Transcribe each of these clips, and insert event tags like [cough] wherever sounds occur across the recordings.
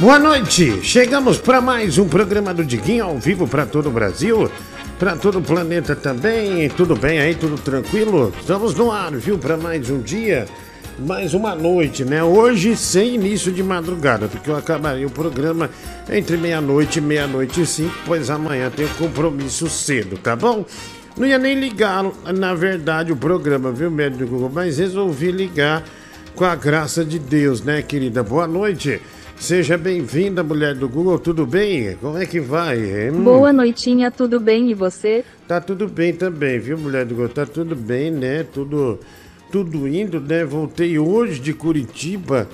Boa noite! Chegamos para mais um programa do Diguinho ao vivo para todo o Brasil, para todo o planeta também. Tudo bem aí? Tudo tranquilo? Estamos no ar, viu? Para mais um dia, mais uma noite, né? Hoje sem início de madrugada, porque eu acabarei o programa entre meia-noite e meia-noite e cinco, pois amanhã tenho compromisso cedo, tá bom? Não ia nem ligar, na verdade, o programa, viu, médico? Mas resolvi ligar com a graça de Deus, né, querida? Boa noite. Seja bem-vinda, mulher do Google. Tudo bem? Como é que vai? Hum. Boa noitinha, tudo bem? E você? Tá tudo bem também, viu, mulher do Google? Tá tudo bem, né? Tudo, tudo indo, né? Voltei hoje de Curitiba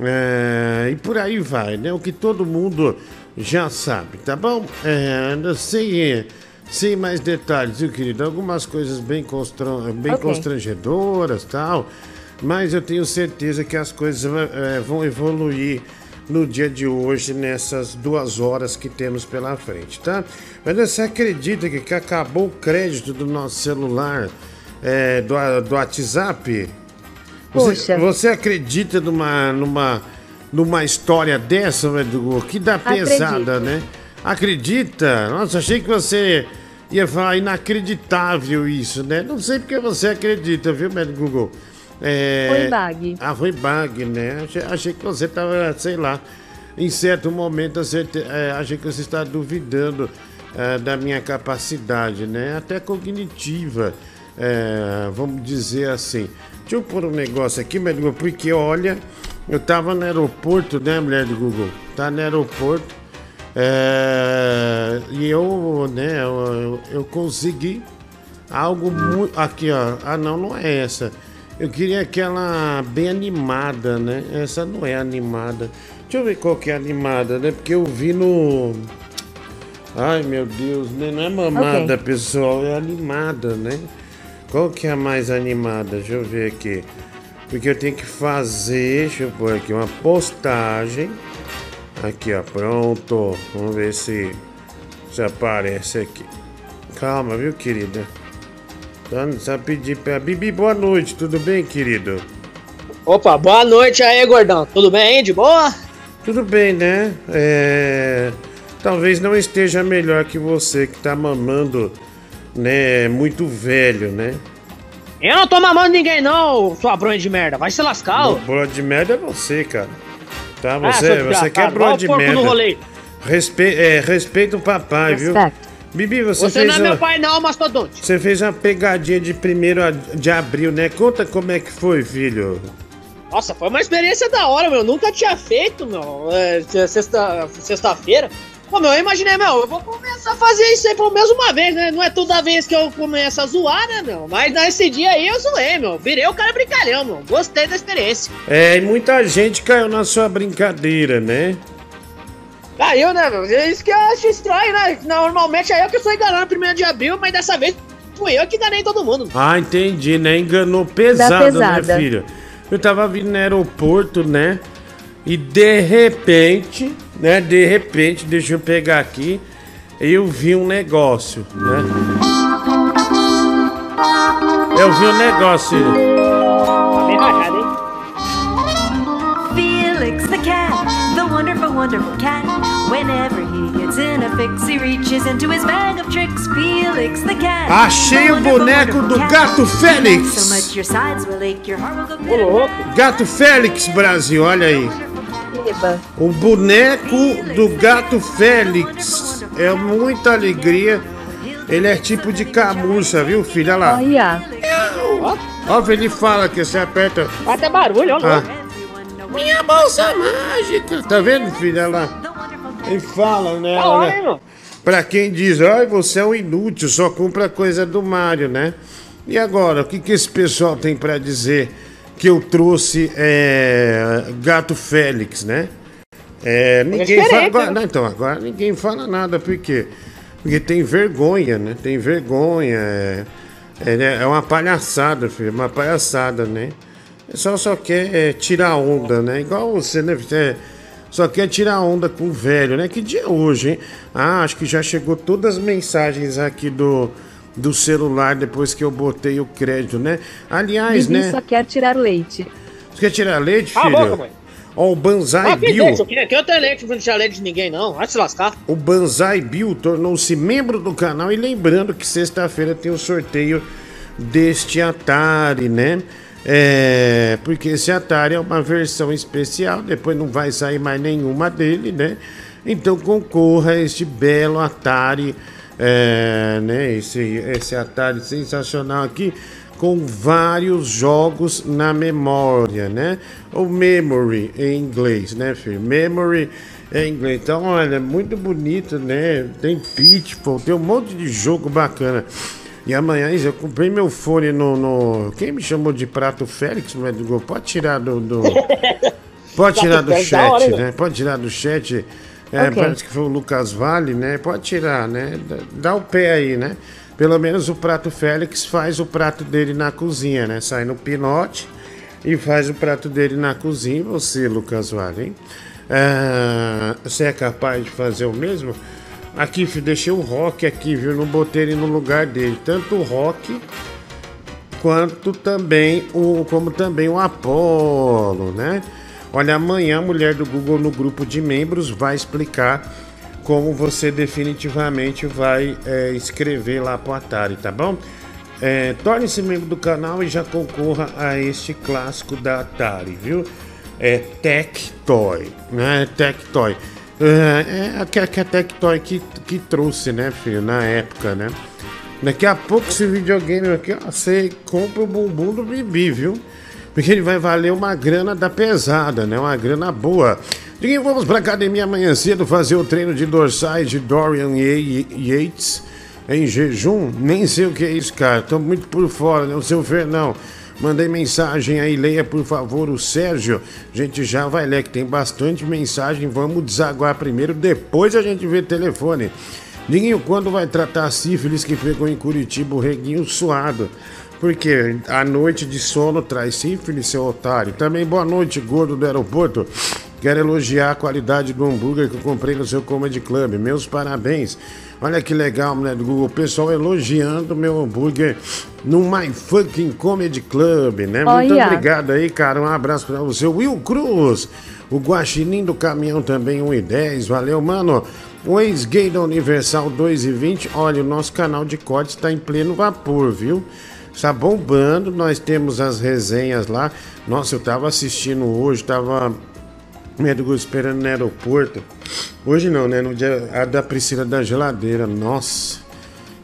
é, e por aí vai, né? O que todo mundo já sabe, tá bom? É, sem, sem mais detalhes, viu, querido? Algumas coisas bem, constran bem okay. constrangedoras tal, mas eu tenho certeza que as coisas é, vão evoluir no dia de hoje, nessas duas horas que temos pela frente, tá? Mas você acredita que, acabou o crédito do nosso celular, é, do, do WhatsApp? Você, Poxa. você acredita numa, numa, numa história dessa, Edu? Que dá pesada, Acredito. né? Acredita? Nossa, achei que você ia falar inacreditável isso, né? Não sei porque você acredita, viu, Médico Google? É... Foi bag. Ah, foi bag, né? Achei, achei que você estava, sei lá, em certo momento, é, achei que você está duvidando é, da minha capacidade, né? Até cognitiva, é, vamos dizer assim. Deixa eu pôr um negócio aqui, médico, porque olha, eu estava no aeroporto, né, mulher do Google? Tá no aeroporto. É, e eu, né, eu, eu consegui algo muito. Aqui, ó. Ah, não, não é essa. Eu queria aquela bem animada, né? Essa não é animada. Deixa eu ver qual que é animada, né? Porque eu vi no. Ai meu Deus, né? Não é mamada, okay. pessoal, é animada, né? Qual que é a mais animada? Deixa eu ver aqui. Porque eu tenho que fazer, deixa eu pôr aqui, uma postagem. Aqui, ó, pronto. Vamos ver se, se aparece aqui. Calma, viu, querida? Então, só pedir pra Bibi, boa noite, tudo bem, querido? Opa, boa noite aí, gordão. Tudo bem, de boa? Tudo bem, né? É... Talvez não esteja melhor que você que tá mamando, né? Muito velho, né? Eu não tô mamando ninguém, não, sua bronha de merda. Vai se lascar, ó. Bronha de merda é você, cara. Tá? Ah, você, ah, você quer bronha de merda. Respe... É, respeita o papai, Respect. viu? Bibi, você, você fez não é meu pai não, mastodonte. Você fez uma pegadinha de primeiro de abril, né? Conta como é que foi, filho. Nossa, foi uma experiência da hora, meu. Nunca tinha feito, meu. É, sexta, sexta-feira. Pô, meu, eu imaginei, meu, eu vou começar a fazer isso aí pelo menos uma vez, né? Não é toda vez que eu começo a zoar, né, meu? Mas nesse dia aí eu zoei, meu. Virei o cara brincalhão, meu. Gostei da experiência. É, e muita gente caiu na sua brincadeira, né? Caiu, né, meu? É isso que eu acho estranho, né? Normalmente é eu que sou enganado no primeiro de abril, mas dessa vez fui eu que enganei todo mundo. Ah, entendi, né? Enganou pesado, né, filho? Eu tava vindo no aeroporto, né? E de repente, né? De repente, deixa eu pegar aqui, eu vi um negócio, né? Eu vi um negócio. Tá wonderful, cat. Whenever he gets in a fix, he reaches into his bag of tricks. Felix the cat. Achei o boneco do Gato Félix. Gato Félix, Brasil, olha aí. O boneco do Gato Félix. É muita alegria. Ele é tipo de camurça, viu, filha lá? Olha. Ó, ele fala que você aperta. Até barulho, ó. Ah. Minha bolsa mágica. Tá vendo, filha lá? E fala, né? Tá olha, pra quem diz, ai, você é um inútil, só compra coisa do Mario, né? E agora, o que, que esse pessoal tem para dizer que eu trouxe é, Gato Félix, né? É, ninguém fala. Agora, não, então, agora ninguém fala nada, por quê? Porque tem vergonha, né? Tem vergonha. É, é, né? é uma palhaçada, filho, uma palhaçada, né? Só, só quer é, tirar onda, né? Igual você, né? É, só quer tirar onda com o velho, né? Que dia é hoje, hein? Ah, acho que já chegou todas as mensagens aqui do, do celular depois que eu botei o crédito, né? Aliás, Bibi né? só quer tirar leite. Você quer tirar leite, filho? Ah, boca, mãe. Ó, o Banzai ah, Bill. Deixa, que, que eu tenho leite, não deixar leite de ninguém, não. Vai se lascar. O Banzai Bill tornou-se membro do canal e lembrando que sexta-feira tem o sorteio deste Atari, né? É, porque esse Atari é uma versão especial, depois não vai sair mais nenhuma dele, né? Então concorra a este belo Atari, é, né? Esse, esse Atari sensacional aqui com vários jogos na memória, né? Ou memory em inglês, né, filho? Memory em inglês. Então, olha, muito bonito, né? Tem Pitfall, tem um monte de jogo bacana. E amanhã eu comprei meu fone no, no. Quem me chamou de Prato Félix, mas pode tirar do. do... [laughs] Pode tirar do chat, hora, né? Pode tirar do chat. É, okay. Parece que foi o Lucas Vale, né? Pode tirar, né? Dá o pé aí, né? Pelo menos o prato Félix faz o prato dele na cozinha, né? Sai no pinote e faz o prato dele na cozinha. Você, Lucas Vale, hein? É, você é capaz de fazer o mesmo? Aqui, filho, deixei o rock aqui, viu? Não botei ele no lugar dele. Tanto o rock quanto também o como também o Apolo, né? Olha, amanhã a mulher do Google no grupo de membros vai explicar como você definitivamente vai é, escrever lá pro Atari, tá bom? É, Torne-se membro do canal e já concorra a este clássico da Atari, viu? É Tech Toy, né? Tech Toy. É, é a, a Tectoy que, que trouxe, né, filho, na época, né? Daqui a pouco esse videogame aqui, ó, você compra o bumbum do Bibi, viu? Porque ele vai valer uma grana da pesada, né? Uma grana boa. Diguinho, vamos pra academia amanhã cedo fazer o treino de dorsais de Dorian Yates em jejum? Nem sei o que é isso, cara. Tô muito por fora, né? O seu Fernão. Mandei mensagem aí, leia por favor o Sérgio. A gente já vai ler que tem bastante mensagem. Vamos desaguar primeiro, depois a gente vê telefone. Diguinho, quando vai tratar a sífilis que pegou em Curitiba o reguinho suado? Porque a noite de sono traz sífilis, seu otário. Também boa noite, gordo do aeroporto. Quero elogiar a qualidade do hambúrguer que eu comprei no seu Comedy Club. Meus parabéns. Olha que legal, né, do Google. O pessoal elogiando meu hambúrguer no My Fucking Comedy Club, né? Muito obrigado aí, cara. Um abraço pra você. Will Cruz, o Guaxinim do Caminhão também, 1 e 10. Valeu, mano. O ex-gay da Universal 2 e 20. Olha, o nosso canal de cortes está em pleno vapor, viu? Está bombando, nós temos as resenhas lá. Nossa, eu tava assistindo hoje, tava Médico esperando no aeroporto. Hoje não, né? No dia a da Priscila da geladeira. Nossa,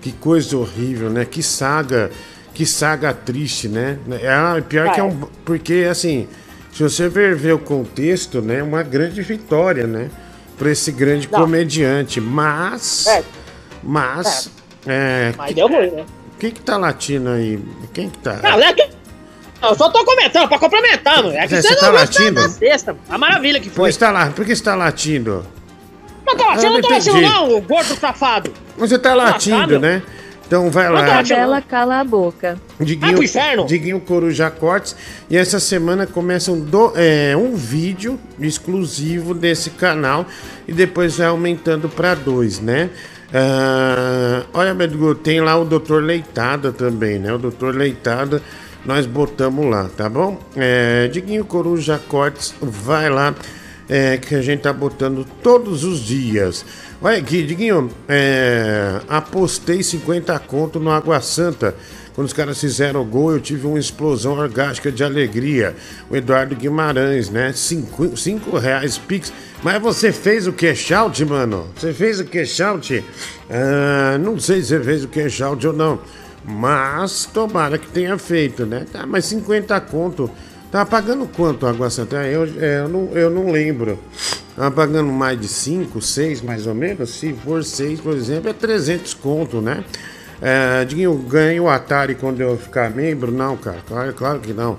que coisa horrível, né? Que saga, que saga triste, né? É pior é. que é um. Porque assim, se você ver, ver o contexto, né? É uma grande vitória, né? Para esse grande não. comediante. Mas. É. Mas. É. é mas que, deu ruim, né? Quem que tá latindo aí? Quem que tá? Não, é que eu só tô comentando pra complementar, mano. É que você, você tá latindo? Da sexta. A maravilha que foi. Por que você tá, lá? Por que você tá latindo? Não tô latindo, ah, não, tô latindo não, gordo safado. Você tá latindo, né? Então vai lá. Bela cala a boca. Diguinho, Vai inferno. Diguinho Coruja Cortes. E essa semana começa um, do, é, um vídeo exclusivo desse canal. E depois vai aumentando para dois, né? Uh, olha, Medgo, tem lá o Dr. Leitada também, né? O Dr. Leitada nós botamos lá, tá bom? É, Diguinho Coruja Cortes, vai lá, é, que a gente tá botando todos os dias. Olha aqui, Diguinho, é, apostei 50 conto no Água Santa. Quando os caras fizeram o gol, eu tive uma explosão orgástica de alegria. O Eduardo Guimarães, né? 5 cinco, reais Pix. Mas você fez o cash out, mano? Você fez o cash out? Ah, não sei se você fez o cash out ou não. Mas tomara que tenha feito, né? Tá, mas 50 conto. Tá pagando quanto a Água Santa? Eu, é, eu, não, eu não lembro. Tá pagando mais de 5, 6 mais ou menos? Se for 6, por exemplo, é 300 conto, né? É, Diguinho, ganho o Atari quando eu ficar membro? Não, cara, claro, claro que não.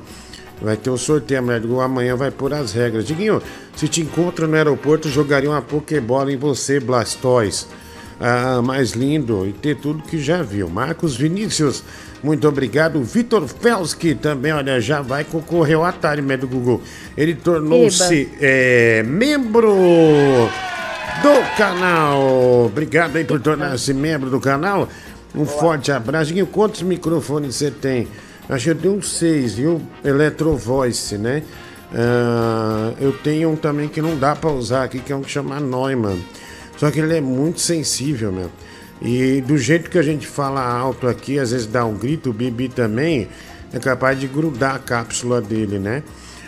Vai ter um sorteio. Amanhã vai pôr as regras. Diguinho, se te encontro no aeroporto, jogaria uma Pokébola em você, Blastoise ah, mais lindo e ter tudo que já viu. Marcos Vinícius, muito obrigado. Vitor Felski também, olha, já vai concorrer ao Atari do Google. Ele tornou-se é, membro do canal. Obrigado aí por tornar-se membro do canal. Um forte abraço. E quantos microfones você tem? Acho que eu tenho seis, viu? Electro Voice, né? Uh, eu tenho um também que não dá para usar aqui, que é um que chama Neumann. Só que ele é muito sensível, meu. E do jeito que a gente fala alto aqui, às vezes dá um grito, o Bibi também é capaz de grudar a cápsula dele, né?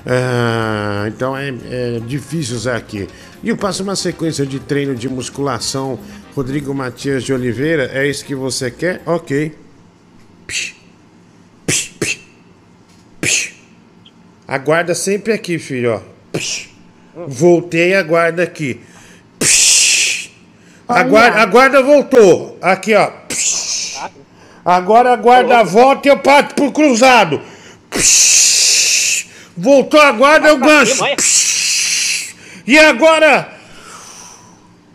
Ah, então é, é, difícil usar aqui. E eu passo uma sequência de treino de musculação. Rodrigo Matias de Oliveira, é isso que você quer? Ok. Psh, psh, psh. Aguarda sempre aqui, filho, ó. Psh. Voltei, aguarda aqui. Psh. Aguarda, aguarda voltou. Aqui, ó. Agora a volta e eu parto pro cruzado. Voltou a guarda, o gancho. E agora?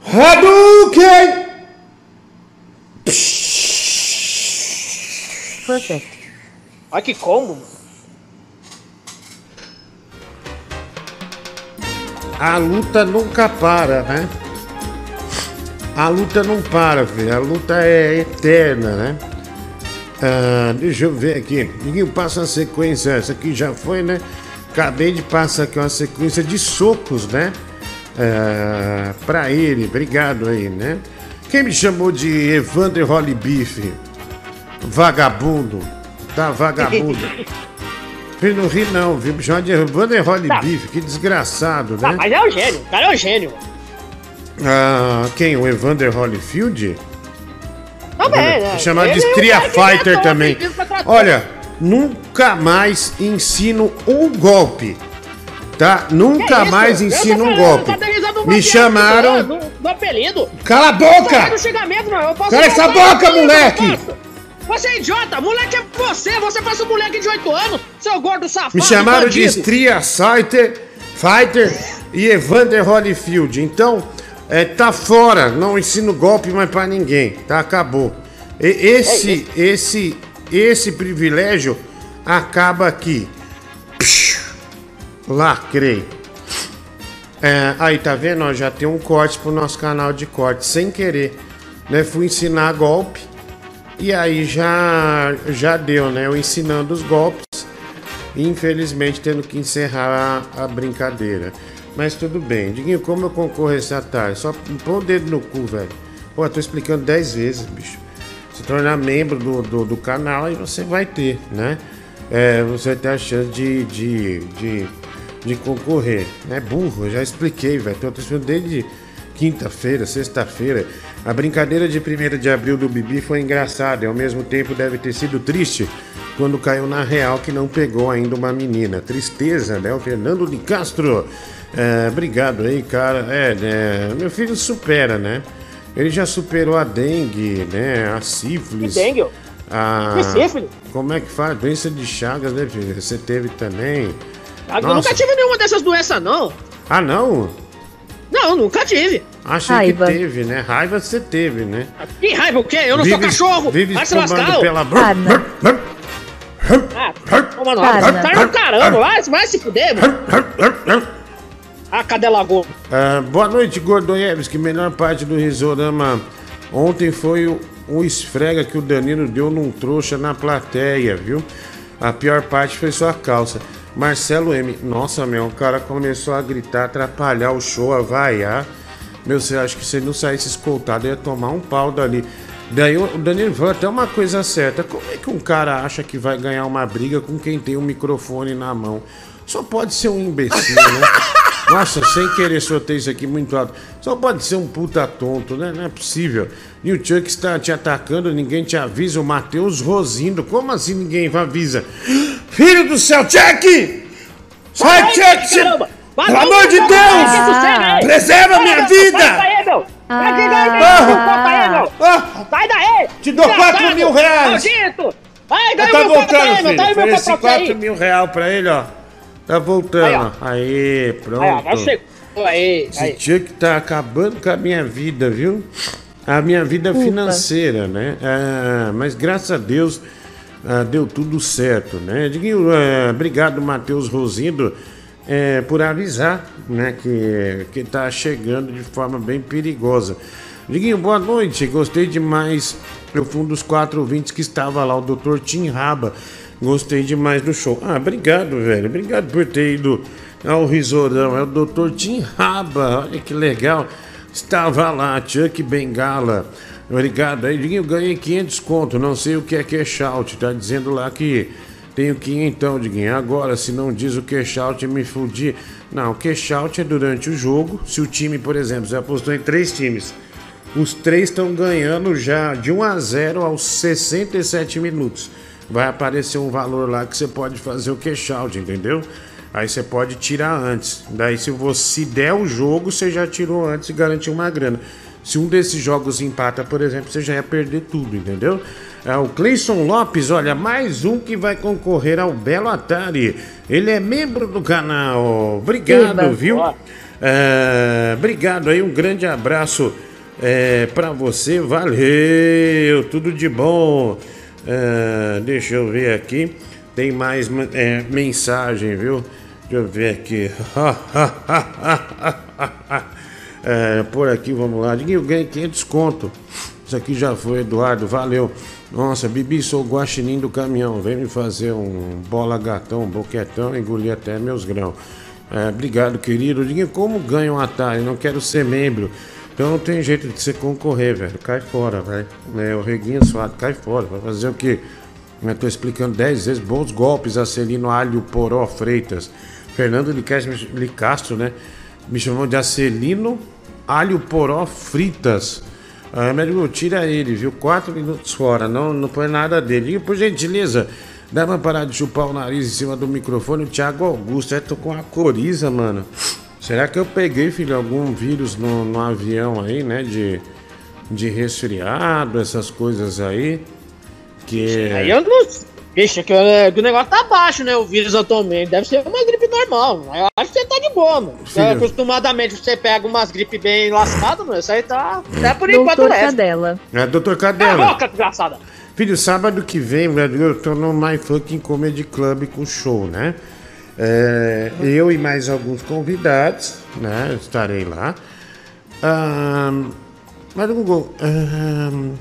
Hadouken! Perfect. Olha que combo, A luta nunca para, né? A luta não para, filho. A luta é eterna, né? Ah, deixa eu ver aqui. Ninguém passa a sequência. Essa aqui já foi, né? Acabei de passar aqui uma sequência de socos, né? É, pra ele, obrigado aí, né? Quem me chamou de Evander Holly Beef? Vagabundo. Tá vagabundo. [laughs] Ele não ri não, viu? Me chama de Evander Holly tá. Beef, que desgraçado, né? Tá, mas é o gênio, o cara é o gênio. Ah, quem? O Evander Holyfield? Também? Chamado de Street Fighter também. Olha, nunca mais ensino um golpe. Tá? Nunca mais ensino um golpe. Me chamaram. Do, do apelido. Cala a boca! Cala essa boca, moleque! Você é idiota! Moleque é você! Você faz um moleque de 8 anos, seu gordo safado! Me chamaram de Stria Fighter, Fighter e Evander Holyfield. Então, é, tá fora. Não ensino golpe mais pra ninguém. Tá? Acabou. E, esse, é esse esse privilégio acaba aqui. Lacrei. É, aí tá vendo? Ó, já tem um corte pro nosso canal de corte sem querer. Né? Fui ensinar golpe e aí já já deu, né? Eu ensinando os golpes. Infelizmente tendo que encerrar a, a brincadeira. Mas tudo bem. Diguinho, como eu concorro essa tarde? Só pôr o dedo no cu, velho. Pô, eu tô explicando 10 vezes, bicho se tornar membro do, do, do canal e você vai ter, né? É, você tem a chance de, de, de, de concorrer. É burro, eu já expliquei, velho. Tô assistindo desde quinta-feira, sexta-feira. A brincadeira de 1 de abril do Bibi foi engraçada e ao mesmo tempo deve ter sido triste quando caiu na real que não pegou ainda uma menina. Tristeza, né? O Fernando de Castro. É, obrigado aí, cara. É, né? Meu filho supera, né? Ele já superou a dengue, né? A sífilis. Que dengue? A... Que sífilis? Como é que faz? Doença de Chagas, né, filho? Você teve também. Ah, eu nunca tive nenhuma dessas doenças, não. Ah, não? Não, nunca tive. Achei raiva. que teve, né? Raiva você teve, né? Que raiva o quê? Eu não vive, sou cachorro! Vive vai se lascar! Pela... Ah, ah, toma no Tá no caramba, vai, vai se fuder, mano. A cadela gorda. Ah, boa noite, Gordoyeves. Que melhor parte do Risorama ontem foi o, o esfrega que o Danilo deu num trouxa na plateia, viu? A pior parte foi sua calça. Marcelo M. Nossa, meu, o cara começou a gritar, atrapalhar o show, a vaiar. Meu, você acha que se ele não saísse escoltado, ia tomar um pau dali. Daí o Danilo falou até uma coisa certa. Como é que um cara acha que vai ganhar uma briga com quem tem um microfone na mão? Só pode ser um imbecil, né? [laughs] Nossa, sem querer soltei isso aqui muito alto. Só pode ser um puta tonto, né? Não é possível. E o Chuck está te atacando, ninguém te avisa. O Matheus Rosindo. Como assim ninguém avisa? [gasps] Filho do céu, Chuck! Sai, Chuck! Você... Pelo amor de Deus! Preserva minha vida! Sai daí, Sai daí! Te dou 4 mil reais! Vai, ganha tá voltando, filho. Ofereci 4 mil reais pra ele, ó. Tá voltando. Aí, aí pronto. Aí, chegou. Aí, Esse aí. Chuck tá acabando com a minha vida, viu? A minha vida financeira, né? Ah, mas graças a Deus ah, deu tudo certo, né? Diguinho, ah, obrigado, Matheus Rosindo, é, por avisar, né? Que, que tá chegando de forma bem perigosa. Diguinho, boa noite. Gostei demais. Eu fui um dos quatro ouvintes que estava lá, o Dr. Tim Raba Gostei demais do show. Ah, obrigado, velho. Obrigado por ter ido ao Risorão. É o Dr. Tim Raba. Olha que legal. Estava lá, Chuck Bengala. Obrigado. Aí, eu ganhei 500 conto. Não sei o que é cash out. Tá dizendo lá que tenho que então, Diguinho. Agora, se não diz o cash out, me fudi. Não, o cash out é durante o jogo. Se o time, por exemplo, você apostou em três times, os três estão ganhando já de 1 a 0 aos 67 minutos. Vai aparecer um valor lá que você pode fazer o cash out, entendeu? Aí você pode tirar antes. Daí, se você der o jogo, você já tirou antes e garantiu uma grana. Se um desses jogos empata, por exemplo, você já ia perder tudo, entendeu? É o Cleison Lopes, olha, mais um que vai concorrer ao Belo Atari. Ele é membro do canal. Obrigado, viu? É, obrigado aí, um grande abraço é, para você. Valeu, tudo de bom. É, deixa eu ver aqui. Tem mais é, mensagem, viu? Deixa eu ver aqui. É, [laughs] por aqui, vamos lá. Eu ganhei 500 conto. Isso aqui já foi, Eduardo. Valeu. Nossa, Bibi, sou o guaxinim do caminhão. Vem me fazer um bola gatão, um boquetão, engolir até meus grãos. É, obrigado, querido. Diga como ganha um Atari, não quero ser membro. Então não tem jeito de você concorrer, velho. Cai fora, velho. É, o reguinho suado, cai fora. Vai fazer o quê? Eu tô explicando dez vezes. Bons golpes, Acelino Alho Poró Freitas. Fernando de Castro, né? Me chamou de Acelino Alho Poró Fritas. Ah, médico, tira ele, viu? Quatro minutos fora, não, não põe nada dele. E por gentileza, dá pra parar de chupar o nariz em cima do microfone. O Thiago Augusto, é, tô com a coriza, mano. Será que eu peguei, filho, algum vírus no, no avião aí, né? De, de resfriado, essas coisas aí. Que. Aí eu não Vixe, que, que, o negócio tá baixo, né? O vírus atualmente. Deve ser uma gripe normal. Eu acho que você tá de boa, mano. Filho. Acostumadamente você pega umas gripes bem lascadas, mano. Isso aí tá. É por enquanto Doutor Cadela. É, doutor Cadela. É boca, desgraçada. Filho, sábado que vem, eu tô no My Fucking Comedy Club com show, né? É, eu e mais alguns convidados, né? Estarei lá. Um, mas, Google, um,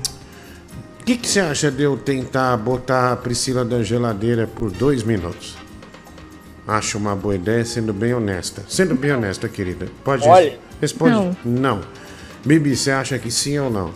o que, que você acha de eu tentar botar a Priscila da geladeira por dois minutos? Acho uma boa ideia, sendo bem honesta. Sendo bem honesta, querida. Pode Olha, Responde. Não. não. Bibi, você acha que sim ou não?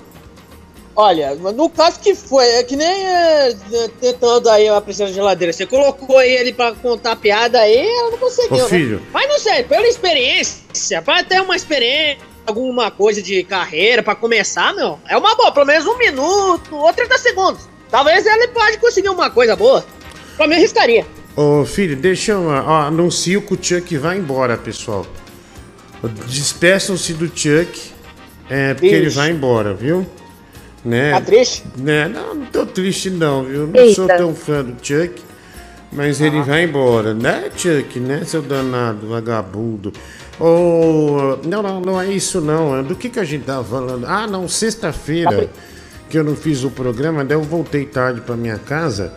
Olha, no caso que foi, é que nem é, tentando aí a Priscila da geladeira. Você colocou ele pra contar piada aí, ela não conseguiu. Ô, né? filho. Né? Mas não sei, pela experiência, pra ter uma experiência alguma coisa de carreira para começar, meu, é uma boa. Pelo menos um minuto ou 30 segundos. Talvez ele pode conseguir uma coisa boa. Pra mim, arriscaria. Ô, filho, deixa eu. Ó, anuncio que o Chuck vai embora, pessoal. Despeçam-se do Chuck. É, porque Ixi. ele vai embora, viu? Né? Tá triste? Né? Não, não tô triste não, viu? Não Eita. sou tão fã do Chuck. Mas ah. ele vai embora, né, Chuck? Né, seu danado, vagabundo? Oh, não, não, não é isso não. Do que, que a gente tava falando? Ah, não, sexta-feira que eu não fiz o programa, daí eu voltei tarde para minha casa,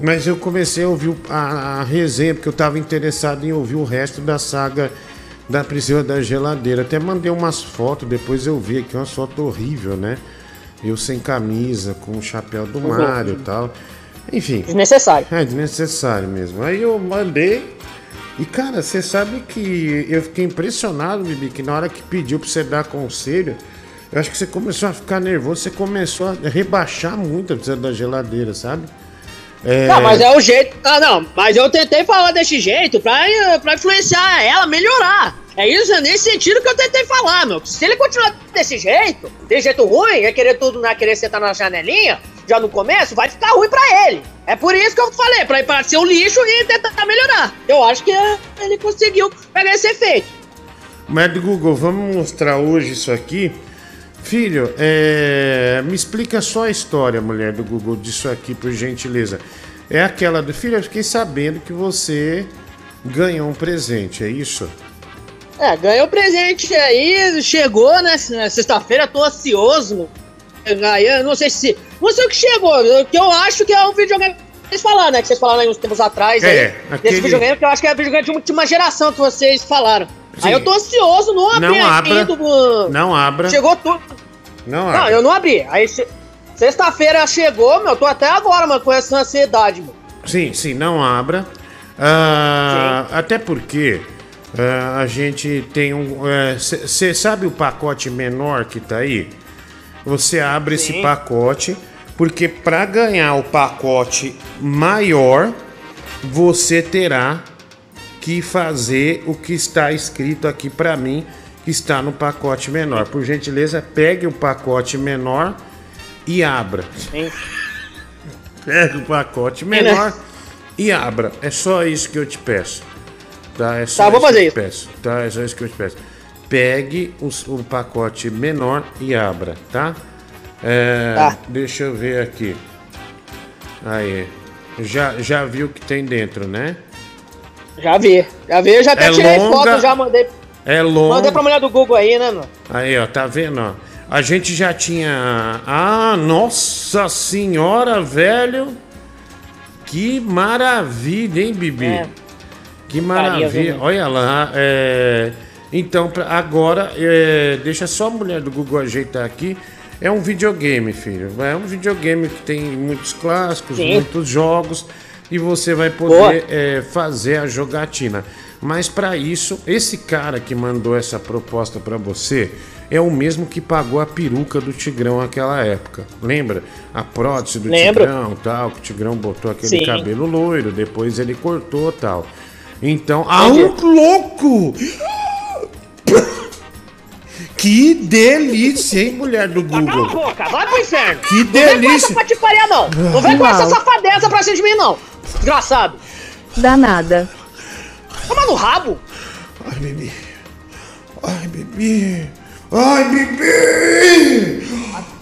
mas eu comecei a ouvir a, a resenha, porque eu estava interessado em ouvir o resto da saga da Priscila da Geladeira. Até mandei umas fotos, depois eu vi aqui uma foto horrível, né? Eu sem camisa, com o chapéu do uhum. Mario e tal. Enfim. Desnecessário. É, desnecessário mesmo. Aí eu mandei, e cara, você sabe que eu fiquei impressionado, Bibi, que na hora que pediu pra você dar conselho, eu acho que você começou a ficar nervoso, você começou a rebaixar muito a da geladeira, sabe? É... Não, mas é o jeito. Ah, não, mas eu tentei falar desse jeito pra, pra influenciar ela melhorar. É isso, é nesse sentido que eu tentei falar, meu. Se ele continuar desse jeito, desse jeito ruim, é querer tudo, não é querer sentar na janelinha, já no começo, vai ficar ruim pra ele. É por isso que eu falei, pra ir para ser um lixo e tentar melhorar. Eu acho que ele conseguiu pegar esse efeito. Mas Google, vamos mostrar hoje isso aqui. Filho, é... me explica só a história, mulher do Google, disso aqui, por gentileza. É aquela do filho, eu fiquei sabendo que você ganhou um presente, é isso? É, ganhou um presente aí, chegou né, na sexta-feira, tô ansioso. Ganhei, não sei se não sei o que chegou, que eu acho que é um videogame vocês falaram, né? Que vocês falaram aí uns tempos atrás. É, aí, aquele... Desse videogame, que eu acho que é videogame de última geração que vocês falaram. Sim. Aí eu tô ansioso, não abri não abra, do... Não abra. Chegou tudo. Não abra. Não, eu não abri. Aí sexta-feira chegou, meu, eu tô até agora, mano, com essa ansiedade, mano. Sim, sim, não abra. Ah, até porque ah, a gente tem um. Você sabe o pacote menor que tá aí? Você abre sim. esse pacote, porque para ganhar o pacote maior, você terá que fazer o que está escrito aqui para mim, que está no pacote menor. Por gentileza, pegue o pacote menor e abra. Sim. [laughs] Pega o pacote menor e abra. É só isso que eu te peço. Tá, é só tá vou fazer isso. Peço, tá, é só isso que eu te peço. Pegue o, o pacote menor e abra, tá? É, tá? Deixa eu ver aqui. Aí. Já, já viu o que tem dentro, né? Já vi. Já vi, eu já até é tirei longa, foto, já mandei. É longo. Mandei pra mulher do Google aí, né, mano? Aí, ó, tá vendo, ó? A gente já tinha. Ah, nossa senhora, velho! Que maravilha, hein, Bibi? É. Que maravilha. Olha lá. É... Então, agora, é... deixa só a mulher do Google ajeitar aqui. É um videogame, filho. É um videogame que tem muitos clássicos, Sim. muitos jogos e você vai poder é, fazer a jogatina. Mas para isso, esse cara que mandou essa proposta para você, é o mesmo que pagou a peruca do Tigrão naquela época. Lembra? A prótese do Lembro. Tigrão tal, que o Tigrão botou aquele Sim. cabelo loiro, depois ele cortou tal. Então, ah, um louco! Que delícia, hein, mulher do Google? Cala a boca, vai pro inferno. Que delícia. Não vem com essa patifaria, não. Não vem com essa safadeza pra cima de mim, não. Desgraçado. Danada. Toma no rabo. Ai, bebê. Ai, bebê. Ai, bebê!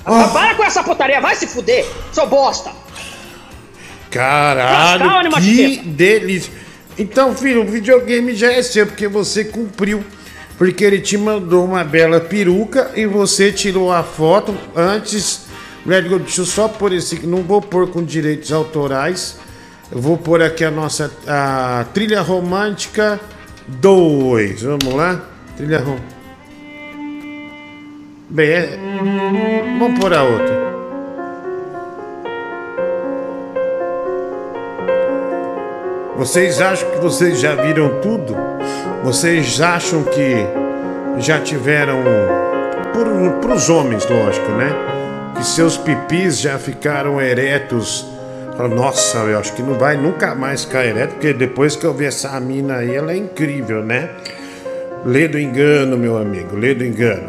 Ah, para com essa putaria, vai se fuder, seu bosta! Caralho, que delícia! Então, filho, o videogame já é seu, porque você cumpriu. Porque ele te mandou uma bela peruca e você tirou a foto antes. Deixa eu só pôr esse. Não vou pôr com direitos autorais. Eu vou pôr aqui a nossa a trilha romântica 2. Vamos lá? Trilha romântica. Bem, é... vamos por a outra. Vocês acham que vocês já viram tudo? Vocês acham que já tiveram, para os homens, lógico, né? Que seus pipis já ficaram eretos. Nossa, eu acho que não vai nunca mais ficar ereto, porque depois que eu vi essa mina aí, ela é incrível, né? Lê do engano, meu amigo, lê do engano.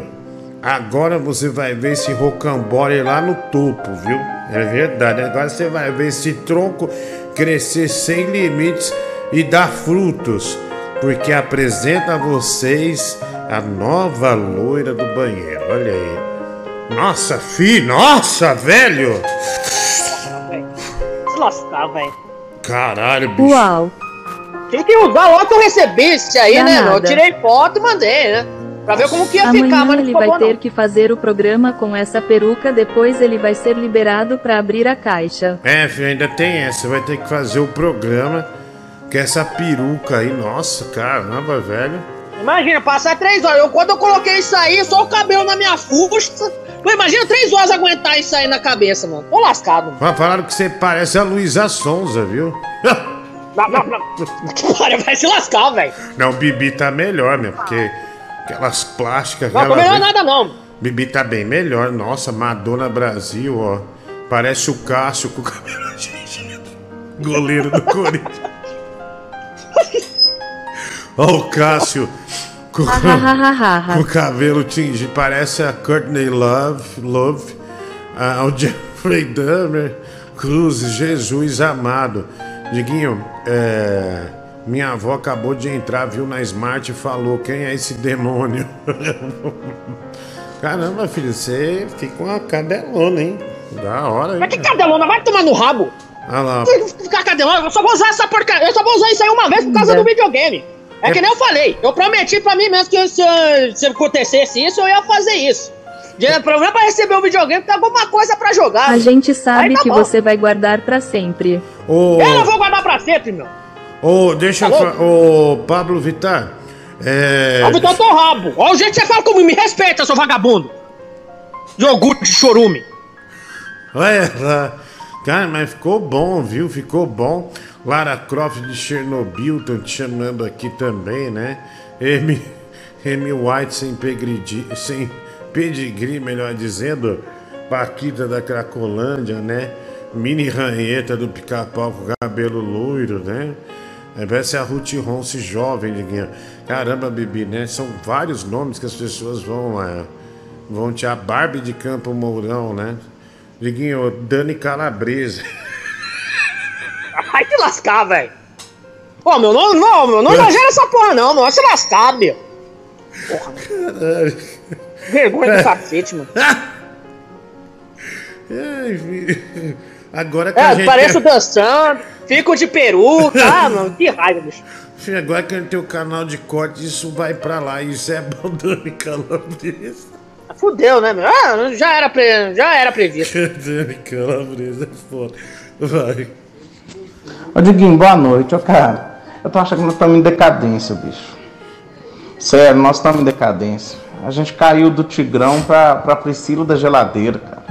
Agora você vai ver esse rocambole lá no topo, viu? É verdade. Agora você vai ver esse tronco crescer sem limites e dar frutos, porque apresenta a vocês a nova loira do banheiro. Olha aí. Nossa, filho, nossa, velho! Se lascar, velho. Caralho, bicho. Uau. Tem que usar logo que eu recebi esse aí, né? Eu tirei foto e mandei, né? Pra ver como que ia Amanhã ficar, mas ele vai ter que fazer o programa com essa peruca, depois ele vai ser liberado para abrir a caixa. É, filho, ainda tem essa, vai ter que fazer o programa com essa peruca aí. Nossa, caramba, velho. Imagina, passar três horas. Eu, quando eu coloquei isso aí, só o cabelo na minha fusta. Pô, imagina três horas aguentar isso aí na cabeça, mano. Tô lascado. Mano. Falaram que você parece a Luísa Sonza, viu? Não, não, não. Vai se lascar, velho. Não, o Bibi tá melhor, meu, porque Aquelas plásticas. Não, não melhor nada não. Bibi tá bem melhor. Nossa, Madonna Brasil, ó. Parece o Cássio com o cabelo. Goleiro do [laughs] Corinthians. Ó o Cássio com, com o cabelo tingido. Parece a Courtney Love, Love a, o [laughs] Jeffrey Dahmer, Cruz, Jesus amado. Diguinho, é... Minha avó acabou de entrar, viu na Smart e falou: Quem é esse demônio? [laughs] Caramba, filho, você fica uma cadelona, hein? Da hora, hein? Mas que cadelona? Vai tomar no rabo! Ah lá. Ficar cadelona, eu só vou usar essa porcaria. Eu só vou usar isso aí uma vez por causa do videogame. É, é que nem eu falei, eu prometi pra mim mesmo que se, se acontecesse isso, eu ia fazer isso. O problema pra receber o videogame tem alguma coisa pra jogar. A gente sabe tá que bom. você vai guardar pra sempre. Oh. Eu não vou guardar pra sempre, meu. Ô, deixa eu falar. Ô, Pablo Vittar. É. Ô, Vittar, teu rabo. Ó, o jeito que você fala comigo. Me respeita, seu vagabundo. Iogurte de chorume. Olha lá. Cara, mas ficou bom, viu? Ficou bom. Lara Croft de Chernobyl, estão te chamando aqui também, né? Amy, Amy White sem, pegridi, sem pedigree, melhor dizendo. Paquita da Cracolândia, né? Mini ranheta do pica-pau com cabelo loiro, né? É, parece a Ruth Ronce jovem, Diguinho. Caramba, Bibi, né? São vários nomes que as pessoas vão, é, vão te a Barbie de Campo Mourão, né? Diguinho, Dani Calabresa. Vai te lascar, velho. Ô, meu nome não, meu nome não gera essa porra, não, meu. Vai se lascar, meu. Porra, Caralho. Vergonha do cacete, mano. Ai, agora que é, a gente. Pareço dançando, fico de peruca. ah, mano, que raiva, bicho. Agora que a gente tem o canal de corte, isso vai pra lá. Isso é bom, Dani Calabresa. Fudeu, né, meu? Ah, já era, pre... já era previsto. [laughs] Calabresa é foda. Vai. Ô Diguinho, boa noite, ô cara. Eu tô achando que nós estamos em decadência, bicho. Sério, nós estamos em decadência. A gente caiu do Tigrão pra, pra Priscila da geladeira, cara.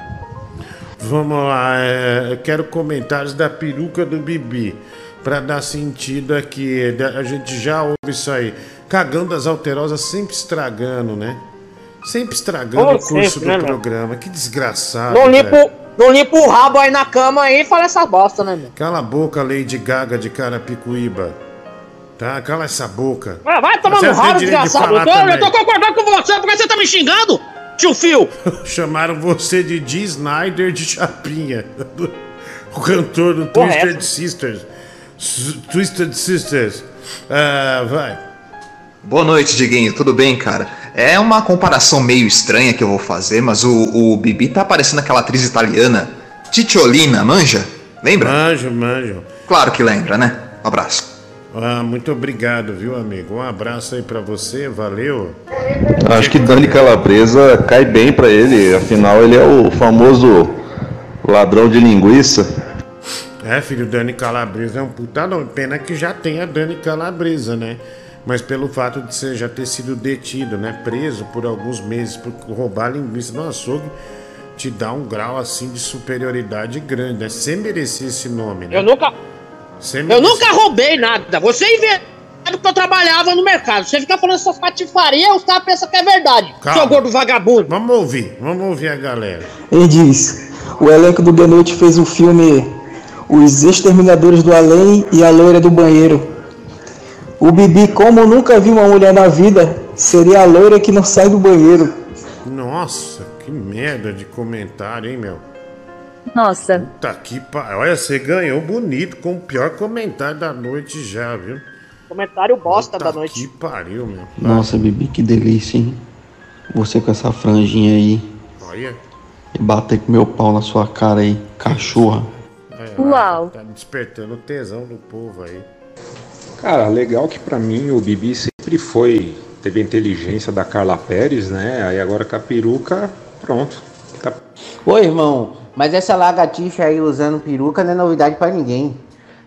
Vamos lá, é, quero comentários da peruca do Bibi. Pra dar sentido aqui. A gente já ouve isso aí. Cagão das alterosas sempre estragando, né? Sempre estragando Como o curso sempre, do né, programa. Meu? Que desgraçado. Não limpa, não limpa o rabo aí na cama aí e fala essa bosta, né, meu? Cala a boca, Lady Gaga de Carapicuíba. Tá? Cala essa boca. Ah, vai tomar no rabo, desgraçado. De eu, tô, eu tô concordando com você porque você tá me xingando, tio Phil. [laughs] Chamaram você de D. Snyder de Chapinha. [laughs] o cantor do Twisted Sisters. Twisted Sisters. Uh, vai. Boa noite, Diguinho. Tudo bem, cara? É uma comparação meio estranha que eu vou fazer, mas o, o Bibi tá parecendo aquela atriz italiana, Titiolina, manja? Lembra? Manjo, manjo. Claro que lembra, né? Um abraço. Ah, muito obrigado, viu, amigo? Um abraço aí para você, valeu. Acho que Dani Calabresa cai bem para ele, afinal ele é o famoso ladrão de linguiça. É, filho, Dani Calabresa é um puta não. Pena que já tem a Dani Calabresa, né? Mas pelo fato de você já ter sido detido, né? Preso por alguns meses por roubar linguiça no açougue, te dá um grau assim de superioridade grande, né? Você merecia esse nome, né? Eu nunca. Eu nunca roubei nada. Você inventou que eu trabalhava no mercado. Você fica falando essas patifarias, os caras pensam que é verdade. Calma. Seu gordo vagabundo. Vamos ouvir, vamos ouvir a galera. Ele diz: o elenco do The Noite fez o filme Os Exterminadores do Além e a Loira do Banheiro. O Bibi, como nunca viu uma mulher na vida, seria a loira que não sai do banheiro. Nossa, que merda de comentário, hein, meu? Nossa. Puta que pariu. Olha, você ganhou bonito com o pior comentário da noite já, viu? Comentário bosta Puta da noite. Que pariu, meu. Nossa, Bibi, que delícia, hein? Você com essa franjinha aí. Olha. E bater com meu pau na sua cara aí, cachorra. É, Uau. Tá despertando o tesão do povo aí. Cara, legal que para mim o Bibi sempre foi. Teve a inteligência da Carla Pérez, né? Aí agora com a peruca, pronto. Tá... Oi, irmão, mas essa lagartixa aí usando peruca não é novidade para ninguém.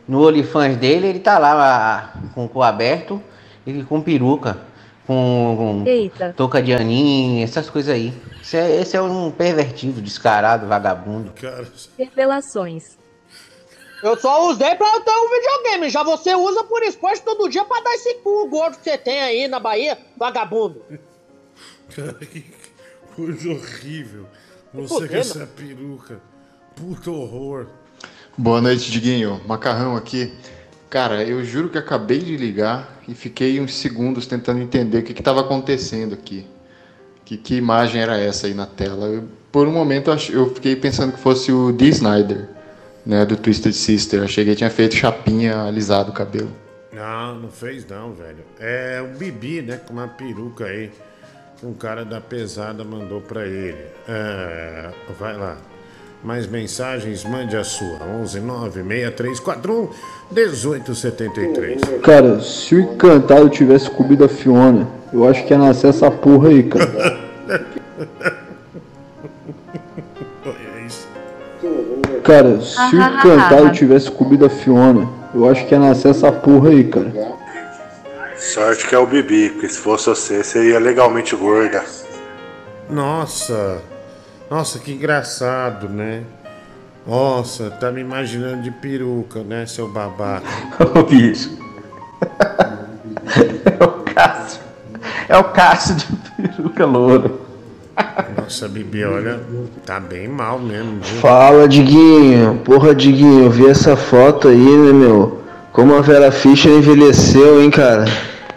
No OnlyFans dele, ele tá lá com o cu aberto e com peruca, com, com touca de aninho, essas coisas aí. Esse é, esse é um pervertido, descarado, vagabundo. Revelações. Eu só usei pra ter um videogame. Já você usa por esporte todo dia pra dar esse cu gordo que você tem aí na Bahia, vagabundo. Cara, [laughs] que coisa horrível. Você com essa peruca. Puto horror. Boa noite, Diguinho. Macarrão aqui. Cara, eu juro que acabei de ligar e fiquei uns segundos tentando entender o que estava acontecendo aqui. Que, que imagem era essa aí na tela? Eu, por um momento eu fiquei pensando que fosse o Dee Snyder né, do Twisted Sister. Achei que ele tinha feito chapinha alisado o cabelo. Não, não fez não, velho. É o Bibi, né, com uma peruca aí. Um cara da pesada mandou pra ele. É, vai lá. Mais mensagens, mande a sua. 11 9 6341 1873. Cara, se o encantado tivesse comido a Fiona, eu acho que ia nascer essa porra aí, cara. [laughs] Cara, se o Cantado tivesse comido a Fiona, eu acho que ia nascer essa porra aí, cara. Sorte que é o Bibi, porque se fosse você, seria legalmente gorda. Nossa, nossa, que engraçado, né? Nossa, tá me imaginando de peruca, né, seu babaca? [laughs] Ô bicho. [laughs] É o Cássio. É o Cássio de peruca loura. Nossa, Bibi, olha, tá bem mal mesmo, viu? Fala, Diguinho. Porra, Diguinho, eu vi essa foto aí, né, meu? Como a Vera Fischer envelheceu, hein, cara?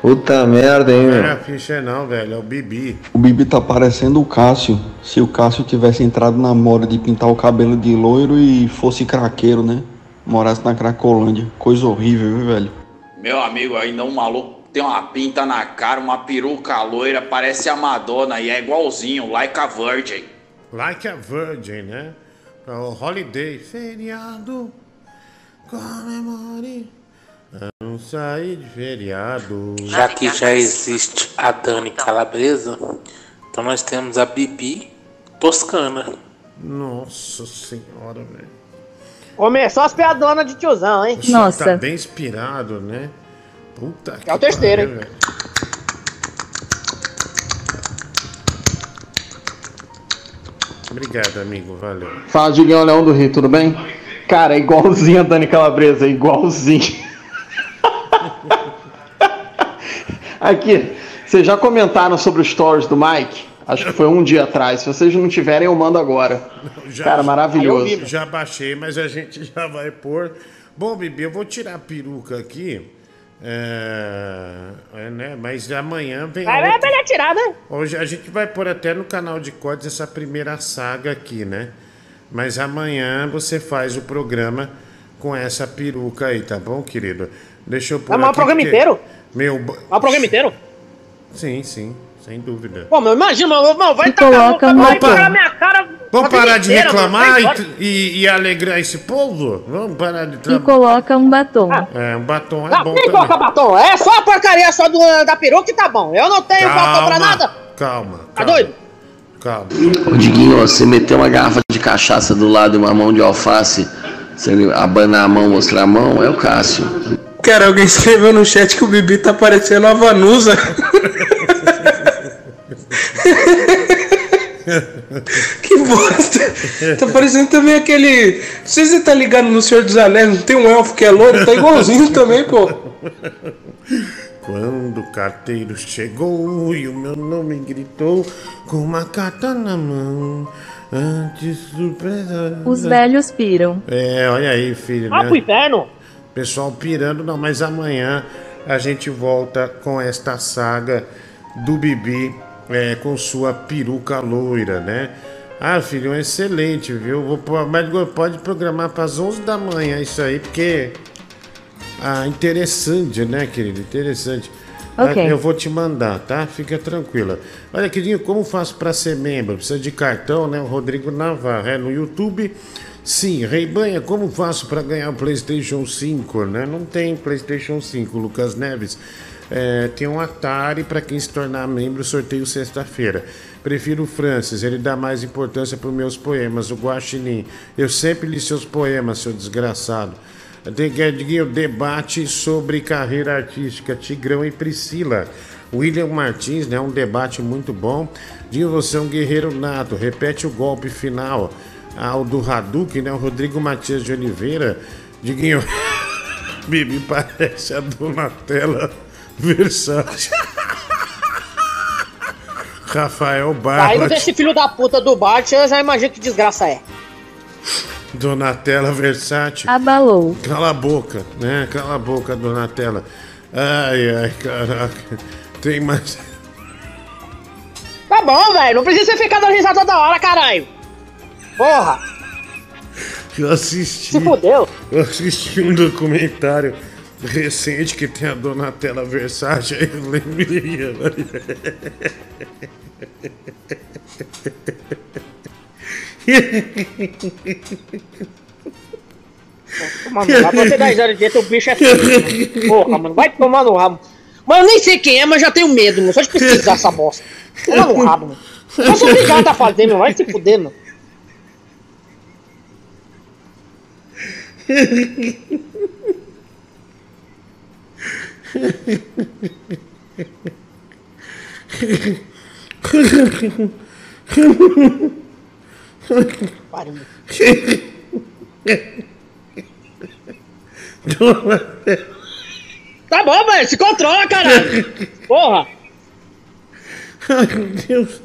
Puta merda, hein, Não é meu? a ficha não, velho, é o Bibi. O Bibi tá parecendo o Cássio. Se o Cássio tivesse entrado na moda de pintar o cabelo de loiro e fosse craqueiro, né? Morasse na Cracolândia. Coisa horrível, viu, velho? Meu amigo, ainda um maluco tem uma pinta na cara, uma peruca loira, parece a Madonna e é igualzinho, like a virgin. Like a Virgin, né? O Holiday. Feriado. Comemore. Não sair de feriado. Já que já existe a Dani Calabresa, então nós temos a Bibi Toscana. Nossa senhora, velho. Começou as piadonas de tiozão, hein? O senhor Tá bem inspirado, né? Puta que É o terceiro, hein? velho. Obrigado, amigo. Valeu. Fala, Diguinho Leão do Rio, tudo bem? Cara, é igualzinho a Dani Calabresa, é igualzinho. [laughs] Aqui, vocês já comentaram sobre os stories do Mike? Acho que foi um dia atrás. Se vocês não tiverem, eu mando agora. Já- Cara, maravilhoso. Já baixei, mas a gente já vai pôr. Bom, Bibi, eu vou tirar a peruca aqui. É, é, né? Mas amanhã vem. Vai, vai, outra. vai né? Hoje a gente vai pôr até no canal de cortes essa primeira saga aqui, né? Mas amanhã você faz o programa com essa peruca aí, tá bom, querido? Deixa eu pôr. Arrumar o programa porque inteiro? Meu. Vai o programa inteiro? Sim, sim, sem dúvida. Pô, meu, imagina, meu, meu, vai tacar a boca, vai pegar minha cara. Vamos parar de reclamar e, e- e alegrar esse povo? Vamos parar de E trabalhar. coloca um batom. É, um batom é Não, bom quem também. coloca batom? É só a porcaria só do, da peruca que tá bom. Eu não tenho batom pra nada. Calma, Tá doido? calma. Ô, Diguinho, você meter uma garrafa de cachaça do lado e uma mão de alface, se ele abanar a mão, mostrar a mão, é o Cássio. Cara, alguém escreveu no chat que o Bibi tá parecendo a Vanusa. [laughs] que bosta! Tá parecendo também aquele. Não sei se você tá ligado no Senhor dos Anéis, não tem um elfo que é louro, tá igualzinho [laughs] também, pô. Quando o carteiro chegou e o meu nome gritou com uma carta na mão. Antes surpresa. Os velhos piram. É, olha aí, filho. Ah, né? pro inferno. Pessoal pirando, não, mas amanhã a gente volta com esta saga do Bibi é, com sua peruca loira, né? Ah, filho, excelente, viu? Vou, mas pode programar para as 11 da manhã isso aí, porque. Ah, interessante, né, querido? Interessante. Ok. Ah, Eu vou te mandar, tá? Fica tranquila. Olha, queridinho, como faço para ser membro? Precisa de cartão, né? O Rodrigo Navarro. É no YouTube. Sim, Reibanha, como faço para ganhar o PlayStation 5? Né? Não tem PlayStation 5, Lucas Neves. É, tem um Atari para quem se tornar membro, sorteio sexta-feira. Prefiro o Francis, ele dá mais importância para os meus poemas. O Guaxinim, eu sempre li seus poemas, seu desgraçado. Diguinho, debate sobre carreira artística, Tigrão e Priscila. William Martins, né? Um debate muito bom. Dinho, você é um guerreiro nato. Repete o golpe final. Ao do Hadouken, né? O Rodrigo Matias de Oliveira. Diguinho, [laughs] Bibi parece a Donatella Versace. Rafael Saindo Barba. desse filho da puta do Bart, eu já imagino que desgraça é. Donatella Versace. Abalou. Cala a boca, né? Cala a boca, Donatella. Ai, ai, caraca. Tem mais. Tá bom, velho. Não precisa você ficar dando risada toda hora, caralho. Porra. Eu assisti. Se fudeu. Eu assisti um documentário recente que tem a Donatella Versace. Aí eu lembrei. Mano, lá pra você dar risada de o bicho é feio. Porra, mano, vai tomar no rabo. Mano, eu nem sei quem é, mas já tenho medo, mano. Só de pesquisar essa bosta. Toma no rabo, mano. Eu sou obrigado a fazer, mano. Vai se fuder, mano. Pariu. Tá bom, velho, se controla, caralho. Porra. Ai, meu Deus.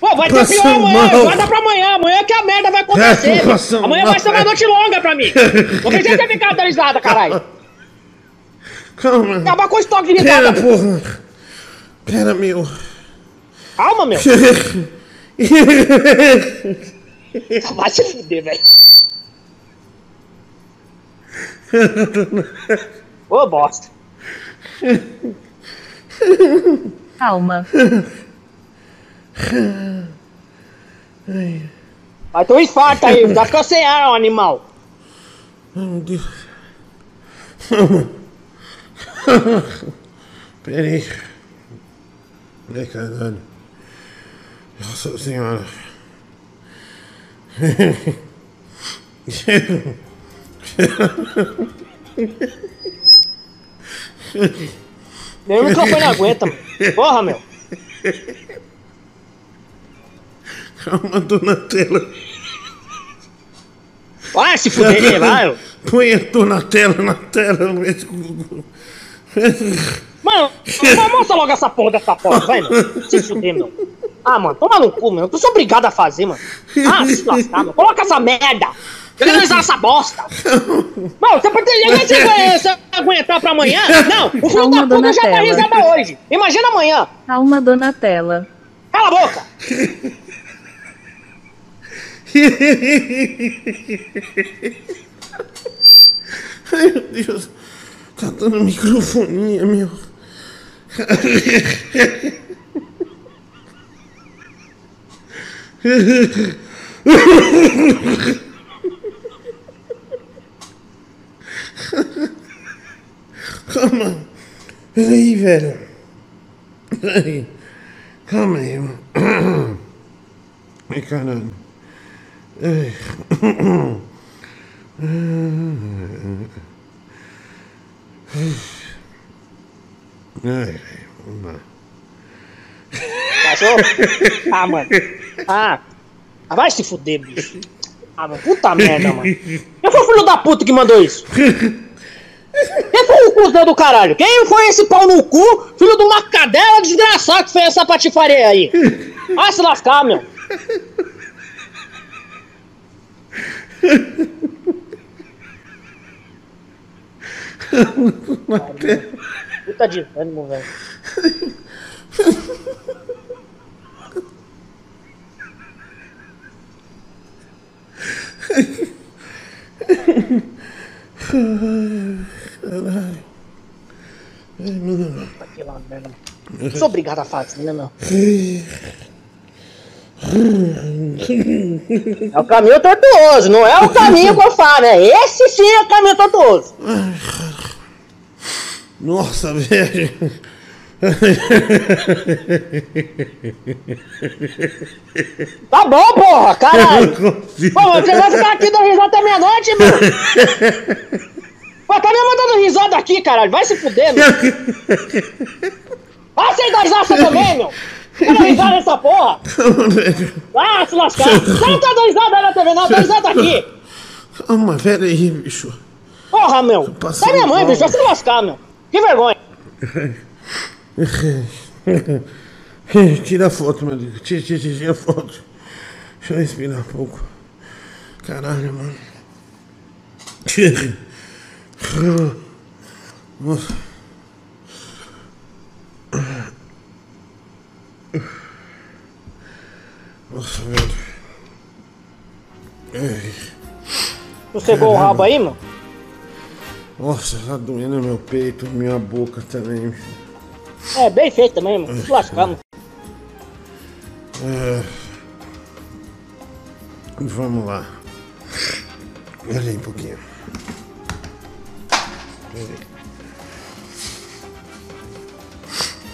Pô, vai ter pior amanhã, mal. guarda pra amanhã. Amanhã que a merda vai acontecer. [laughs] É, amanhã mal. vai ser uma noite longa pra mim. Não precisa ter ficado da risada, caralho. Calma. Acabar com o estoque de Pera, porra. Pera, meu. Calma, meu. [laughs] Vai se fuder, velho. Ô, bosta. Calma. Vai ter um infarto aí, sem ar, ô animal. Meu Deus. Pera aí. Ai, caralho. Nossa senhora. Nem o microfone aguenta, mano. Porra, meu. Calma, Donatella. Vai se fuder, vai. Põe a Donatella na tela. Mano, mo- mostra logo essa porra dessa porra, vai, meu. Se fuder, meu. Ah, mano, toma no cu, meu. Eu sou obrigado a fazer, mano. Ah, se lascar, meu. Coloca essa merda. Eu quero usar essa bosta. Mano, você você vai- você vai aguentar pra amanhã? Não, o filho Calma, da puta já tá risada hoje. Imagina amanhã. Calma, Donatella. Cala a boca. [laughs] Ai, meu Deus. Tá dando microfonia, meu. Calma. Peraí, velho. Peraí. Calma aí, mano. Ai, caralho. Ai. Ai, vamos lá. Cachorro? [laughs] Ah, mano. Ah. Ah, vai se fuder, bicho. Ah, mano. Puta merda, mano. Quem foi o filho da puta que mandou isso? Quem foi o cuzão do caralho? Quem foi esse pau no cu? Filho de uma cadela desgraçado que fez essa patifaria aí? Vai se lascar, meu. Puta de ânimo, velho. Caralho. Ai, mano. Aquela merda. Sou obrigado a fazer, né, meu? É o caminho tortuoso, não é o caminho que eu falo, né? Esse sim é o caminho tortuoso. Nossa, velho. Tá bom, porra, caralho. Pô, mas você vai ficar aqui dando risada até meia-noite, mano? Pô, tá me mandando risada aqui, caralho. Vai se fuder, meu. Vai sem dar risada também, meu. Dar risada nessa porra. Ah, se lascar. Não tá dando risada na TV, não. Tá risada aqui. Calma, pera aí, bicho. Porra, meu. Sai minha mãe, mal. bicho. Vai se lascar, meu. Que vergonha. [laughs] Tira a foto, meu. Tira, tira, tira, tira a foto. Deixa eu respirar um pouco. Caralho, mano. Nossa. Nossa, velho. Ai. Sossegou o rabo aí, meu? Nossa, tá doendo meu peito, minha boca também. É, bem feito também, meu. Se lascar. É. Vamos lá. Olha aí um pouquinho. Pera aí.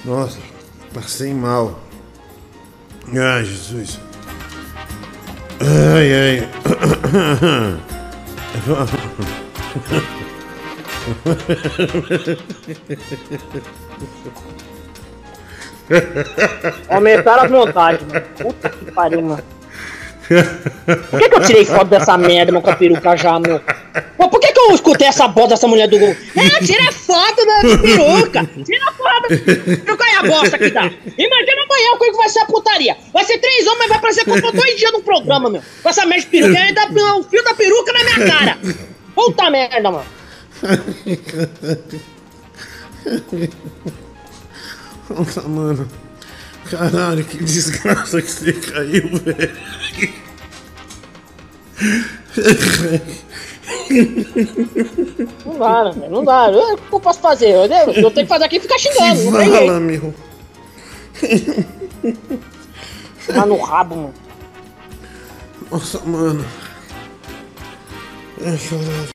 Nossa, passei mal. Ai, Jesus. Ai, ai. Aumentaram as montagens, mano. Puta que pariu, mano. Por que, que eu tirei foto dessa merda, meu, com a peruca já, meu? Pô, que, eu escutei essa bosta dessa mulher do Google? É, tira foto da [laughs] peruca! Tira foto da peruca aí a bosta que dá! Imagina amanhã o que vai ser a putaria! Vai ser três homens, mas vai aparecer como dois dias no programa, meu! Com essa merda de peruca, e ainda o fio da peruca na minha cara! Puta merda, mano! Nossa, mano. Caralho, que desgraça que você caiu, velho. Não dá, né? Não dá. Eu- O que eu posso fazer? Eu, eu tenho que fazer aqui e ficar xingando. Fala, jeito. meu. Tomar no rabo, mano. Nossa, mano. Ai, caralho.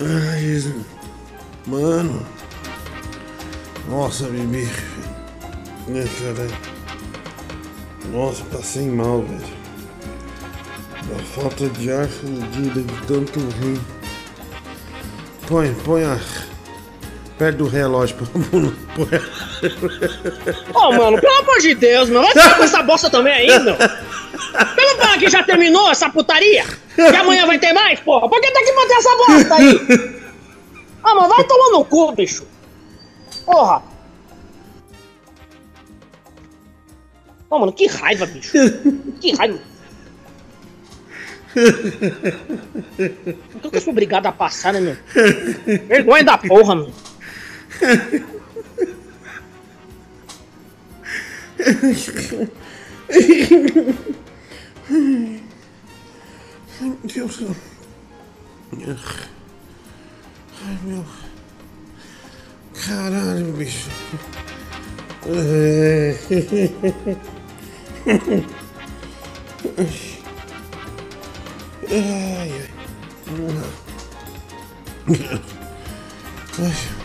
Ai, Jesus. Mano. Nossa. Ai, caralho. Nossa, passei mal, velho. A falta de ar fodida de tanto rim. Põe, põe a. Perto do relógio, põe Ô, mano, pelo amor de Deus, meu. Vai ficar com essa bosta também meu. Pelo falar que já terminou essa putaria? E amanhã vai ter mais, porra? Por que tem que manter essa bosta aí? Ah, mano, vai tomar no cu, bicho. Porra. Ô, mano, que raiva, bicho. Que raiva. Por que eu sou obrigado a passar, né, meu? Vergonha da porra, meu. Ai, Deus. Ai, meu. Caralho, bicho. Ai, ai. Ai.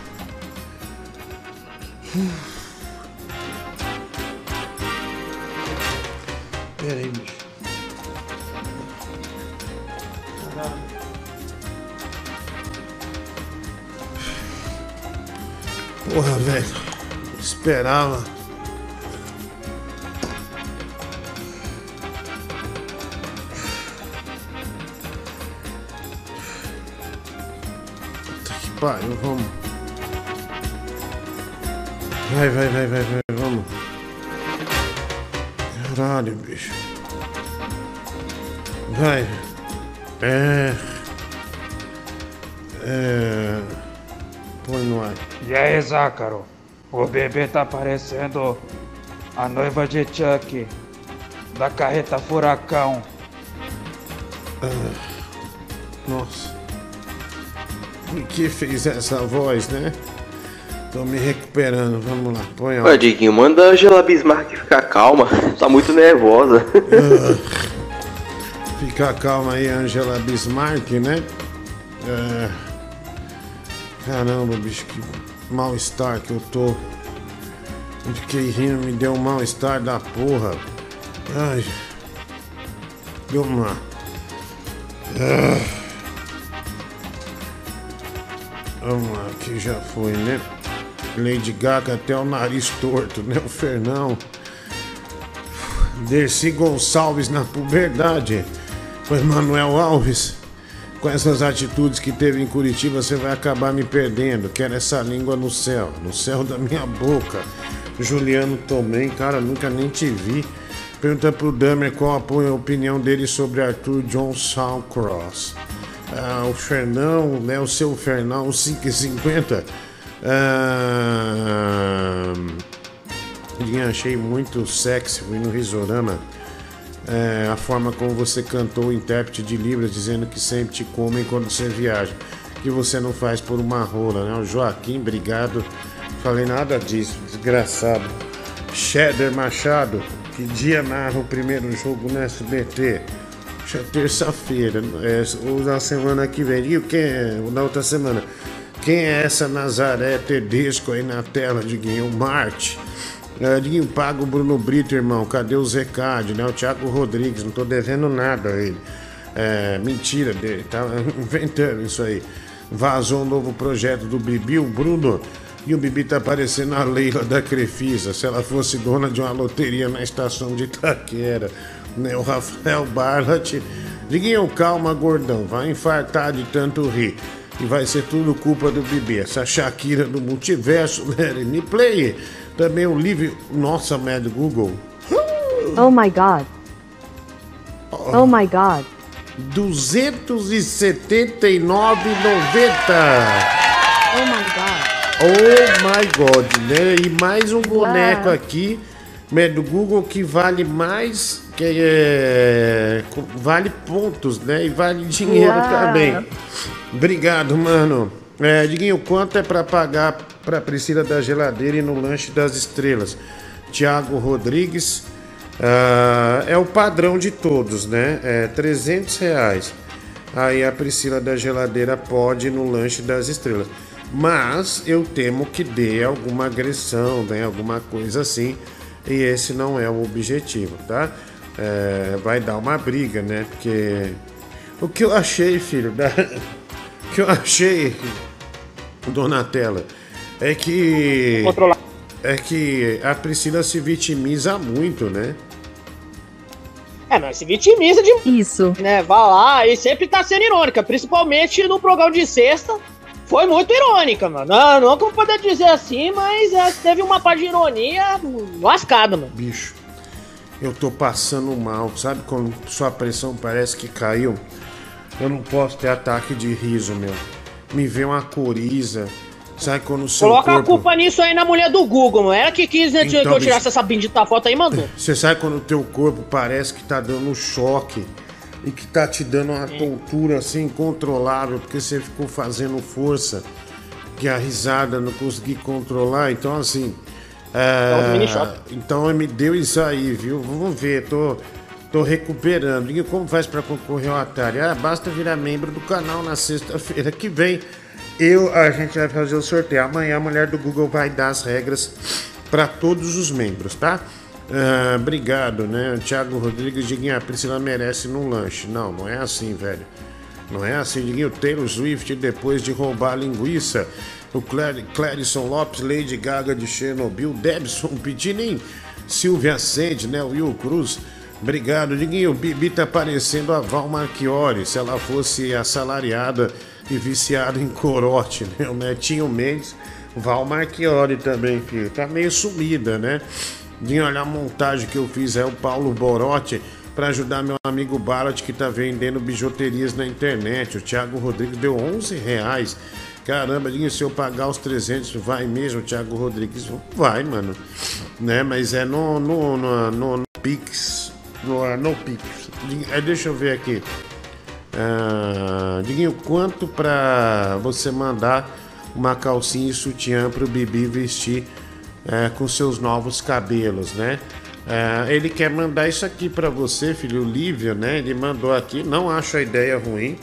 Pera aí, bicho. Porra, velho. Esperava. Que pariu, vamos. Vai, vai, vai, vai, vai, vamos. Caralho, bicho. Vai. É. É. Põe no ar. E aí, Zácaro? O bebê tá parecendo a noiva de Chuck, da carreta Furacão. Ah, nossa. Por que fez essa voz, né? Tô me recuperando. Vamos lá, põe Ô, Diguinho, manda a Angela Bismarck ficar calma. [laughs] Tá muito nervosa. Ah, Fica calma aí, Angela Bismarck, né? É, Caramba, bicho, que mal-estar que eu tô. Eu Fiquei rindo, me deu um mal-estar da porra. Ai. Vamos lá. Ah. Vamos lá, que já foi, né? Lady Gaga até o nariz torto, né? O Fernão. Dercy Gonçalves na puberdade. Foi Manuel Alves. Com essas atitudes que teve em Curitiba, você vai acabar me perdendo. Quero essa língua no céu, no céu da minha boca. Juliano também, cara, nunca nem te vi. Pergunta pro Damer qual a opinião dele sobre Arthur John Shawcross. Ah, o Fernão, né? O seu Fernão, 5,50. Ah, achei muito sexy, fui no Risorama. É, a forma como você cantou o intérprete de Libras, dizendo que sempre te comem quando você viaja. Que você não faz por uma rola, né? O Joaquim, obrigado. Falei nada disso, desgraçado. Cheddar Machado, que dia narra o primeiro jogo no SBT? É terça-feira, é, ou na semana que vem. E o que é? Na outra semana. Quem é essa Nazaré Tedesco aí na tela, Diguinho? O Marte. É, Diguinho, paga o Bruno Brito, irmão. Cadê os recados, né? O Thiago Rodrigues, não tô devendo nada a ele. É, mentira dele, tá [laughs] inventando isso aí. Vazou um novo projeto do Bibi, o Bruno. E o Bibi tá parecendo a Leila da Crefisa, se ela fosse dona de uma loteria na estação de Itaquera. Né? O Rafael Barlat. Diguinho, calma, gordão, vai infartar de tanto rir. E vai ser tudo culpa do Bibi. Essa Shakira do multiverso, Let Me Play. Também o livro. Nossa, Mad Google. Oh my god. Oh my god. 279,90. Oh my god. Oh my god, né? E mais um boneco aqui, né, do Google que vale mais, que é, vale pontos, né? E vale dinheiro Uau. também. Obrigado, mano. É, Diguinho, quanto é pra pagar pra Priscila da geladeira e no lanche das estrelas? Tiago Rodrigues, ah, é o padrão de todos, né? É 300 reais. Aí a Priscila da geladeira pode ir no lanche das estrelas. Mas eu temo que dê alguma agressão, né? Alguma coisa assim. E esse não é o objetivo, tá? É, vai dar uma briga, né? Porque o que eu achei, filho, da... [laughs] o que eu achei, Donatella, é que é que a Priscila se vitimiza muito, né? É, mas se vitimiza de. Isso. Né, vai lá e sempre tá sendo irônica, principalmente no programa de sexta. Foi muito irônica, mano. Não, não como poder dizer assim, mas é, teve uma parte de ironia lascada, mano. Bicho, eu tô passando mal, sabe quando sua pressão parece que caiu? Eu não posso ter ataque de riso, meu. Me vê uma coriza. Sabe quando o seu Coloca a corpo... culpa nisso aí na mulher do Google, mano. Ela que quis né, Então, que eu tirasse bicho. essa bendita foto aí, mandou. Você sabe quando o teu corpo parece que tá dando um choque e que tá te dando uma tontura assim incontrolável porque você ficou fazendo força que a risada não consegui controlar. Então assim, é, Então, choque. então me deu isso aí, viu? Vamos ver, tô tô recuperando. E como faz para concorrer ao Atari? Ah, basta virar membro do canal na sexta-feira que vem. Eu, a gente vai fazer o sorteio. Amanhã a mulher do Google vai dar as regras para todos os membros, tá? Ah, obrigado, né? Thiago Rodrigues, Diguinho, a Priscila merece num lanche. Não, não é assim, velho. Não é assim, Diguinho. Taylor Swift, depois de roubar a linguiça. O Clar Clarison Lopes, Lady Gaga de Chernobyl, Debson Pitinin, Silvia Sende, né? Will Cruz. Obrigado, Diguinho. Bibi tá parecendo a Val Marchiori, se ela fosse assalariada e viciada em corote, né? O Netinho Mendes, Val Marchiori também, filho. Tá meio sumida, né? Diguinho, olha a montagem que eu fiz, é o Paulo Borotti para ajudar meu amigo Barat que tá vendendo bijuterias na internet. O Thiago Rodrigues deu 11 reais. Caramba, Dinho, se eu pagar os 300, vai mesmo, Thiago Rodrigues? Vai, mano. Né? Mas é no, no, no, no, no Pix. No, no Pix. É, deixa eu ver aqui. Ah, Diguinho, quanto pra você mandar uma calcinha e sutiã pro Bibi vestir é, com seus novos cabelos, né? É, ele quer mandar isso aqui pra você, filho, o Lívio, né? Ele mandou aqui, não acho a ideia ruim.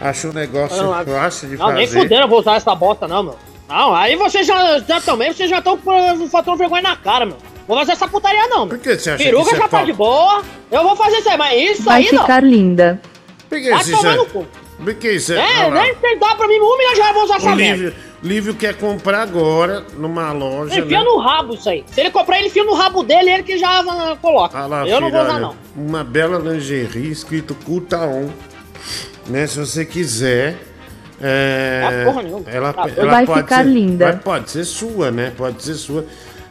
Acho um negócio Não, fácil de não, nem fazer. fudendo eu vou usar essa bota, não, meu. Não, aí vocês já, já também, vocês já estão com o fator vergonha na cara, meu. Vou fazer essa putaria, não, meu. Por que você acha que Peruca isso é já tá top? de boa. Eu vou fazer isso aí, mas isso Vai aí não. ficar linda. Por que Vai isso tomar é- no cu. Por que isso é? É, nem tentar pra mim, um milhão já eu vou usar essa O merda. Lívio, quer comprar agora numa loja. Enfia né? no rabo isso aí. Se ele comprar, ele enfia no rabo dele ele que já ah, coloca. Ah lá, eu não vou usar, olha, não. Uma bela lingerie escrito Cutaon. Né? Se você quiser. É, Ah, porra nenhuma. ela, Tá ela Vai pode ficar ser- linda. vai- pode ser sua, né? Pode ser sua.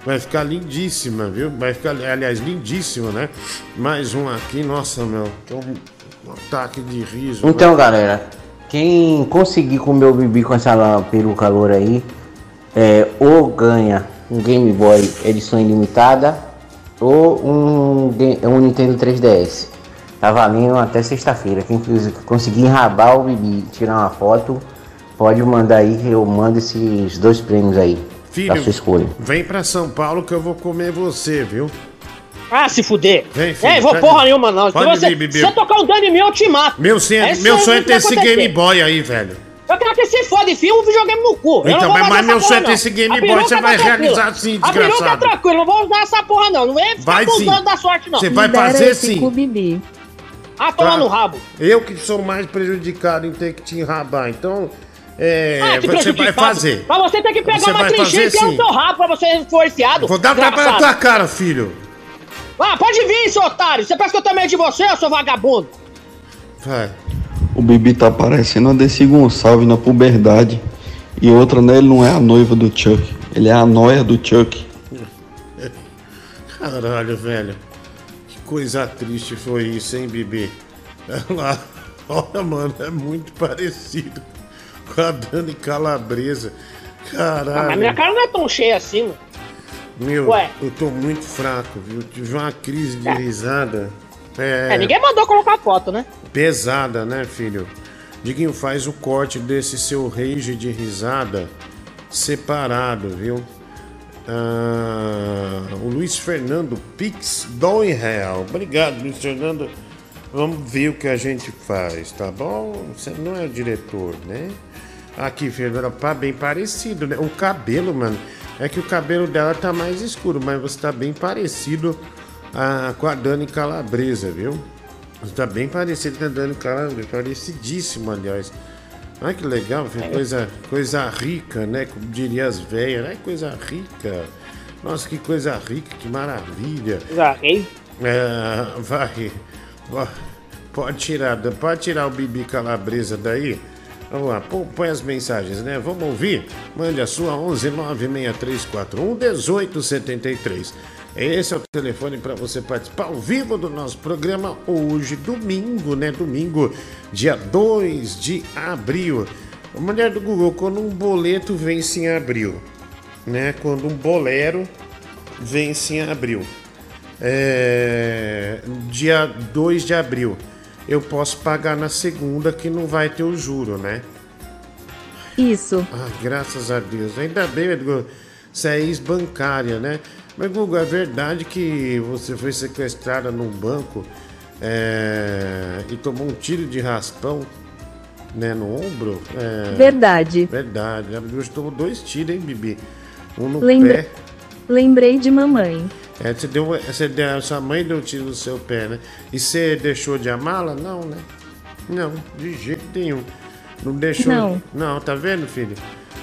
Vai ficar lindíssima, viu? Vai ficar, aliás, lindíssima, né? Mais um aqui, nossa, meu. Tô um ataque de riso. Então, galera, quem conseguir comer o Bibi com essa peruca loura aí, é, ou ganha um Game Boy edição ilimitada, ou um, um Nintendo 3DS. Tá valendo até sexta-feira. Quem conseguir enrabar o Bibi tirar uma foto, pode mandar aí que eu mando esses dois prêmios aí. Filho, da sua escolha. vem pra São Paulo que eu vou comer você, viu? Ah, se fuder. Vem, filho, Ei, vou porra nenhuma, não. Se pode você, vir, Bibi. se você tocar um dano em mim, eu te mato. Meu, sonho- É meu sonho é que ter vai esse acontecer. Game Boy aí, velho. Eu quero que se foda, enfia um videogame no cu. eu Então, não vou mas- mas meu sonho é ter esse Game Boy, você tá vai realizar sim, A peruca é desgraçado. tranquilo, não vou usar essa porra, não. Não vem ficar sim. abusando da sorte, não. Você vai Libera fazer esse sim. Bibi. Ah, toma Tá. no rabo. Eu que sou mais prejudicado em ter que te enrabar. Então, é, Ah, você vai fazer. Mas você tem que pegar Você uma trincheira e no sim. teu rabo pra você for enfiado. Vou dar tapa na desgraçado. tua cara, filho. Ah, pode vir, seu otário. Você pensa que eu tenho medo de você, seu vagabundo? Vai. O Bibi tá parecendo a Desi Gonçalves na puberdade. E outra, né? Ele não é a noiva do Chuck. Ele é a noia do Chuck. [laughs] Caralho, velho. Que coisa triste foi isso, hein, Bibi? [laughs] Ela, olha, mano, é muito parecido com a Dani Calabresa. Ah, Caralho. mas minha cara não é tão cheia assim, mano. Meu, Ué. eu tô muito fraco, viu? Tive uma crise de É. risada. É, É, ninguém mandou colocar foto, né? pesada, né, filho? Diguinho, faz o corte desse seu rage de risada separado, viu? Ah, o Luiz Fernando Pix dói real. Obrigado, Luiz Fernando. Vamos ver o que a gente faz, tá bom? Você não é diretor, né? Aqui, Fernanda, pá, bem parecido, né? O cabelo, mano. É que o cabelo dela tá mais escuro, mas você tá bem parecido ah, com a Dani Calabresa, viu? Você tá bem parecido com a Dani Calabresa, parecidíssimo, aliás. Ai, que legal, filho. coisa, coisa rica, né? Como diria as velhas, ai, coisa rica. Nossa, que coisa rica, que maravilha. Zarrei. É, vai. Pode tirar, pode tirar o Bibi Calabresa daí. Vamos lá, põe as mensagens, né? Vamos ouvir? Mande a sua 1196341 1873. Esse é o telefone para você participar ao vivo do nosso programa hoje, domingo, né? Domingo, dia 2 de abril. A mulher do Google, quando um boleto vence em abril, né? Quando um bolero vence em abril. É, dia 2 de abril. Eu posso pagar na segunda que não vai ter o juro, né? Isso. Ah, graças a Deus. Ainda bem, Edgar, você é ex-bancária, né? Mas, Google, é verdade que você foi sequestrada num banco é, e tomou um tiro de raspão né, no ombro? É, Verdade. Verdade. A Bibi tomou dois tiros, hein, Bibi? Um no Lembra- pé. Lembrei de mamãe. É, você deu, você deu, sua mãe deu um tiro no seu pé, né? E você deixou de amá-la? Não, né? Não, de jeito nenhum. Não deixou. Não. Não, tá vendo, filho?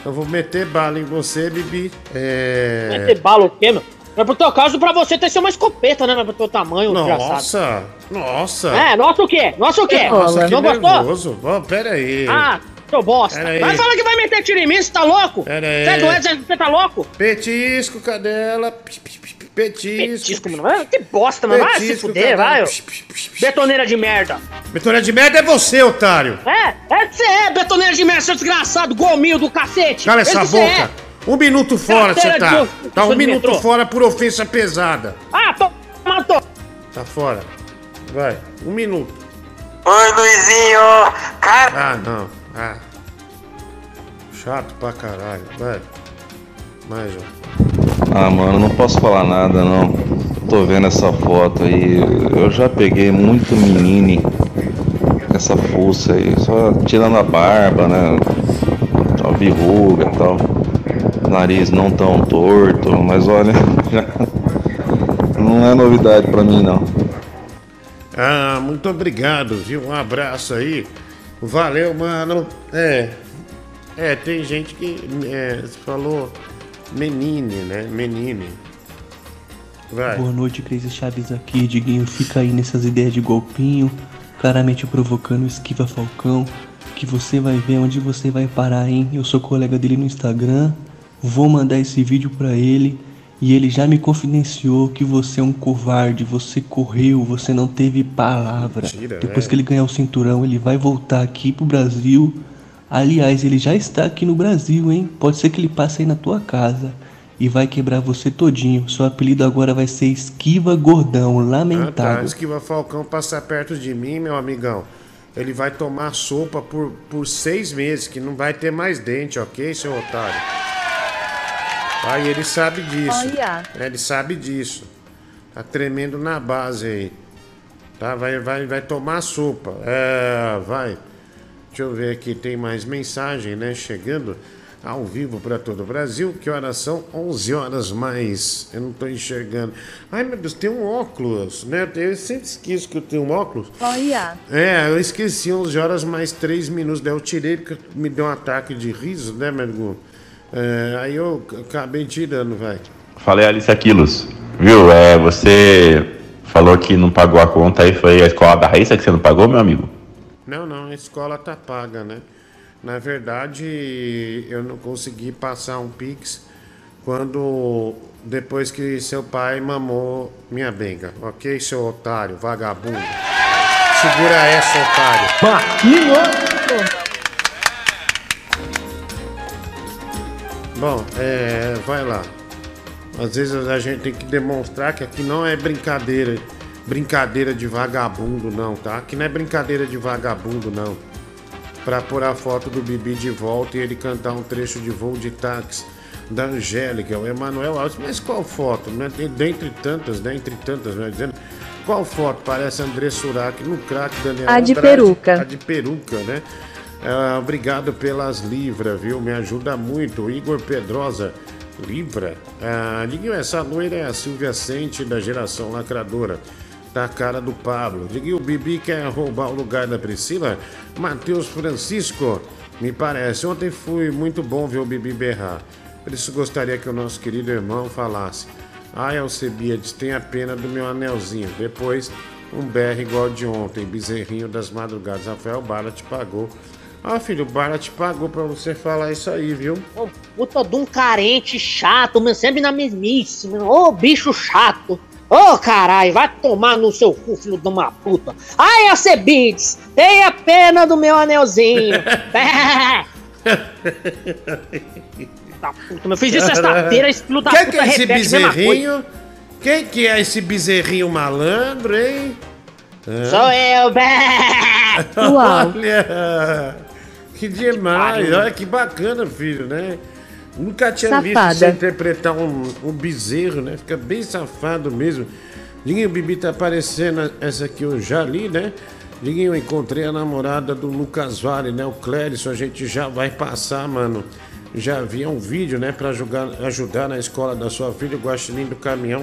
Eu vou meter bala em você, Bibi. É. Meter bala o quê, meu? Mas pro teu caso, pra você ter que ser uma escopeta, né? Mas pro teu tamanho. Nossa! Nossa! É, nossa o quê? Nossa o quê? Nossa, que Não gostou? nervoso. Ó, pera aí. Ah, seu bosta. Vai falar que vai meter tiro em mim, você tá louco? Pera aí. Você é doente, você- você tá louco? Petisco, cadela. Petisco. Petisco, mano. Que bosta, mano. Vai se fuder, cadela. vai. ó. Betoneira de merda. Betoneira de merda é você, otário! É, é que você é, betoneira de merda, seu desgraçado, gominho do cacete. Cala essa Esse boca! é. Um minuto fora você tá. de- Tá um minuto metrô. fora por ofensa pesada. Ah, tô, matou. Tá fora. Vai, um minuto. Oi, Luizinho! Cara, Ah, não. Ah. Chato pra caralho. Vai. Mais um. Ah, mano, não posso falar nada não. Tô vendo essa foto aí. Eu já peguei muito menine essa fuça aí, só tirando a barba, né? A verruga e tal. Nariz não tão torto, mas olha, [laughs] já não é novidade pra mim não. Ah, muito obrigado, viu? Um abraço aí. Valeu, mano. É. É, tem gente que. É, falou menine, né? Menine. Vai. Boa noite, Crazy Chaves aqui. Diguinho fica aí nessas ideias de golpinho, claramente provocando, esquiva Falcão. Que você vai ver onde você vai parar, hein? Eu sou colega dele no Instagram, vou mandar esse vídeo pra ele. E ele já me confidenciou que você é um covarde, você correu, você não teve palavra. Mentira, Depois é. que ele ganhar o cinturão, ele vai voltar aqui pro Brasil. Aliás, ele já está aqui no Brasil, hein? Pode ser que ele passe aí na tua casa e vai quebrar você todinho. Seu apelido agora vai ser Esquiva Gordão, Ah, tá. lamentável. Esquiva Falcão passar perto de mim, meu amigão. Ele vai tomar sopa por, por seis meses, que não vai ter mais dente, ok, seu otário? Aí ele sabe disso. Olha. É, Ele sabe disso. Tá tremendo na base aí. Tá? Vai, vai, vai tomar sopa. É, vai. Deixa eu ver aqui, tem mais mensagem, né? Chegando. ao vivo para todo o Brasil. Que horas são? 11 horas mais. Eu não tô enxergando. Ai, meu Deus, tem um óculos, né? Eu sempre esqueço que eu tenho um óculos. Olha. É, eu esqueci 11 horas mais 3 minutos. Daí eu tirei porque me deu um ataque de riso, né, Mergu? É, aí eu acabei tirando, vai. Falei Alice Aquilos. Viu? É, você falou que não pagou a conta aí, foi a escola da Raíssa que você não pagou, meu amigo? Não, não, a escola tá paga, né? Na verdade, eu não consegui passar um Pix quando. depois que seu pai mamou minha benga. Ok, seu otário, vagabundo? Segura essa, otário. Bom, é. Vai lá. Às vezes a gente tem que demonstrar que aqui não é brincadeira. Brincadeira de vagabundo, não, tá? Aqui não é brincadeira de vagabundo, não. Pra pôr a foto do Bibi de volta e ele cantar um trecho de voo de táxi da Angélica, o Emanuel Alves. Mas qual foto? Né? Dentre tantas, né? Entre tantas, né? Dizendo. Qual foto? Parece André Surak no craque Daniel A de Andrade. peruca. A de peruca, né? Ah, obrigado pelas livras, viu? Me ajuda muito. Igor Pedrosa, livra. Ah, Diguinho, essa loira é a Silvia Sente da geração lacradora. Da cara do Pablo. Diguinho, o Bibi quer roubar o lugar da Priscila? Matheus Francisco, me parece. Ontem foi muito bom ver o Bibi berrar. Por isso gostaria que o nosso querido irmão falasse. Ai, Alcebiades, tenha pena do meu anelzinho. Depois, um BR igual de ontem, bezerrinho das madrugadas. Rafael Bala te pagou. Ah, filho, o te pagou pra você falar isso aí, viu? Ô, puta de um carente chato, meu, sempre na mesmice, meu. Ô, bicho chato. Ô, caralho, vai tomar no seu cu, filho de uma puta. Ai, Acebides, tenha pena do meu anelzinho. [laughs] tá puta, meu, fiz isso sexta-feira, esse filho da Quem puta que é esse repete a mesma bezerrinho? Quem que é esse bezerrinho malandro, hein? Sou eu, [laughs] [laughs] Uau. Olha! Que demais! Olha que bacana, filho, né? Nunca tinha Safada. visto você interpretar um, um bezerro, né? Fica bem safado mesmo. Diguinho, Bibi tá aparecendo, essa aqui eu já li, né? Diguinho, eu encontrei a namorada do Lucas Vale, né? O Clérison, a gente já vai passar, mano. Já havia um vídeo, né, pra jogar, ajudar na escola da sua filha, o Guaxinim do Caminhão.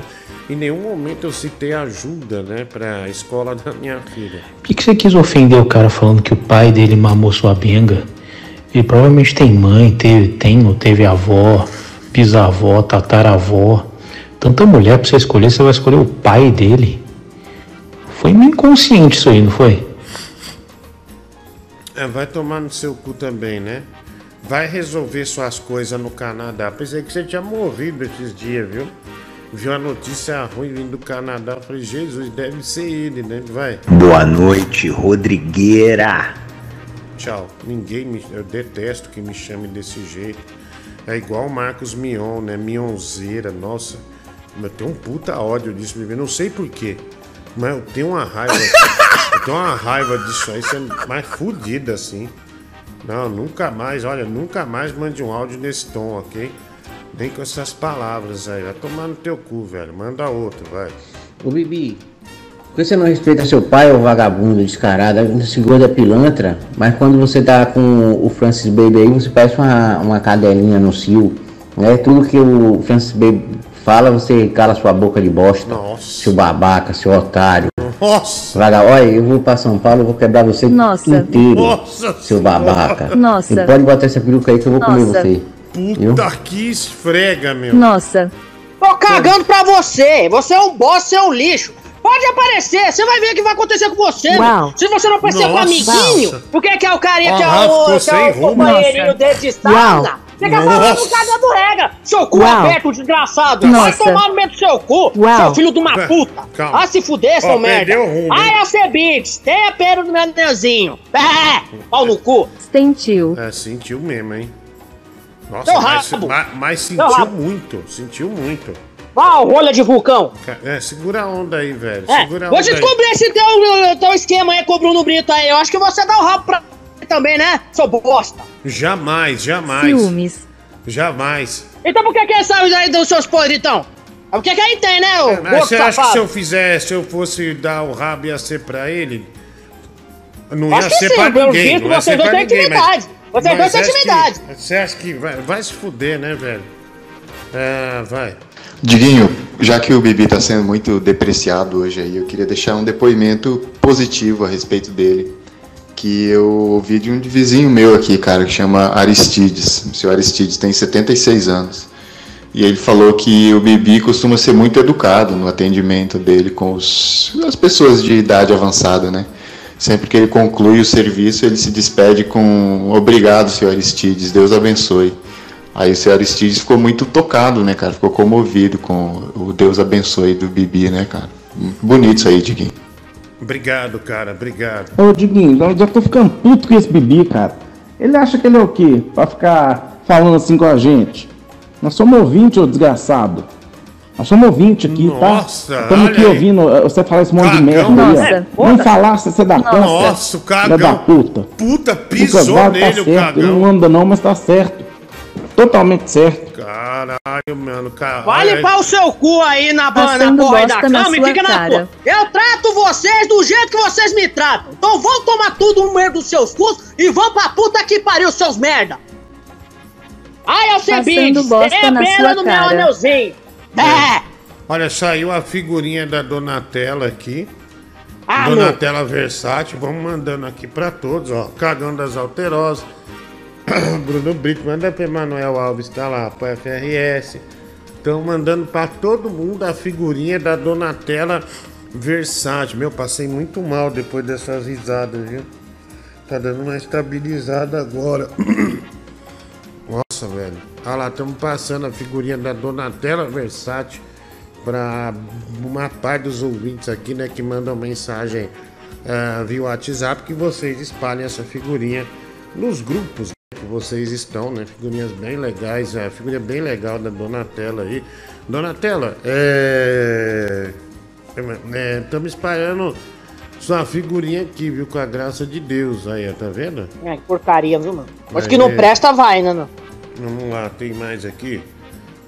Em nenhum momento eu citei ajuda, né, pra escola [laughs] da minha filha. Por que, que você quis ofender o cara falando que o pai dele mamou sua benga? Ele provavelmente tem mãe, teve, tem ou teve avó, bisavó, tataravó. Tanta mulher pra você escolher, você vai escolher o pai dele. Foi meio inconsciente isso aí, não foi? É, vai tomar no seu cu também, né? Vai resolver suas coisas no Canadá. Pensei que você tinha morrido esses dias, viu? Viu a notícia ruim vindo do Canadá. Falei, Jesus, deve ser ele, né? Vai. Boa noite, Rodrigueira. Tchau. Ninguém me. Eu detesto que me chame desse jeito. É igual o Marcos Mion, né? Mionzeira, nossa. Eu tenho um puta ódio disso, bebê. Não sei porquê. Mas eu tenho uma raiva. [laughs] eu tenho uma raiva disso aí, sendo mais fudida assim. Não, nunca mais, olha, nunca mais mande um áudio nesse tom, ok? Nem com essas palavras aí. Vai tomar no teu cu, velho. Manda outro, vai. Ô Bibi, por que você não respeita seu pai, ô vagabundo descarado, ainda se gorda pilantra, mas quando você tá com o Francis Baby aí, você parece uma, uma cadelinha no cio, né? Tudo que o Francis Baby fala, você cala sua boca de bosta, seu babaca, seu otário. Nossa! Vaga, olha, eu vou pra São Paulo, vou quebrar você Nossa. inteiro, Nossa seu babaca. Nossa. E pode botar essa peruca aí que eu vou comer Nossa. você. Viu? Puta que esfrega, meu. Nossa. Tô cagando pra você. Você é um bosta, você é um lixo. Pode aparecer, você vai ver o que vai acontecer com você. Se você não aparecer com o Nossa. amiguinho, o que é que é o carinha que é o, que é o rumo. companheirinho Nossa. dele de Uau. Fica falando Nossa. cada do regra. Seu cu Uau. aberto, desgraçado. Vai Nossa. tomar no meio do seu cu, Uau. seu filho de uma puta. Calma. Ah, se fuder, seu Ó, merda. rumo, Ai, hein? a Cebits, tenha pena do meu anelzinho. É, pau no cu. Sentiu. É, sentiu mesmo, hein? Nossa, Seu mas, mas, mas Seu sentiu muito, sentiu muito. Ó, rolha de vulcão. É, segura a onda aí, velho. É, Segura a vou onda aí. descobrir esse teu, teu esquema aí com o Bruno Brito aí. Eu acho que você dá o rabo pra também, né, seu bosta? Jamais, jamais. Ciúmes. Jamais. Então por que que ele saiu aí dos seus podres, então? O que que aí tem, né, ô É, Mas você acha que se eu fizesse, se eu fosse dar o rabo ia ser pra ele? Não Acho ia que ser sim, pra pelo ninguém. jeito Não ia você ser não pra tem ninguém, mas, intimidade. Vocês dois têm intimidade. que, você acha que vai, vai se fuder, né, velho? É, vai. Diguinho, já que o Bibi tá sendo muito depreciado hoje aí, eu queria deixar um depoimento positivo a respeito dele. Que eu ouvi de um vizinho meu aqui, cara, que chama Aristides. O senhor Aristides tem 76 anos. E ele falou que o Bibi costuma ser muito educado no atendimento dele com os, as pessoas de idade avançada, né? Sempre que ele conclui o serviço, ele se despede com obrigado, senhor Aristides, Deus abençoe. Aí o senhor Aristides ficou muito tocado, né, cara? Ficou comovido com o Deus abençoe do Bibi, né, cara? Bonito isso aí, Diguinho. Obrigado, cara, obrigado. Ô, Diguinho, já tô ficando puto com esse Bibi, cara. Ele acha que ele é o quê? Pra ficar falando assim com a gente? Nós somos ouvintes, ô desgraçado. Nós somos ouvintes aqui, Nossa, tá? Estamos aqui aí. ouvindo uh, você falar esse monte de merda aí, Nossa. ó. Vamos falar se você dá conta. Nossa, o cagão. Da puta. Puta, Lucas pisou Vale nele tá o certo. Ele cagão. não anda não, mas tá certo. Totalmente certo. Caralho, mano, cara. Vai limpar o seu cu aí na, Passando porra aí da cama e fica na porra. Eu trato vocês do jeito que vocês me tratam. Então vão tomar tudo no meio dos seus cus e vão pra puta que pariu, seus merda. Ai, Alcebides, é sua no meu anelzinho. É. Olha, saiu a figurinha da Donatella aqui. Ah, Donatella Versátil. Vamos mandando aqui pra todos, ó. Cagão das Alterosas. [coughs] Bruno Brito, manda pra Emanuel Alves, tá lá, pra FRS. Estão mandando pra todo mundo a figurinha da Donatella Versátil. Meu, passei muito mal depois dessas risadas, viu? Tá dando uma estabilizada agora. [coughs] Nossa, velho. Olha lá, estamos passando a figurinha da Donatella Versátil para uma parte dos ouvintes aqui, né, que mandam mensagem ah, via WhatsApp, que vocês espalhem essa figurinha nos grupos vocês estão, né? Figurinhas bem legais, a figurinha bem legal da Donatella aí. Donatella, é. Estamos espalhando sua figurinha aqui, viu? Com a graça de Deus aí, tá vendo? É, que porcaria, viu, mano? Aí. que não presta, vai, né, não? Vamos lá, tem mais aqui.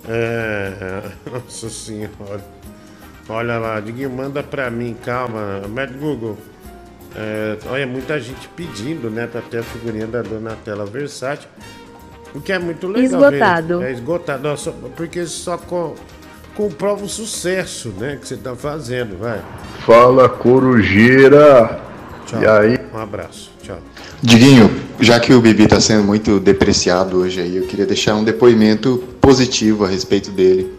É, [laughs] nossa senhora. Olha lá, Diguinho, manda pra mim, calma. Mad Google. É, olha, muita gente pedindo, né, pra ter a figurinha da Donatella Versátil. O que é muito legal. Esgotado. ver. É esgotado. Ó, só- porque só co- comprova o sucesso, né, que você tá fazendo, vai. Fala, corujeira. Tchau. E aí? Um abraço. Tchau. Diguinho, já que o Bibi tá sendo muito depreciado hoje aí, eu queria deixar um depoimento positivo a respeito dele.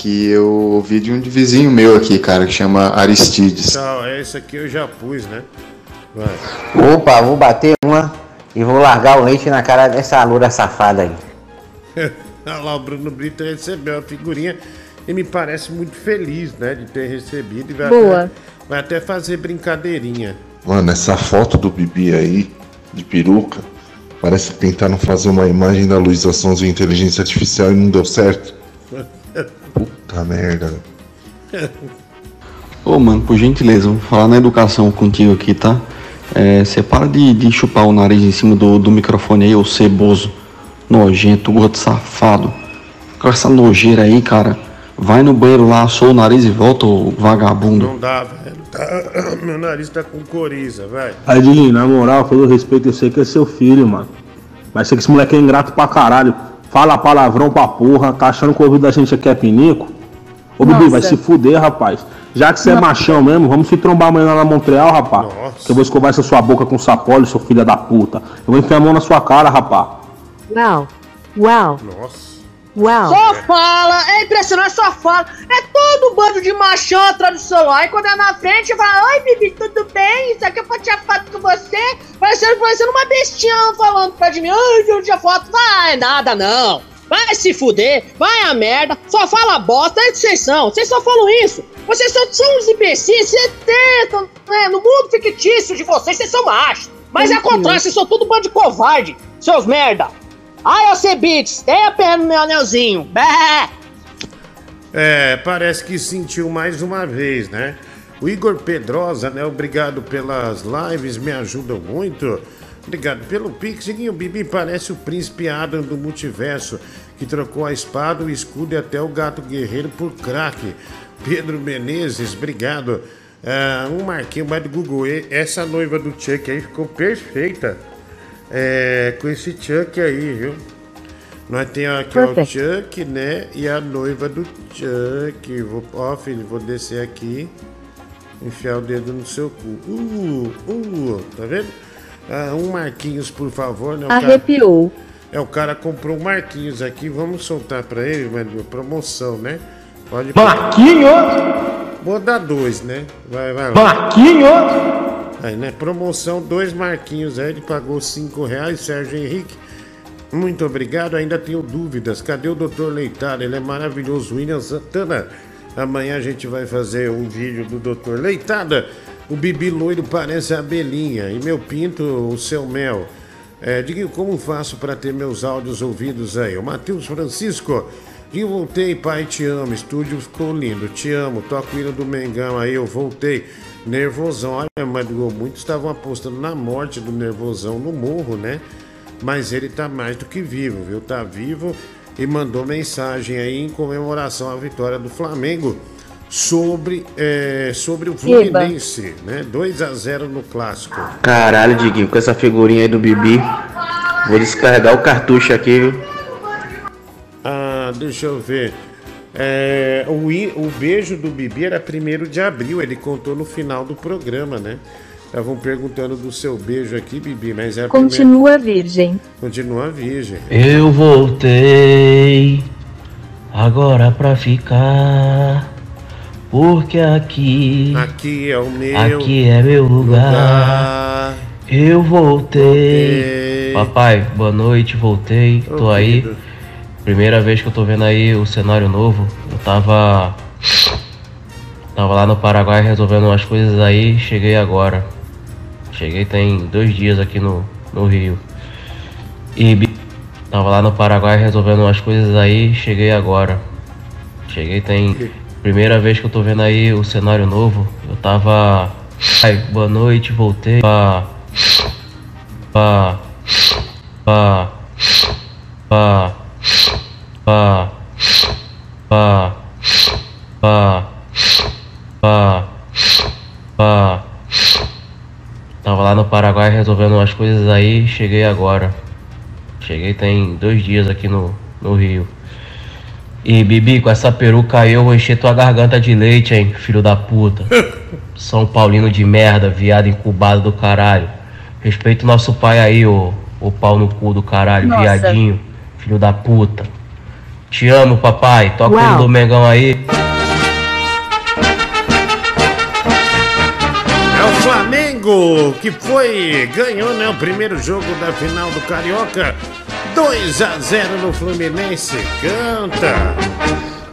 Que eu ouvi de um vizinho meu aqui, cara, que chama Aristides. Tchau. É esse aqui eu já pus, né? Vai. Opa, vou bater uma e vou largar o leite na cara dessa loura safada aí. Olha lá, o Bruno Brito recebeu a figurinha e me parece muito feliz, né, de ter recebido. E vai Boa. Até, vai até fazer brincadeirinha. Mano, essa foto do Bibi aí, de peruca, parece que tentaram fazer uma imagem da Luísa Sons de inteligência artificial e não deu certo. [laughs] Puta merda. Ô, mano, por gentileza, vou falar na educação contigo aqui, tá? É, você para de, de chupar o nariz em cima do, do microfone aí, ô ceboso, nojento, gordo safado. Com essa nojeira aí, cara. Vai no banheiro lá, assou o nariz e volta, ô vagabundo. Não dá, velho. Tá- [coughs] Meu nariz tá com coriza, vai. Aí, Diguinho, na moral, pelo respeito, eu sei que é seu filho, mano. Mas sei que esse moleque é ingrato pra caralho. Fala palavrão pra porra, tá achando que o ouvido da gente aqui é pinico? Ô, Bibi, Nossa. vai se fuder, rapaz. Já que você é machão mesmo, vamos se trombar amanhã lá na Montreal, rapaz. Que eu vou escovar essa sua boca com sapólio, seu filho da puta. Eu vou enfiar a mão na sua cara, rapaz. Wow. Wow. Nossa. Só fala, é impressionante, só fala. É todo um bando de machão atrás do celular. E quando é na frente, fala: Oi, Bibi, tudo bem? Isso aqui eu vou tirar foto com você. Parecendo, parecendo uma bestião falando de mim: Ai, eu tirar foto. Vai, nada não. Vai se fuder, vai a merda. Só fala bosta, é que vocês são. Vocês só falam isso. Vocês são, são uns imbecis, vocês tentam, né? No mundo fictício de vocês, vocês são machos. Mas é contrário, vocês são tudo um bando de covarde, seus merda. Ai, você Beats, tem a perna no meu anelzinho. Bé! É, parece que sentiu mais uma vez, né? O Igor Pedrosa, né? Obrigado pelas lives, me ajudam muito. Obrigado pelo Pix. Diguinho Bibi parece o príncipe Adam do multiverso, que trocou a espada, o escudo e até o gato guerreiro por crack. Pedro Menezes, obrigado. Ah, um marquinho mais do Google. E- Essa noiva do Chuck aí ficou perfeita. É, com esse Chuck aí, viu? Nós temos aqui ó, o. Chuck, né? E a noiva do Chuck. Vou, ó, filho, vou descer aqui. Enfiar o dedo no seu cu. Uh, uh, tá vendo? Ah, um Marquinhos, por favor, né? O cara- Arrepiou. é, o cara comprou um Marquinhos aqui. Vamos soltar pra ele, mas promoção, né? Pode. Marquinhos! Vou dar dois, né? Vai, vai lá. Marquinhos! Aí, né? Promoção, dois Marquinhos aí. Ele pagou cinco reais, Sérgio Henrique. Muito obrigado. Ainda tenho dúvidas. Cadê o Dr. Leitado? Ele é maravilhoso. William Santana. Amanhã a gente vai fazer um vídeo do Dr. Leitada. O Bibi loiro parece a abelhinha. E meu pinto, o seu mel. É, diga como faço para ter meus áudios ouvidos aí. O Matheus Francisco. E voltei, pai, te amo. Estúdio ficou lindo, te amo. Toco o hino do Mengão aí, eu voltei. Nervosão, olha, Madruga, muitos estavam apostando na morte do Nervosão no morro, né? Mas ele tá mais do que vivo, viu? Tá vivo e mandou mensagem aí em comemoração à vitória do Flamengo sobre, é, sobre o Fluminense, né? 2 a 0 no clássico. Caralho, Diguinho, com essa figurinha aí do Bibi. Vou descarregar o cartucho aqui, viu? Ah, deixa eu ver. É, o, o beijo do Bibi era 1 de abril, ele contou no final do programa, né? Estavam perguntando do seu beijo aqui, Bibi, mas é a primeira- Continua virgem. Continua virgem. Eu voltei agora pra ficar. Porque aqui, Aqui é o meu. aqui é meu lugar. lugar. Eu voltei. Papai, boa noite, voltei. Ô, Tô aí. Primeira vez que eu tô vendo aí o cenário novo. Eu tava. Tava lá no Paraguai resolvendo umas coisas aí, cheguei agora. Cheguei tem dois dias aqui no, no Rio. E tava lá no Paraguai resolvendo umas coisas aí, cheguei agora. Cheguei tem. Primeira vez que eu tô vendo aí o cenário novo. Eu tava. Ai, boa noite, voltei. Pá. Pá. Pá. Pá. Pá. Pá. Pá. Pá. Pá. Tava lá no Paraguai resolvendo umas coisas aí, cheguei agora. Cheguei tem dois dias aqui no, no Rio. E Bibi, com essa peruca aí eu vou encher tua garganta de leite, hein, filho da puta. [laughs] São Paulino de merda, viado incubado do caralho. Respeita o nosso pai aí, ô, ô pau no cu do caralho, Nossa. viadinho, filho da puta. Te amo, papai. Toca o Uau. hino do Mengão aí. É o Flamengo que foi, ganhou né, o primeiro jogo da final do Carioca. 2 a 0 no Fluminense. Canta.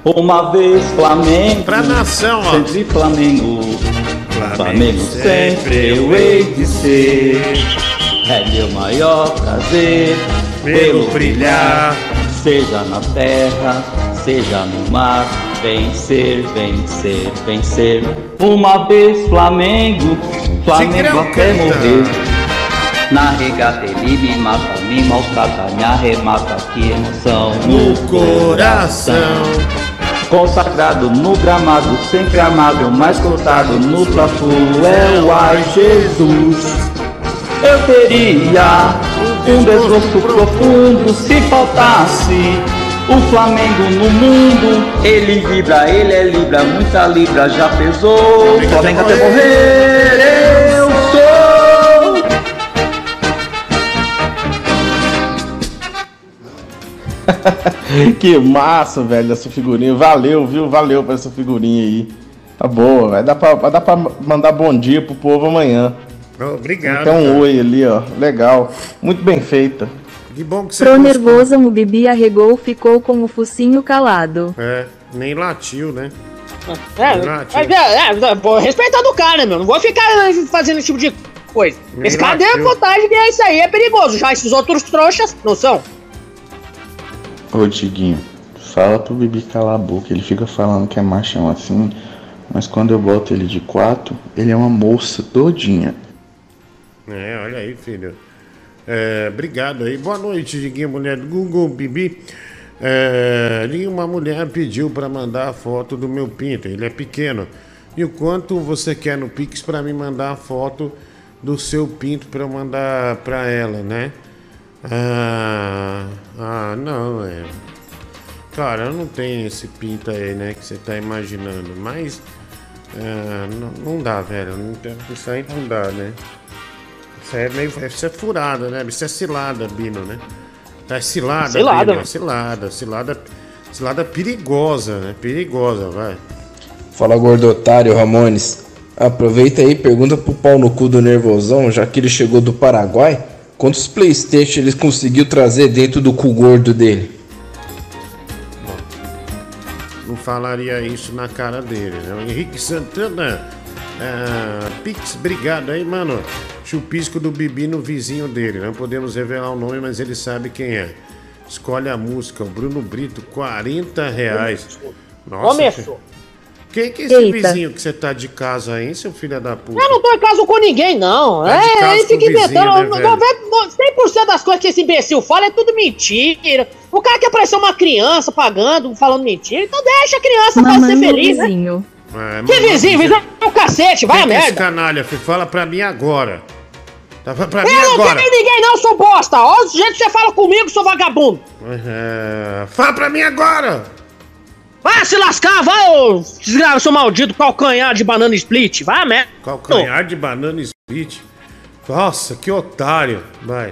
Uma vez Flamengo. Pra nação, ó. Sempre Flamengo. Flamengo sempre eu hei de ser. É meu maior prazer Pelo brilhar. Seja na terra, seja no mar. Vencer, vencer, vencer. Uma vez Flamengo. Flamengo até morrer. Na regata ele me mata, me maltrata, me arremata, que emoção No coração. Consagrado no gramado, sempre amável, mais cotado no plafô é o ai Jesus. Eu teria um desgosto profundo se faltasse o Flamengo no mundo. Ele vibra, ele é libra, muita libra já pesou. Flamengo até morrer, eu sou. [laughs] que massa, velho, essa figurinha. Valeu, viu? Valeu por essa figurinha aí. Tá boa, vai dar pra, vai dar pra mandar bom dia pro povo amanhã. Obrigado. Um cara. oi ali, ó. Legal. Muito bem feita. Que bom que você Pro gostou. nervoso, o Bibi arregou ficou com o focinho calado. É, nem latiu, né? É, Nath. é, é, é, pô, respeitando o cara, né, meu? Não vou ficar fazendo esse tipo de coisa. Nem Esse cara deu latiu. vantagem que é isso aí, é perigoso. Já esses outros trouxas não são. Ô Diguinho, fala pro Bibi calar a boca. Ele fica falando que é machão assim, mas quando eu boto ele de quatro, ele é uma moça todinha. É, olha aí, filho. É, obrigado aí. Boa noite, Diguinho, mulher do Google, Bibi. É, uma mulher pediu para mandar a foto do meu pinto. Ele é pequeno. E o quanto você quer no Pix para me mandar a foto do seu pinto para eu mandar para ela, né? Ah, ah, não, é. Cara, eu não tenho esse pinto aí, né, que você tá imaginando, mas. ah, não, não dá, velho. Não, isso aí não dá, né? Isso é meio. Isso é furada, né? Isso é cilada, Bino, né? É cilada, Cilada, Bino, é cilada, cilada. Cilada perigosa, né? Perigosa, vai. Fala gordo otário, Ramones. Aproveita aí e pergunta pro pau no cu do nervosão, já que ele chegou do Paraguai, quantos Playstation ele conseguiu trazer dentro do cu gordo dele? não falaria isso na cara dele, né? O Henrique Santana, ah, Pix, obrigado aí, mano. Chupisco do Bibi no vizinho dele. Não podemos revelar o nome, mas ele sabe quem é. Escolhe a música, o Bruno Brito, 40 reais. Nossa, Começou. Quem que é esse Eita. vizinho que você tá de casa aí, seu filho da puta? Eu não tô em casa com ninguém, não. Tá é, ele fica vizinho, inventando. né, velho? 90, 100% das coisas que esse imbecil fala é tudo mentira. O cara quer parecer uma criança pagando, falando mentira, então deixa a criança pra ser Mamãe no feliz, né? É, Que vizinho? Vizinho é um cacete, vai a é esse merda. canalha, filho? Fala pra mim agora. Tá, pra mim Eu não agora. tenho ninguém, não, sou bosta. Olha o jeito que você fala comigo, sou vagabundo. É, fala pra mim agora. Vai se lascar, vai, ô desgraça, seu maldito calcanhar de banana split. Vai a merda. Calcanhar de banana split. Nossa, que otário. Vai.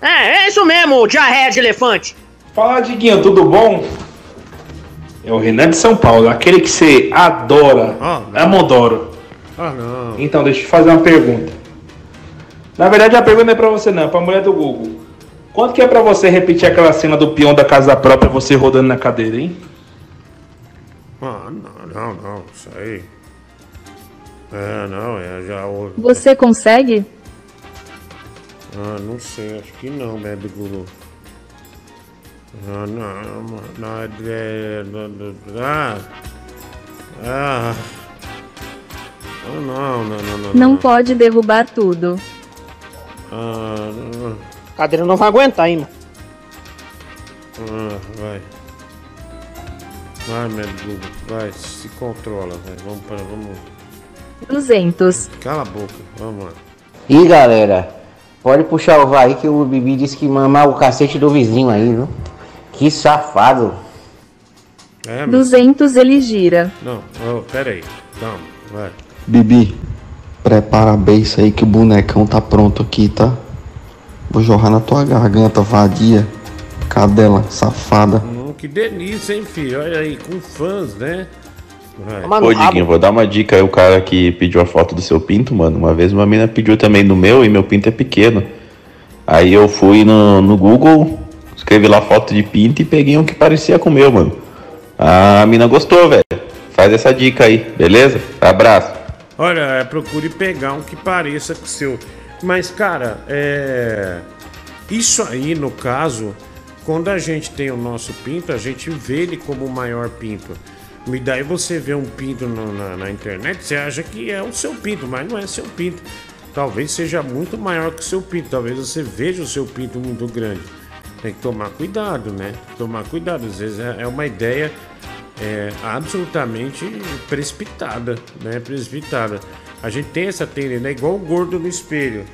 É, é isso mesmo, diarreia de elefante. Fala, Diguinho, tudo bom? É o Renan de São Paulo, aquele que você adora. Amodoro. Ah, não. Então, deixa eu te fazer uma pergunta. Na verdade, a pergunta não é pra você, não, é pra mulher do Google. Quanto que é pra você repetir aquela cena do peão da casa própria, você rodando na cadeira, hein? Ah, não, não, não. Isso aí. É, não, é já o. Você consegue? Ah, não sei, acho que não, né, do Ah, não, não, é. é, não, não, Ah! Ah! Não, não, não, não. Não pode derrubar tudo. Ah. A cadeira não vai aguentar, mano. Ah, vai. Vai, meu Google, vai, se controla, vai. Vamos para, vamos. 200. Cala a boca, vamos lá. Ih, galera, pode puxar o vai que o Bibi disse que mama o cacete do vizinho aí, viu? Que safado. É, mas... 200 ele gira. Não, oh, pera aí. Calma, vai. Bibi, prepara a beiça aí que o bonecão tá pronto aqui, tá? Vou jorrar na tua garganta, vadia. Cadela, safada. Que delícia, hein, filho? Olha aí, com fãs, né? Vai. Ô, Diguinho, vou dar uma dica aí. O cara que pediu a foto do seu pinto, mano. Uma vez uma mina pediu também do meu e meu pinto é pequeno. Aí eu fui no, no Google, escrevi lá foto de pinto e peguei um que parecia com o meu, mano. A mina gostou, velho. Faz essa dica aí, beleza? Abraço. Olha, é, procure pegar um que pareça com o seu. Mas, cara, é. Isso aí, no caso, quando a gente tem o nosso pinto, a gente vê ele como o maior pinto. E daí você vê um pinto no- na, na internet, você acha que é o seu pinto, mas não é seu pinto. Talvez seja muito maior que o seu pinto, talvez você veja o seu pinto muito grande. Tem que tomar cuidado, né? Tomar cuidado, às vezes é é uma ideia é, absolutamente precipitada, né? Precipitada. A gente tem essa tendência, né? Igual o gordo no espelho.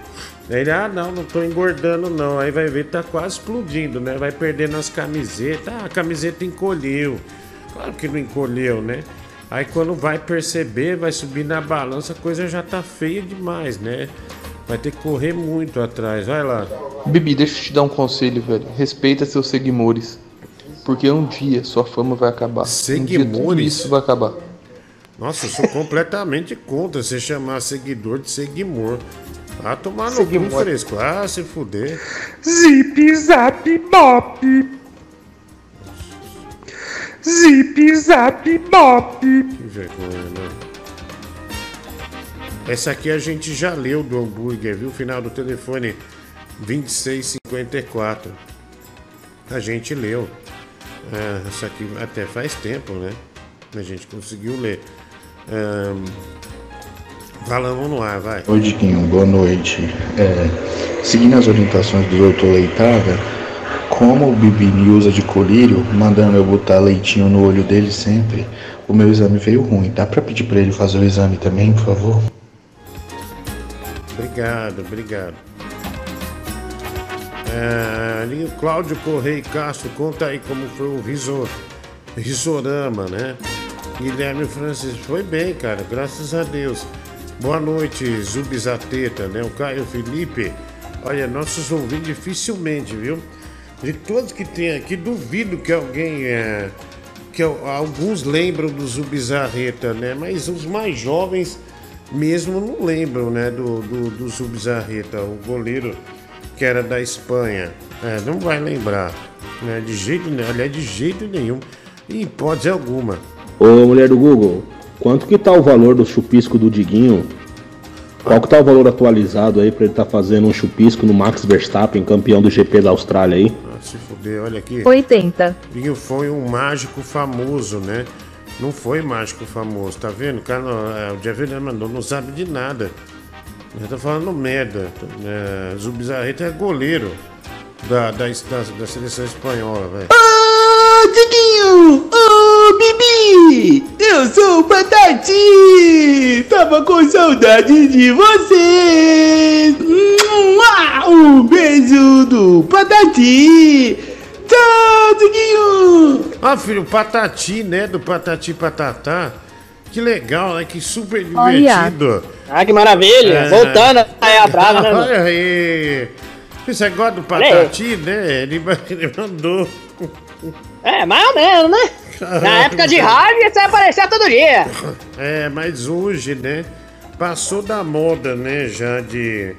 Ele, ah, não, não tô engordando, não. Aí vai ver, tá quase explodindo, né? Vai perdendo as camisetas. Ah, a camiseta encolheu. Claro que não encolheu, né? Aí quando vai perceber, vai subir na balança, a coisa já tá feia demais, né? Vai ter que correr muito atrás. Vai lá. Bibi, deixa eu te dar um conselho, velho. Respeita seus seguidores. Porque um dia sua fama vai acabar. Um Seguimores? isso vai acabar. Nossa, eu sou completamente contra você chamar seguidor de seguimor. Ah, tomar no cu fresco. Ah, se fuder. Zip zap bop. Zip zap bop. Que vergonha, não. Essa aqui a gente já leu do hambúrguer, viu? Final do telefone 2654. A gente leu. É, essa aqui até faz tempo, né? A gente conseguiu ler. Ahn, Fala, vamos no ar, vai. Oi, Diquinho, boa noite. É, seguindo as orientações do doutor Leitada, como o Bibi me usa de colírio, mandando eu botar leitinho no olho dele sempre, o meu exame veio ruim. Dá pra pedir pra ele fazer o exame também, por favor? Obrigado, obrigado. É, ali o Cláudio Correia Castro, conta aí como foi o riso, risorama, né? Guilherme Francis, foi bem, cara, graças a Deus. Boa noite, Zubizateta, né? O Caio Felipe, olha, nossos ouvintes dificilmente, viu? De todos que tem aqui, duvido que alguém. É, que al- alguns lembram do Zubizarreta, né? Mas os mais jovens mesmo não lembram, né? Do, do, do Zubizarreta, o goleiro que era da Espanha. É, não vai lembrar, né? De jeito nenhum, aliás, de jeito nenhum, em hipótese alguma. Ô mulher do Google, quanto que tá o valor do chupisco do Diguinho? Qual que tá o valor atualizado aí pra ele tá fazendo um chupisco no Max Verstappen, campeão do GP da Austrália aí? Ah, se fuder, olha aqui. 80. Dinho foi um mágico famoso, né? Não foi mágico famoso, tá vendo? O cara, é, o Jeff mandou, não sabe de nada. Ele tá falando merda. É, Zubizarreta é goleiro da, da, da, da seleção espanhola, velho. Ô, Diguinho! Ô, Bibi! Eu sou o Patati! Tava com saudade de você! Um beijo do Patati! Tchau, Diguinho! Ah, filho, Patati, né? Do Patati Patatá. Que legal, né? Que super Olha. divertido. Ah, que maravilha. Voltando aí a brava, né? Olha aí. Você gosta do Olha aí. Patati, né? Ele, ele mandou. É, mais ou menos, né? Na época de rádio, você aparecia todo dia. É, mas hoje, né? Passou da moda, né? Já de,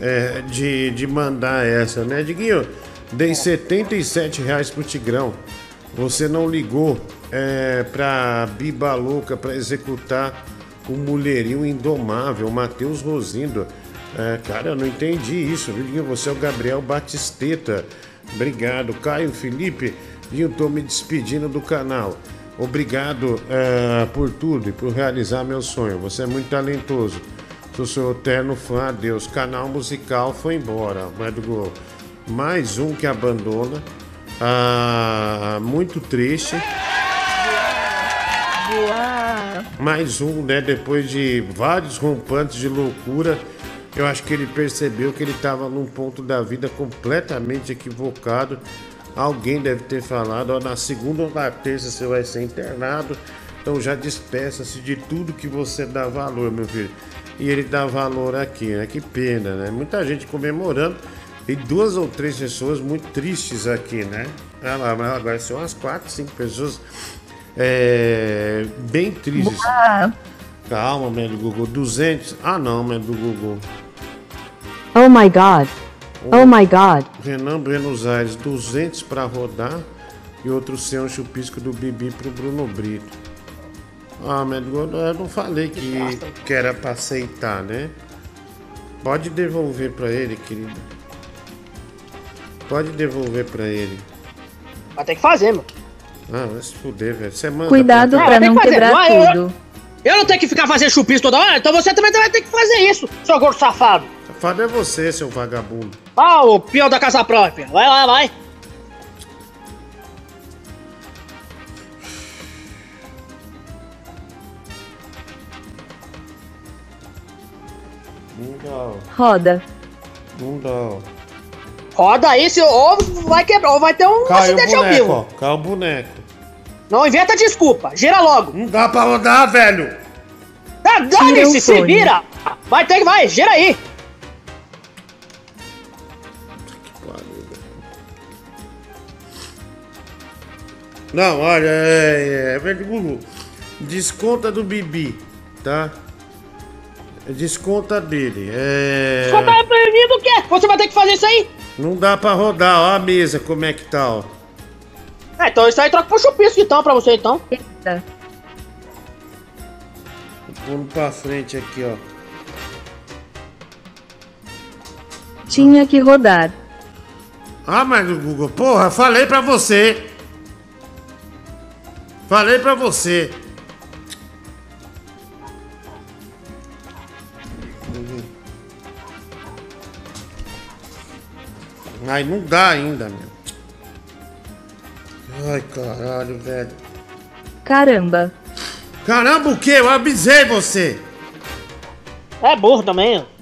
é, de, de mandar essa, né? Diguinho, dei 77 reais pro Tigrão. Você não ligou é, pra Biba Louca pra executar o mulherio indomável, Matheus Rosindo. É, cara, eu não entendi isso, viu, Diguinho? Você é o Gabriel Batisteta. Obrigado. Caio Felipe, Diguinho, tô me despedindo do canal. Obrigado é, por tudo e por realizar meu sonho. Você é muito talentoso. Sou seu eterno fã. Adeus. Canal musical foi embora. Vai do gol. Mais um que abandona. Ah, muito triste. Mais um, né? Depois de vários rompantes de loucura, eu acho que ele percebeu que ele estava num ponto da vida completamente equivocado. Alguém deve ter falado, ó, na segunda ou na terça você vai ser internado. Então já despeça-se de tudo que você dá valor, meu filho. E ele dá valor aqui, né? Que pena, né? Muita gente comemorando e duas ou três pessoas muito tristes aqui, né? Ah agora são umas quatro, cinco pessoas é, bem tristes. Calma, meu do Google. 200. Ah, não, do Google. Oh my god. Oh my god. Renan Buenos Aires, 200 para rodar e outro 100 um chupisco do Bibi pro Bruno Brito. Ah, do Google, eu não falei que, que era para aceitar, né? Pode devolver para ele, querido. Pode devolver para ele. Vai ter que fazer, mano. Ah, vai se fuder, velho. Você manda Cuidado pra- pra tem não que fazer. quebrar Não, eu- tudo. Eu não tenho que ficar fazendo chupisco toda hora, então você também vai ter que fazer isso, seu gordo safado. Safado é você, seu vagabundo. Ah, o peão da casa própria. Vai lá, vai. Não Roda. não dá. Roda aí, se ou vai quebrar, ou vai ter um Caiu acidente ao boneco, vivo. ó. Caiu o boneco. Não inventa desculpa, gira logo. Não dá pra rodar, velho. Ah, dane-se, se vira. Vai ter que, vai, gira aí. Não, olha, é, é, velho Google. Desconta do Bibi, tá? Desconta dele. É. Você tá perdido o quê? Você vai ter que fazer isso aí? Não dá pra rodar, ó a mesa como é que tá, ó. É, então isso aí troca pro chupisco então, pra você então. Eita. Vamos pra frente aqui, ó. Tinha que rodar. Ah, mas o Google, porra, falei pra você. Falei pra você. Ai, não dá ainda, meu. Ai, caralho, velho. Caramba. Caramba, o quê? Eu avisei você. É burro também, ó.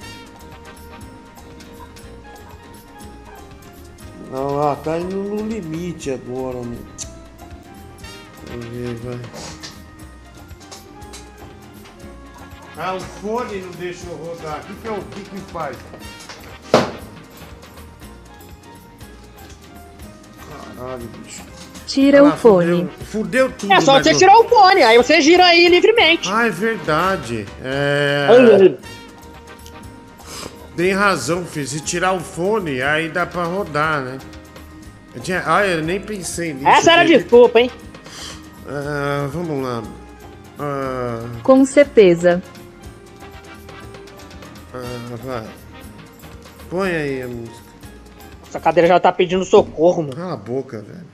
Ah, tá indo no limite agora, mano. Vamos ver, vai. Ah, o fone não deixa eu rodar. O que, que, é o que, que faz? Caralho, bicho. Tira Ah, o fone. Fudeu tudo. É só você eu- tirar o fone, aí você gira aí livremente. Ah, é verdade. É. Tem razão, filho. Se tirar o fone, aí dá pra rodar, né? Eu tinha... Ah, eu nem pensei nisso. Essa era a desculpa, hein? Ah, vamos lá. Ah, Com certeza. ah, vai. Põe aí a música. Essa cadeira já tá pedindo socorro, mano. Cala a boca, velho.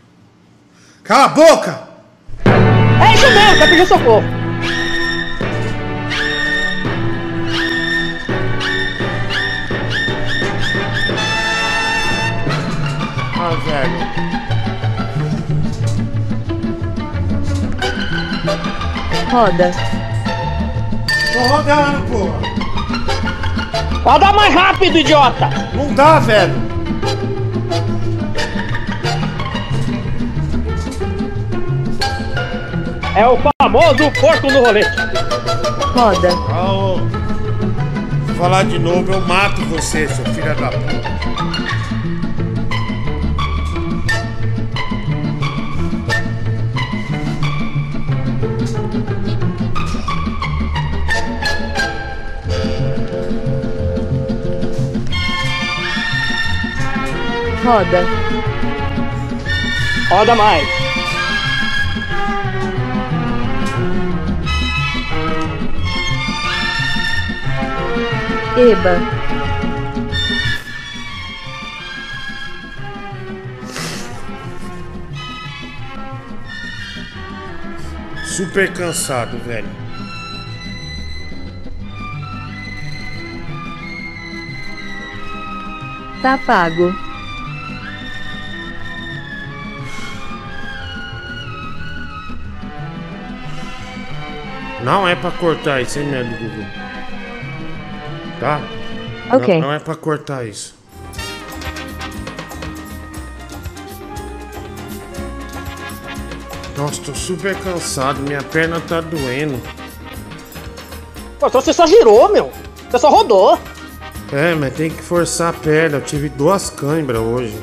Cala a boca! É isso mesmo, tá pedindo socorro. Ah, velho. Roda. Tô rodando, porra. Roda mais rápido, idiota! Não dá, velho. É o famoso porco no rolete. Roda. Ah, ô. Se falar de novo, eu mato você, seu filho da puta. Roda. Roda mais. Eba. Super cansado, velho. Tá pago. Não é pra cortar isso, hein, meu Google. Tá? Ok. Não, não é pra cortar isso. Nossa, tô super cansado, minha perna tá doendo. Pô, então você só girou, meu. Você só rodou. É, mas tem que forçar a perna. Eu tive duas câimbras hoje.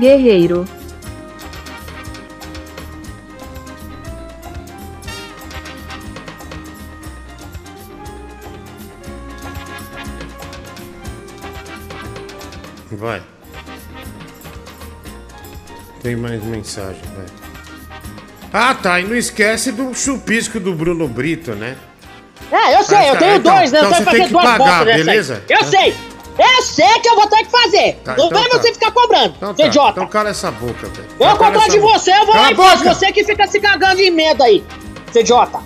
Guerreiro. Vai. Tem mais mensagem, vai. Ah, tá. E não esquece do chupisco do Bruno Brito, né? É, eu sei, Ah, eu tá, tenho então- dois, né? então eu você tem fazer que duas pagar, botas beleza? Eu Tá. sei! Eu sei que eu vou ter que fazer! Tá, não então vem tá. você ficar cobrando, Então tá, idiota! Então cala essa boca, velho. eu Cala cobrar de boca. você, eu vou Cala lá e faço. boca! Você que fica se cagando de medo aí, seu idiota!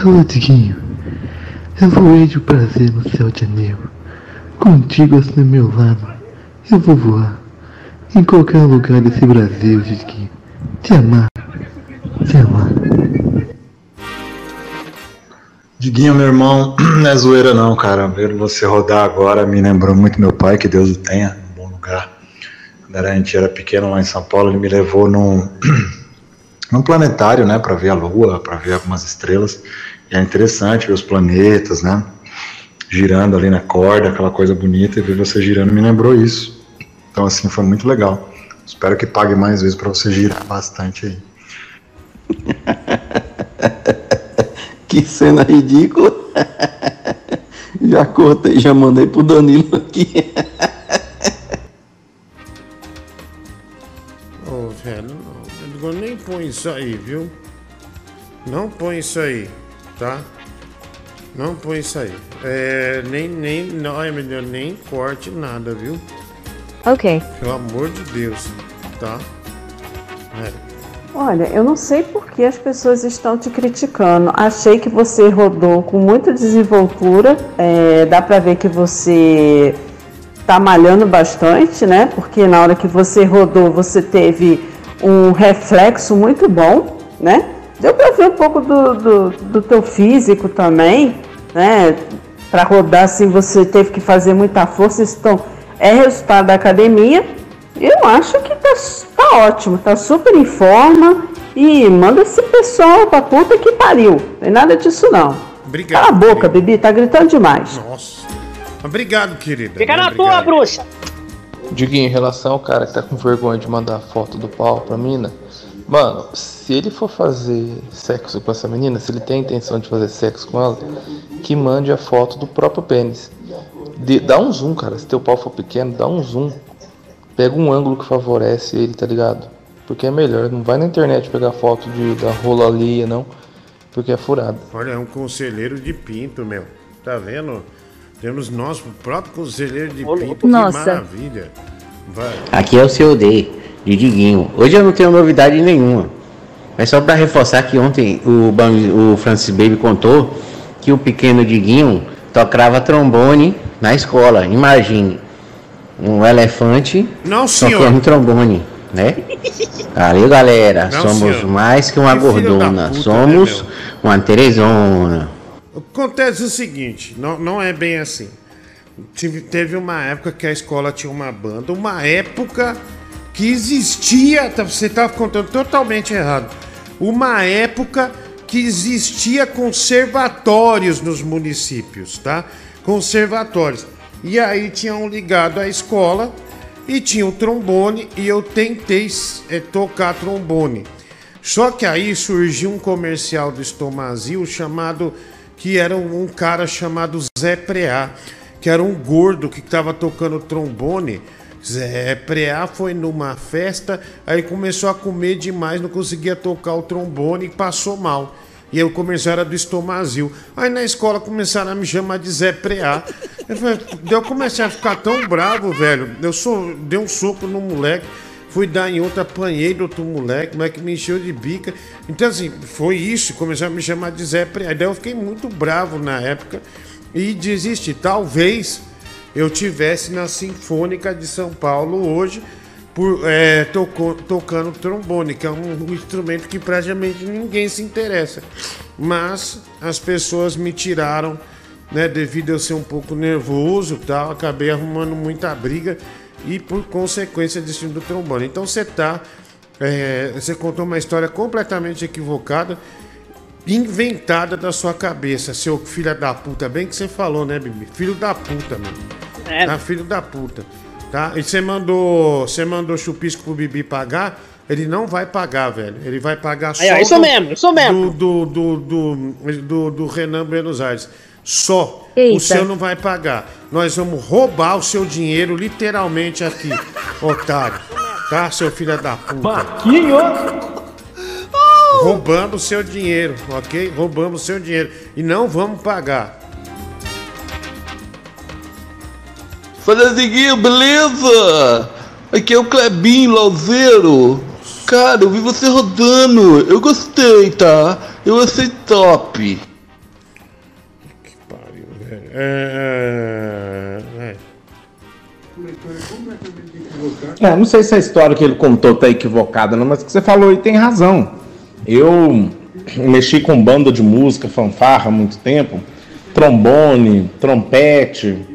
Alô, Diguinho. Eu voei de prazer no céu de anel. Contigo assim ao meu lado. Eu vou voar. Em qualquer lugar desse Brasil, Diguinho. Te amar. Diguinho, meu irmão, [clears throat] não é zoeira não, cara. Ver você rodar agora me lembrou muito meu pai, que Deus o tenha, num bom lugar. Quando a gente era pequeno lá em São Paulo, ele me levou num, [clears throat] num planetário, né, para ver a Lua, para ver algumas estrelas. E é interessante ver os planetas, né, girando ali na corda, aquela coisa bonita, e ver você girando me lembrou isso. Então, assim, foi muito legal. Espero que pague mais vezes para você girar bastante aí. [laughs] Que cena ridícula. [laughs] Já cortei, já mandei pro Danilo aqui. [laughs] Ô, velho, não. Nem põe isso aí, viu? Não põe isso aí, tá? Não põe isso aí. É, nem, nem, não, é melhor nem corte nada, viu? Ok. Pelo amor de Deus, tá? É. Olha, eu não sei por que as pessoas estão te criticando. Achei que você rodou com muita desenvoltura. é, dá pra ver que você tá malhando bastante, né? Porque na hora que você rodou, você teve um reflexo muito bom, né? Deu pra ver um pouco do, do, do teu físico também, né? Pra rodar assim você teve que fazer muita força, então é resultado da academia. Eu acho que tá, tá ótimo, tá super em forma e manda esse pessoal pra puta que pariu. Tem nada disso não. Obrigado. Cala a boca, Bibi, tá gritando demais. Nossa. Obrigado, querida. Fica na tua, bruxa. Diguinho, em relação ao cara que tá com vergonha de mandar foto do pau pra mina, mano, se ele for fazer sexo com essa menina, se ele tem a intenção de fazer sexo com ela, que mande a foto do próprio pênis. De- dá um zoom, cara. Se teu pau for pequeno, dá um zoom. Pega um ângulo que favorece ele, tá ligado? Porque é melhor. Não vai na internet pegar foto de, da rola alheia, não. Porque é furado. Olha, é um conselheiro de pinto, meu. Tá vendo? Temos nosso próprio conselheiro de pinto. Que Nossa. maravilha. Vai. Aqui é o seu D, de Diguinho. Hoje eu não tenho novidade nenhuma. Mas só para reforçar que ontem o, o Francis Baby contou que o pequeno Diguinho tocava trombone na escola. Imagine, um elefante Não, senhor. tocando trombone, né? Valeu, galera. Não, Somos senhor. mais que uma Que gordona. puta, Somos né, uma Teresona. Acontece o seguinte, não, não é bem assim. Tive- teve uma época que a escola tinha uma banda, uma época que existia, tá- você estava contando totalmente errado. Uma época que existia conservatórios nos municípios, tá? Conservatórios. E aí tinham ligado à escola e tinha o trombone e eu tentei eh, tocar trombone. Só que aí surgiu um comercial do Estomazil chamado. que era um cara chamado Zé Preá, que era um gordo que estava tocando trombone. Zé Preá foi numa festa, aí começou a comer demais, não conseguia tocar o trombone e passou mal. E o comercial era do Estomazil. Aí na escola começaram a me chamar de Zé Preá. Eu, falei, eu comecei a ficar tão bravo, velho. Eu sou, dei um soco no moleque. Fui dar em outro, apanhei do outro moleque, o moleque me encheu de bica. Então, assim, foi isso, começaram a me chamar de Zé Preá. Daí eu fiquei muito bravo na época e desisti. Talvez eu tivesse na Sinfônica de São Paulo hoje, por, é, tocou- tocando trombone, que é um, um instrumento que praticamente ninguém se interessa. Mas as pessoas me tiraram, né, devido a eu ser um pouco nervoso e tal, acabei arrumando muita briga e por consequência disso do trombone. Então você tá, é, você contou uma história completamente equivocada, inventada da sua cabeça, seu filho da puta, bem que você falou, né, Bibi? Filho da puta, mano. É. Tá, filho da puta. Tá? E você mandou, você mandou chupisco pro Bibi pagar, ele não vai pagar, velho. Ele vai pagar só ó, isso do- mesmo, isso mesmo. Do, do, do, do, do, do Renan Buenos Aires. Só. Eita. O seu não vai pagar. Nós vamos roubar o seu dinheiro literalmente aqui, [laughs] otário. Tá, seu filho da puta? Marquinhos! Roubando o seu dinheiro, ok? Roubamos o seu dinheiro. E não vamos pagar. Fala, Diguinho, beleza? Aqui é o Clebinho Lauzeiro. Cara, eu vi você rodando. Eu gostei, tá? Eu achei top. É, é, É, não sei se a história que ele contou tá equivocada, não, mas o que você falou aí tem razão. Eu mexi com banda de música, fanfarra há muito tempo, trombone, trompete.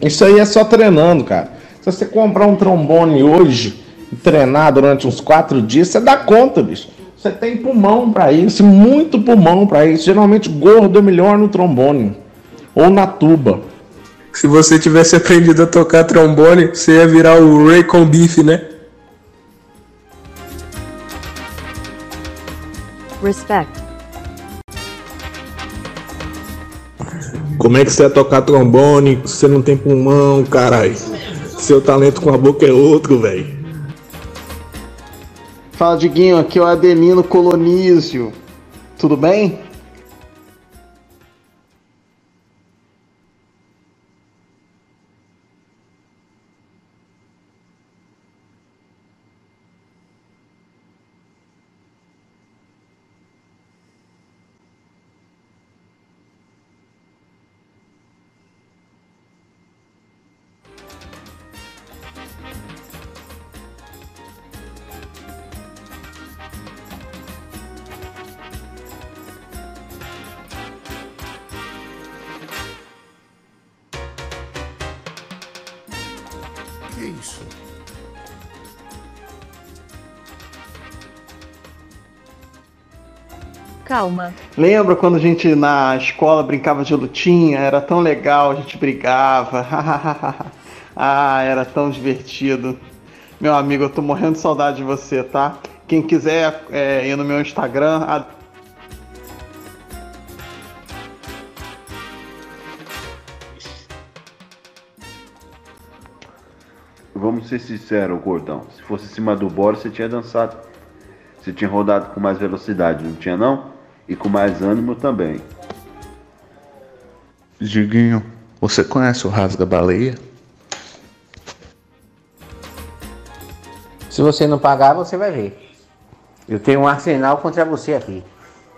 Isso aí é só treinando, cara. Se você comprar um trombone hoje e treinar durante uns quatro dias, você dá conta, bicho. Você tem pulmão pra isso, muito pulmão pra isso. Geralmente gordo é melhor no trombone ou na tuba. Se você tivesse aprendido a tocar trombone, você ia virar o Ray com Beef, né? Respect. Como é que você ia tocar trombone você não tem pulmão, caralho? Seu talento com a boca é outro, velho. Fala, Diguinho, aqui é o Adelino Colonísio. Tudo bem? Que isso? Calma. Lembra quando a gente na escola brincava de lutinha? Era tão legal, a gente brigava. [laughs] ah, era tão divertido. Meu amigo, eu tô morrendo de saudade de você, tá? Quem quiser é, ir no meu Instagram, ser sinceros, gordão. Se fosse em cima do Boris, você tinha dançado. Você tinha rodado com mais velocidade, não tinha não? E com mais ânimo também. Diguinho, você conhece o Rasga Baleia? Se você não pagar, você vai ver. Eu tenho um arsenal contra você aqui.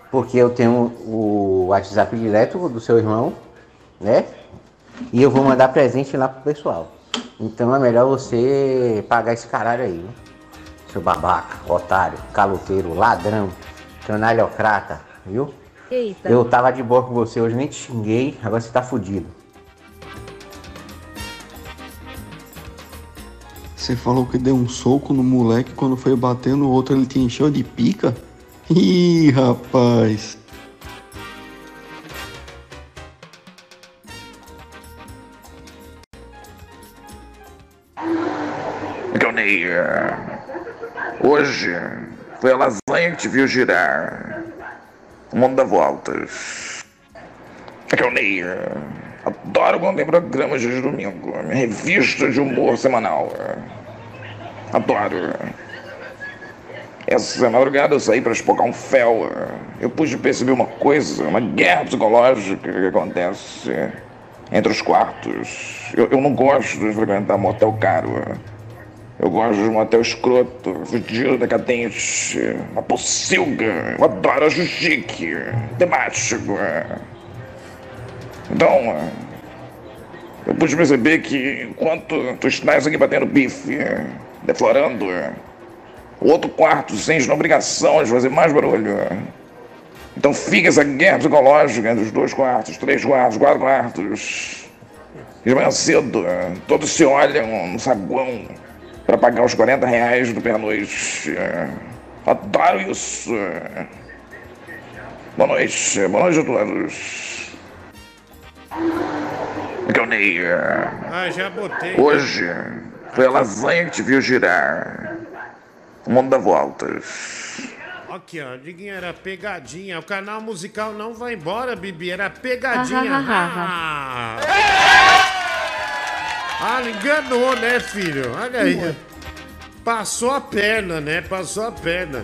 Porque eu tenho o WhatsApp direto do seu irmão, né? E eu vou mandar presente lá pro pessoal. Então é melhor você pagar esse caralho aí, viu? Seu babaca, otário, caloteiro, ladrão, canalhocrata, viu? Eita. Eu tava de boa com você hoje, nem te xinguei, agora você tá fudido. Você falou que deu um soco no moleque quando foi bater no outro, ele te encheu de pica? Ih, rapaz. Johnny, hoje foi a lasanha que te viu girar. O mundo dá voltas. Johnny, adoro quando tem programas de domingo. Minha revista de humor semanal. Adoro. Essa madrugada eu saí para espocar um fel. Eu pude perceber uma coisa, uma guerra psicológica que acontece entre os quartos. Eu, eu não gosto de frequentar motel caro. Eu gosto de um motel escroto, fudido, decadente, uma pocilga. Eu adoro acho chique, temático. Então, eu pude perceber que enquanto tu estás aqui batendo bife, deflorando, o outro quarto sente na obrigação de fazer mais barulho. Então fica essa guerra psicológica entre os dois quartos, três quartos, quatro quartos. De manhã cedo, todos se olham no saguão para pagar os 40 reais do pernoite. Adoro isso. Boa noite, boa noite a todos. Johnny, Ah, já botei. hoje foi a lasanha que te viu girar. O mundo dá voltas. Aqui, ó, Diguinho, era pegadinha. O canal musical não vai embora, Bibi. Era pegadinha. Ah, Ah, enganou, né, filho? Olha aí. Passou a perna, né? Passou a perna.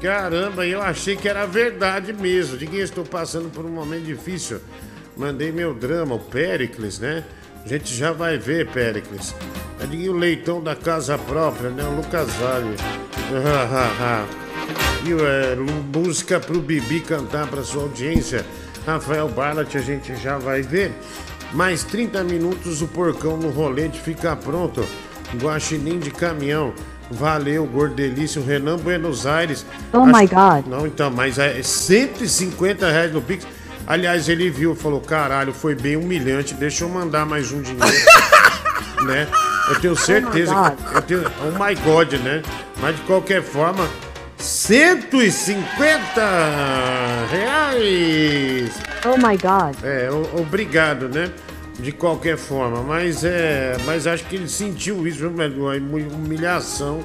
Caramba, eu achei que era verdade mesmo. Diguinho, estou passando por um momento difícil. Mandei meu drama, o Pericles, né? A gente já vai ver, Pericles. Diguinho, o leitão da casa própria, né? O Lucas Vale. [laughs] E é, música pro Bibi cantar pra sua audiência. Rafael Barlat, a gente já vai ver. Mais 30 minutos o porcão no rolete fica pronto. Guaxinim de caminhão. Valeu, Gordelício, Renan Buenos Aires. Oh my God. Não, então, mas é 150 reais no Pix. Aliás, ele viu, falou, caralho, foi bem humilhante, deixa eu mandar mais um dinheiro. [laughs] né? Eu tenho certeza God. que. Eu tenho, oh my God, né? Mas de qualquer forma, 150 reais! Oh my God. É, obrigado, né? De qualquer forma, mas é. Mas acho que ele sentiu isso? A humi- humilhação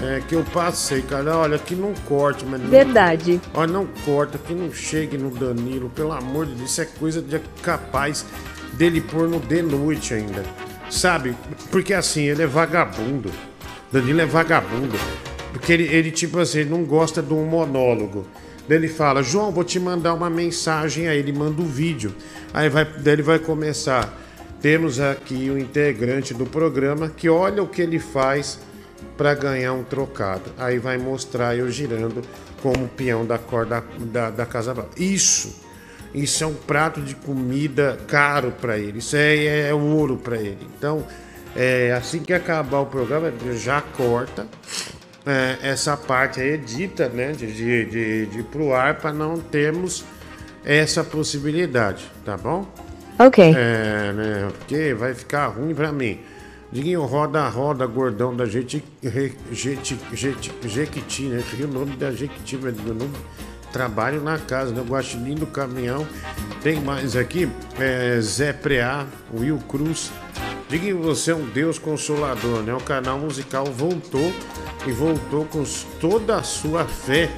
é, que eu passei, cara. Olha, que não corte, mas. não- Verdade. Olha, não corta, que não chegue no Danilo, pelo amor de Deus, isso é coisa de capaz dele pôr no de noite ainda. Sabe? Porque assim, ele é vagabundo. Danilo é vagabundo. Porque ele, ele tipo assim, ele não gosta de um monólogo. Daí ele fala, João, vou te mandar uma mensagem. Aí ele manda o vídeo. Aí vai, daí ele vai começar. Temos aqui o integrante do programa que olha o que ele faz para ganhar um trocado. Aí vai mostrar eu girando como peão da corda da, da Casa. Isso, isso é um prato de comida caro para ele. Isso é, é ouro para ele. Então, é, assim que acabar o programa, já corta é, essa parte aí, edita, né? De, de, de, de ir pro ar para não termos essa possibilidade, tá bom? Ok. É, né? Porque vai ficar ruim pra mim. Diguinho, roda, roda, gordão da gente, re- gente, gente, Jequiti, né? Rio o nome da Jequiti, mas eu não trabalho na casa, né? Guaxinim do caminhão. Tem mais aqui, é, Zé Preá, Will Cruz. Diguinho, você é um Deus consolador, né? O canal musical voltou e voltou com toda a sua fé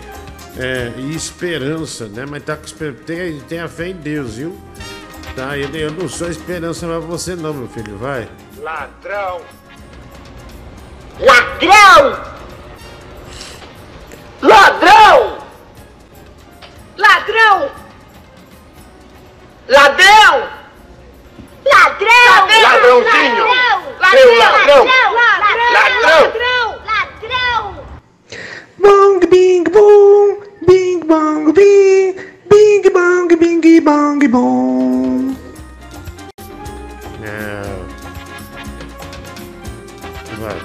é, e esperança, né? Mas tá com tem, tem a fé em Deus, viu? Tá, eu, eu não sou esperança pra você não, meu filho, vai. Ladrão! Ladrão! Ladrão! Ladrão! Ladrão! Ladrãozinho! Ladrão! Seu ladrão! Ladrão! Ladrão! Bong bing boom, bing bong bing, bing bong bing bong bong. É. Vai.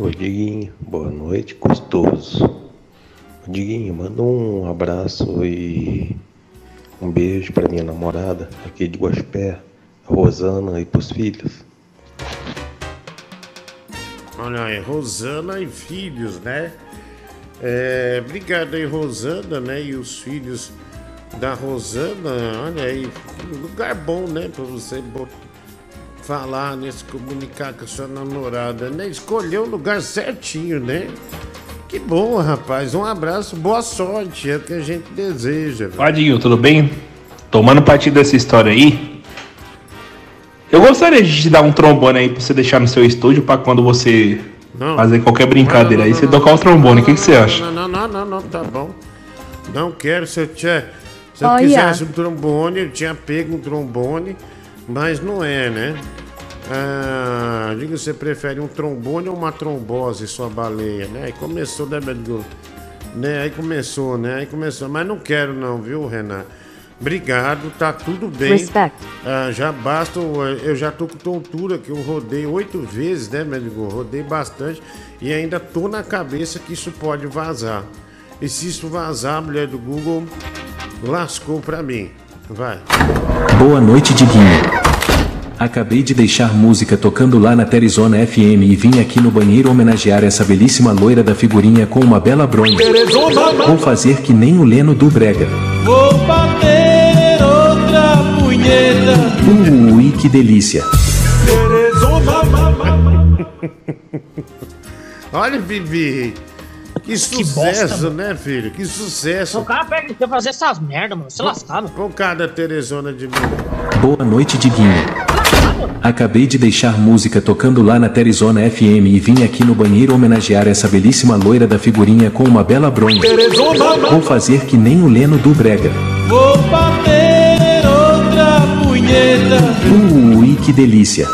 Ô Diguinho, boa noite, gostoso. Diguinho, manda um abraço e um beijo pra minha namorada aqui de Guaspé, Rosana e pros filhos. Olha aí, Rosana e filhos, né? É, obrigado aí, Rosana, né? E os filhos da Rosana, olha aí, lugar bom, né? Pra você falar, né? Se comunicar com a sua namorada, né? Escolheu o lugar certinho, né? Que bom, rapaz. Um abraço, boa sorte, é o que a gente deseja. velho. Diguinho, tudo bem? Tomando partido dessa história aí, eu gostaria de te dar um trombone aí pra você deixar no seu estúdio pra quando você Não. fazer qualquer brincadeira aí, você tocar o trombone. O que, que você acha? Não, não, não, não, não, tá bom. Não quero, se eu, tinha, se eu Olha. quisesse um trombone, eu tinha pego um trombone, mas não é, né? Ah, diga, você prefere um trombone ou uma trombose, sua baleia, né? Aí começou, né, Bedgo? Né? Aí começou, né? Aí começou, mas não quero não, viu, Renan? Obrigado, tá tudo bem. Respect. Ah, já basta, eu já tô com tontura, que eu rodei oito vezes, né, médico? Rodei bastante e ainda tô na cabeça que isso pode vazar. E se isso vazar, a mulher do Google lascou pra mim. Vai. Boa noite, Diguinho. Acabei de deixar música tocando lá na Terizona FM e vim aqui no banheiro homenagear essa belíssima loira da figurinha com uma bela bronha. Vou fazer que nem o Leno do Brega. Vou bater outra punheta. Ui, que delícia. [laughs] Olha, Bibi. Que sucesso, né, filho? Que sucesso. O cara pega pra fazer essas merda, mano. Se lascado. Qual cada Teresona de mim? Boa noite, Diguinho. Acabei de deixar música tocando lá na Terizona FM e vim aqui no banheiro homenagear essa belíssima loira da figurinha com uma bela bronha. Vou fazer que nem o Leno do Brega. Vou bater outra punheta. Ui, que delícia.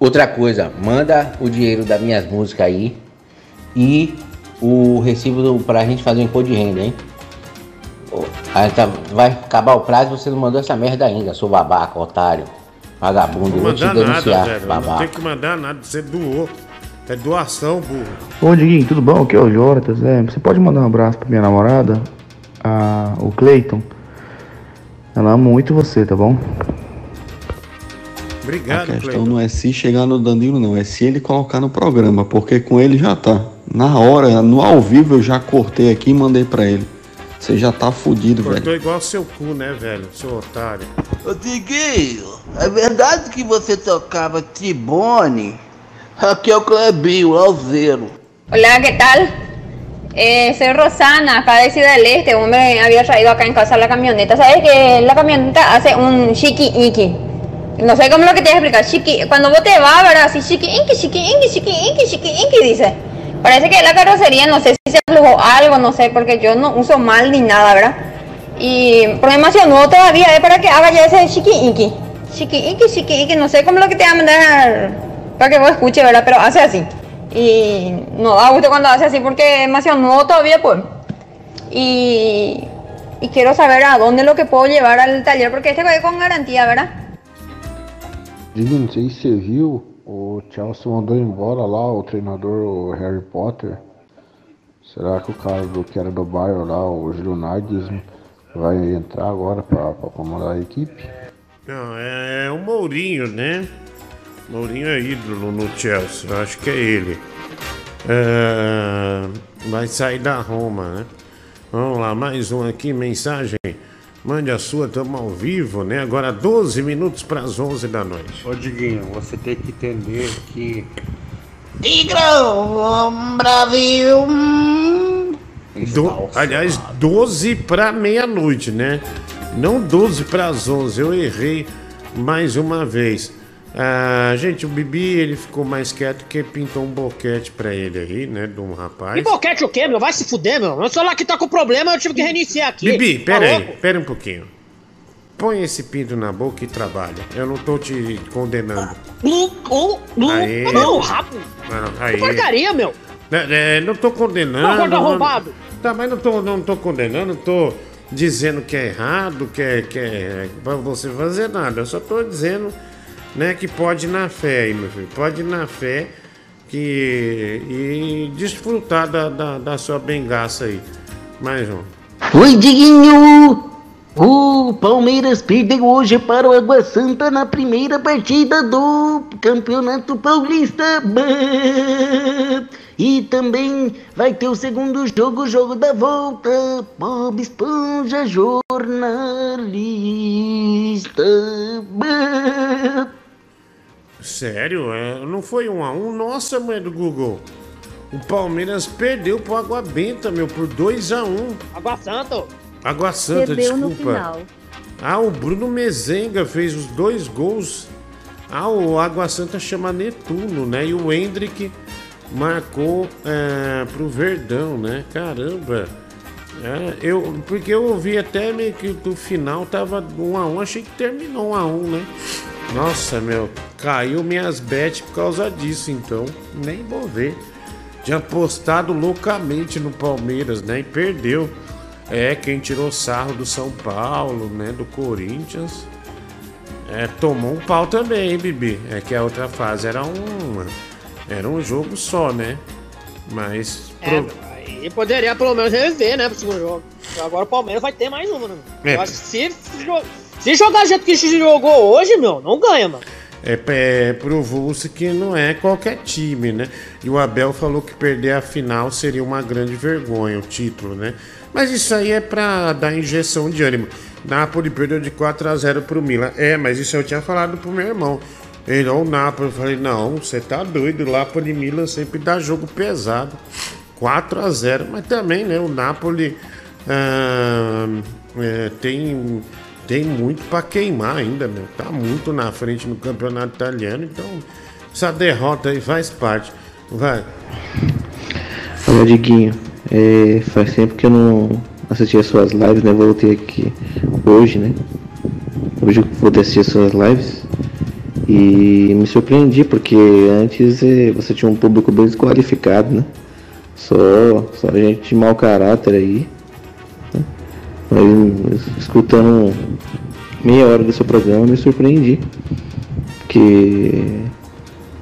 Outra coisa, manda o dinheiro das minhas músicas aí e o recibo do, pra gente fazer o imposto de renda, hein? Aí tá- vai acabar o prazo e você não mandou essa merda ainda, seu babaca, otário, vagabundo, eu vou te Não mandar nada, denunciar, velho. Não babaca. tem que mandar nada. Você doou. É doação, burro. Ô Diguinho, tudo bom? Aqui é o Jonatas. É, você pode mandar um abraço pra minha namorada, a, o Cleiton. Ela ama muito você, tá bom? Obrigado, A questão Cleiton. não é se chegar no Danilo, não, é se ele colocar no programa, porque com ele já tá. Na hora, no ao vivo, eu já cortei aqui e mandei pra ele. Você já tá fudido, velho. Cortou igual seu cu, né, velho? Seu otário. Ô Diguinho, é verdade que você tocava Tibone? Aqui é o Clebinho, Alzeiro. Hola, ¿qué tal? Eh, soy Rosana, acá de Ciudad del Este. Un hombre había traído acá en casa la camioneta. ¿Sabes que la camioneta hace un chiqui-inqui? No sé cómo lo que te voy a explicar. Chiqui, cuando vos te vas, ¿verdad? Así chiqui-inqui, chiqui-inqui, chiqui-inqui, chiqui-inqui, dice. Parece que la carrocería, no sé si se aflojó algo, no sé, porque yo no uso mal ni nada, ¿verdad? Y por demasiado todavía es para que haga ya ese chiqui-inqui. Chiqui-inqui, chiqui-inqui, no sé cómo lo que te va a mandar para que vos escuches, ¿verdad? Pero hace así. Y no da gusto cuando hace así porque es demasiado nuevo todavía, pues. Y, y quiero saber a dónde lo que puedo llevar al taller, porque este es con garantía, ¿verdad? Diguinho, não sei se você viu, o Chelsea mandou embora lá o treinador, o Harry Potter. Será que o cara do que era do Bayern lá, o Nagelsmann, vai entrar agora pra comandar a equipe? Não, é, é o Mourinho, né? Mourinho é ídolo no Chelsea, acho que é ele. É, vai sair da Roma, né? Vamos lá, mais um aqui, mensagem. Mande a sua, estamos ao vivo, né? Agora 12 minutos para as 11 da noite. Ô Diguinho, você tem que entender que Tigrão, Brasil. Do- aliás, 12 para meia-noite, né? Não 12 para as 11. Eu errei mais uma vez. Ah, gente, o Bibi ele ficou mais quieto que pintou um boquete pra ele aí, né? De um rapaz. E boquete o quê, meu? Vai se fuder, meu. Meu celular aqui tá com problema, eu tive que reiniciar aqui. Bibi, Tá pera aí, louco? pera um pouquinho. Põe esse pinto na boca e trabalha. Eu não tô te condenando. Lu, lu, lu. Aê. Toma no rabo. Não, Que aí. porcaria, meu. É, é, não tô condenando. Não, gordo não- arrombado. Tá, mas não tô, não tô condenando, tô dizendo que é errado, que é, que é pra você fazer nada. Eu só tô dizendo, né, que pode ir na fé aí, meu filho. Pode ir na fé que, e desfrutar da, da, da sua bengaça aí. Mais um. Oi, Diguinho! O Palmeiras perdeu hoje para o Água Santa na primeira partida do Campeonato Paulista. E também vai ter o segundo jogo, o jogo da volta. Bob Esponja jornalista. Sério? É, não foi um a um? Nossa, mãe do Google. O Palmeiras perdeu pro Água Benta, meu, por 2 a 1 um. Água Santa. Água Santa, Perdeu no desculpa. final. Ah, o Bruno Mezenga fez os dois gols. Ah, o Água Santa chama Netuno, né? E o Hendrick marcou é, pro Verdão, né? Caramba. É, eu, porque eu ouvi até meio que o final tava 1 a 1 achei que terminou 1 a 1 né? Nossa, meu, caiu minhas bets por causa disso, então nem vou ver. Tinha apostado loucamente no Palmeiras, né? E perdeu. É, quem tirou sarro do São Paulo, né? Do Corinthians. É, tomou um pau também, hein, Bibi? É que a outra fase era um. Era um jogo só, né? Mas. É, pro- aí poderia pelo menos rever, né, pro segundo jogo. Agora o Palmeiras vai ter mais uma, né? É. Eu acho que se, se jogar do jeito que jogou hoje, meu, não ganha, mano. É, é, provou-se que não é qualquer time, né? E o Abel falou que perder a final seria uma grande vergonha, o título, né? Mas isso aí é pra dar injeção de ânimo. Napoli perdeu de 4 a 0 pro Milan. É, mas isso eu tinha falado pro meu irmão. Ele, o Napoli. Eu falei, não, você tá doido. Napoli e Milan sempre dá jogo pesado. 4 a 0 Mas também, né? O Napoli ah, é, tem, tem muito pra queimar ainda, meu. Tá muito na frente no campeonato italiano. Então, essa derrota aí faz parte. Vai. Fala, Diguinho. É, faz tempo que eu não assisti as suas lives, né? Voltei aqui hoje, né? Hoje eu voltei assistir as suas lives. E me surpreendi, porque antes eh, você tinha um público bem desqualificado, né? Só, só gente de mau caráter aí. né? Escutando meia hora do seu programa, me surpreendi. Porque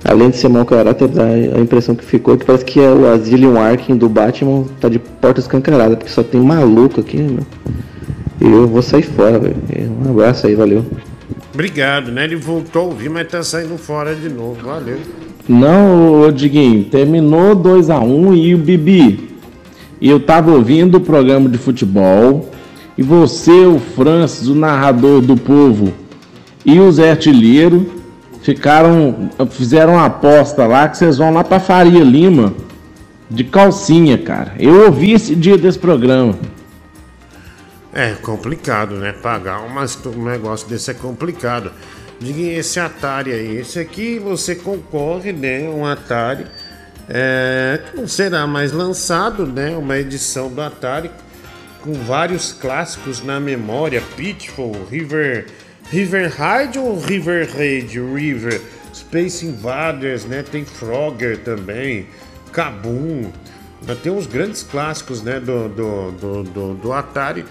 Além de ser mau caráter, dá a impressão que ficou que parece que é o Asylum Arkin do Batman tá de porta escancarada, porque só tem maluco aqui, né? Eu vou sair fora, velho. Um abraço aí, valeu. Obrigado, né? Ele voltou a ouvir, mas tá saindo fora de novo. Valeu. Não, ô Diguinho, terminou 2x1 e o Bibi. Eu tava ouvindo o programa de futebol. E você, o Francis, o narrador do povo, e o Zé Artilheiro ficaram. fizeram uma aposta lá que vocês vão lá pra Faria Lima de calcinha, cara. Eu ouvi esse dia desse programa. É complicado, né? Pagar umas- um negócio desse é complicado. Diga esse Atari aí. Esse aqui você concorre, né? Um Atari. É, que não será mais lançado, né? Uma edição do Atari com vários clássicos na memória. Pitfall, River, River Raid ou River Raid? River, Space Invaders, né? Tem Frogger também, Kabum. Tem uns grandes clássicos, né? Do, do, do, do, do Atari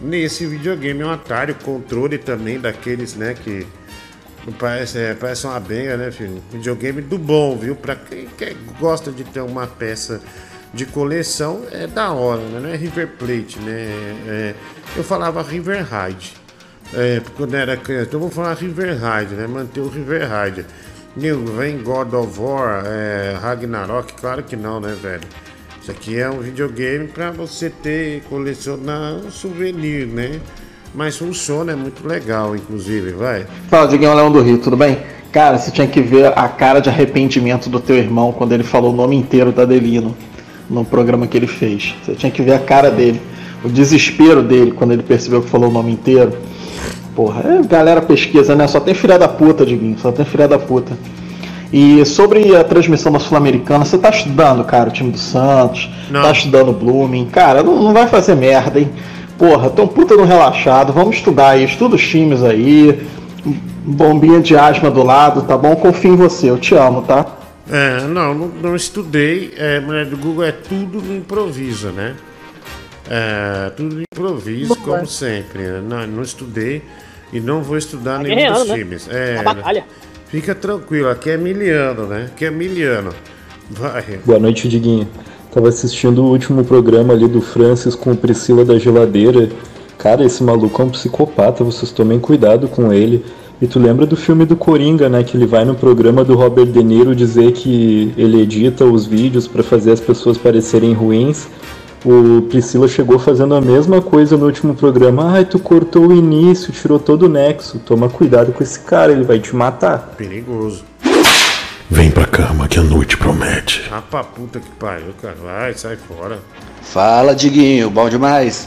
nesse videogame. É um Atari, o controle também daqueles, né? Que parece, é, parece uma benga, né, filho? Videogame do bom, viu? Pra quem, quem gosta de ter uma peça de coleção é da hora, né? Não é River Plate, né? É, eu falava River Raid. É, quando era criança, então eu vou falar River Raid, né? Manter o River Raid. Nego, vem God of War, é, Ragnarok, claro que não, né, velho? Isso aqui é um videogame pra você ter, colecionar um souvenir, né? Mas funciona, é muito legal, inclusive, vai. Fala, Diguinho Leão do Rio, tudo bem? Cara, você tinha que ver a cara de arrependimento do teu irmão quando ele falou o nome inteiro da Delino no programa que ele fez. Você tinha que ver a cara dele, o desespero dele quando ele percebeu que falou o nome inteiro. Porra, é, galera pesquisa, né? Só tem filha da puta, Diguinho, só tem filha da puta. E sobre a transmissão da Sul-Americana, você tá estudando, cara, o time do Santos, tá estudando o Blooming. Cara, não, não vai fazer merda, hein? Porra, tão puta no relaxado, vamos estudar aí, estuda os times aí, bombinha de asma do lado, tá bom? Confio em você, eu te amo, tá? É, não, não, não estudei. É, mulher do Google é tudo no improviso, né? É, tudo no improviso, Boa. como sempre. né? Não, não estudei e não vou estudar Tá nenhum dos né? times. É, Na batalha. Fica tranquilo, aqui é miliano, né? Aqui é miliano. Vai. Boa noite, Diguinho. Tava assistindo o último programa ali do Francis com o Priscila da Geladeira. Cara, esse maluco é um psicopata, vocês tomem cuidado com ele. E tu lembra do filme do Coringa, né? Que ele vai no programa do Robert De Niro dizer que ele edita os vídeos pra fazer as pessoas parecerem ruins. O Priscila chegou fazendo a mesma coisa no último programa. Ai, tu cortou o início, tirou todo o nexo. Toma cuidado com esse cara, ele vai te matar. Perigoso. Vem pra cama que a noite promete. Ah, pra puta que pariu, cara. Vai, sai fora. Fala, Diguinho, bom demais.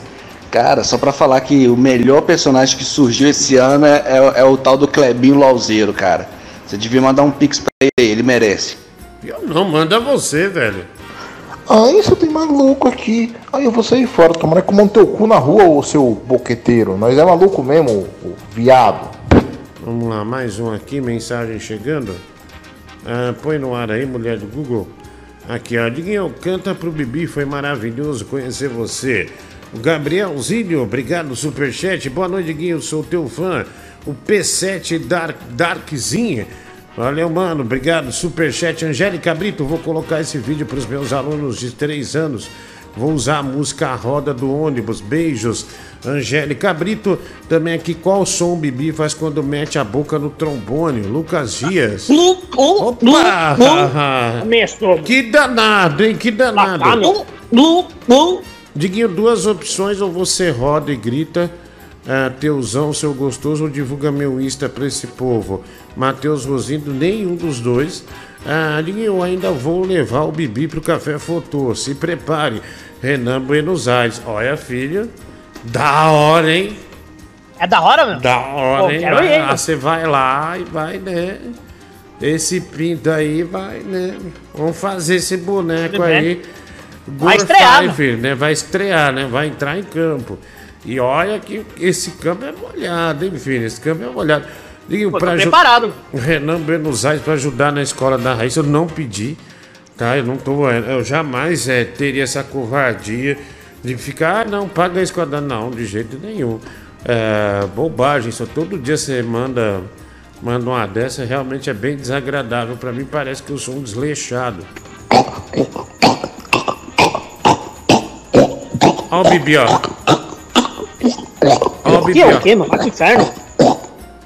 Cara, só pra falar que o melhor personagem que surgiu esse ano é, é- é o tal do Clebinho Lauzeiro, cara. Você devia mandar um pix pra ele, ele merece. Eu não, manda você, velho. Aí você tem maluco aqui. Aí eu vou sair fora, tomara que comando teu cu na rua, ô seu boqueteiro. Nós é maluco mesmo, ô, ô viado. Vamos lá, mais um aqui, mensagem chegando. Ah, põe no ar aí, mulher do Google. Aqui, ó. Diguinho, canta pro Bibi, foi maravilhoso conhecer você. O Gabrielzinho, obrigado, superchat. Boa noite, Diguinho, sou teu fã. O P7 Dark, Darkzinho. Valeu, mano, obrigado, superchat. Angélica Brito, vou colocar esse vídeo pros meus alunos de 3 anos. Vou usar a música A Roda do Ônibus. Beijos. Angélica Brito, também aqui, qual som o Bibi faz quando mete a boca no trombone? Lucas Dias. Opa! Que danado, hein? Que danado. Diguinho, duas opções, ou você roda e grita, ah, Teusão, seu gostoso, ou divulga meu Insta pra esse povo. Matheus Rosindo, nenhum dos dois. Ah, Diguinho, eu ainda vou levar o Bibi pro Café Fotô. Se prepare. Renan Buenos Aires. Olha, filha. Da hora, hein? É da hora, meu? Da hora, Pô, hein? quero Vai ir, lá, meu. Você vai lá e vai, né? Esse pinto aí vai, né? Vamos fazer esse boneco Tudo aí. Vai estrear, né? Vai estrear, né? Vai entrar em campo. E olha que esse campo é molhado, hein, filho? Esse campo é molhado. Digo, Pô, aju- preparado. O Renan Buenos Aires para ajudar na escola da Raíssa, eu não pedi, tá? Eu não tô. Eu jamais é, teria essa covardia de ficar, ah, não, paga a escola da. Não, de jeito nenhum. É, bobagem, só todo dia você manda, manda uma dessa, realmente é bem desagradável. Pra mim parece que eu sou um desleixado. Ó o Bibi, ó. Ó o Bibi, Que é ó. o quê, mano? Vai pro inferno.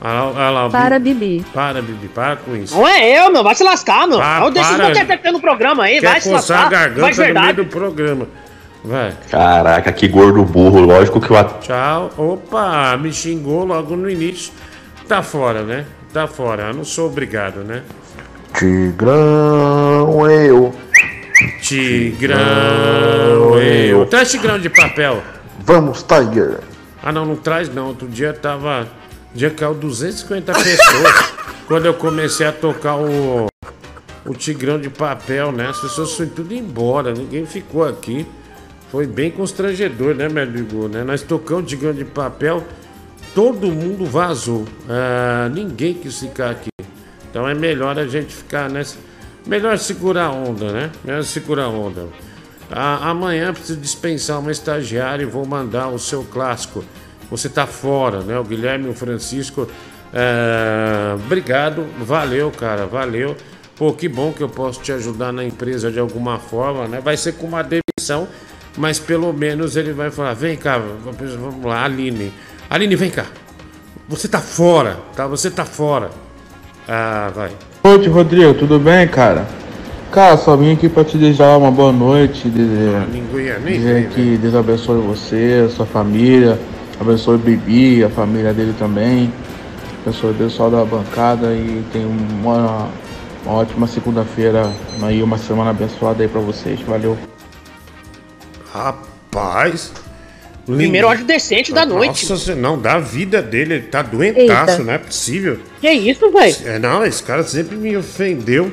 Olha lá, olha lá, o Para, Bibi. Bibi. Para, Bibi, para com isso. Não é eu, meu. Vai se lascar, meu. Ah, eu deixo para. você ter no programa aí. vai Quer se coçar a lascar. Vai garganta de no meio verdade. do programa. Vai. Caraca, que gordo burro. Lógico que o at- Tchau. Opa, me xingou logo no início. Tá fora, né? Tá fora. Eu não sou obrigado, né? Tigrão, eu. Tigrão, eu. Traz tigrão de papel. Vamos, Tiger. Ah, não, não traz não. Outro dia tava. Dia caiu 250 pessoas. [laughs] quando eu comecei a tocar o. O tigrão de papel, né? As pessoas foram tudo embora. Ninguém ficou aqui. Foi bem constrangedor, né, meu amigo? Né? Nós tocamos o tigrão de papel. Todo mundo vazou. Ah, ninguém quis ficar aqui. Então é melhor a gente ficar nessa. Melhor segurar a onda, né? Melhor segurar a onda. Ah, amanhã preciso dispensar uma estagiária e vou mandar o seu clássico. Você tá fora, né? O Guilherme o Francisco. é, obrigado, valeu, cara, valeu. Pô, que bom que eu posso te ajudar na empresa de alguma forma, né? Vai ser com uma demissão, mas pelo menos ele vai falar: vem cá, vamos lá, Aline. Aline, vem cá. Você tá fora, tá? Você tá fora. Ah, vai. Boa noite, Rodrigo. Tudo bem, cara? Cara, só vim aqui pra te desejar uma boa noite. Dizer, Linguinha, nem dizer que Deus abençoe você, sua família. Abençoe o Bibi, a família dele também. Abençoe o pessoal da bancada e tem uma, uma ótima segunda-feira aí, uma semana abençoada aí pra vocês. Valeu. Rapaz. Primeiro ódio decente da noite. Nossa, não, da vida dele, ele tá doentaço, Eita. não é possível. Que isso, velho? É, não, esse cara sempre me ofendeu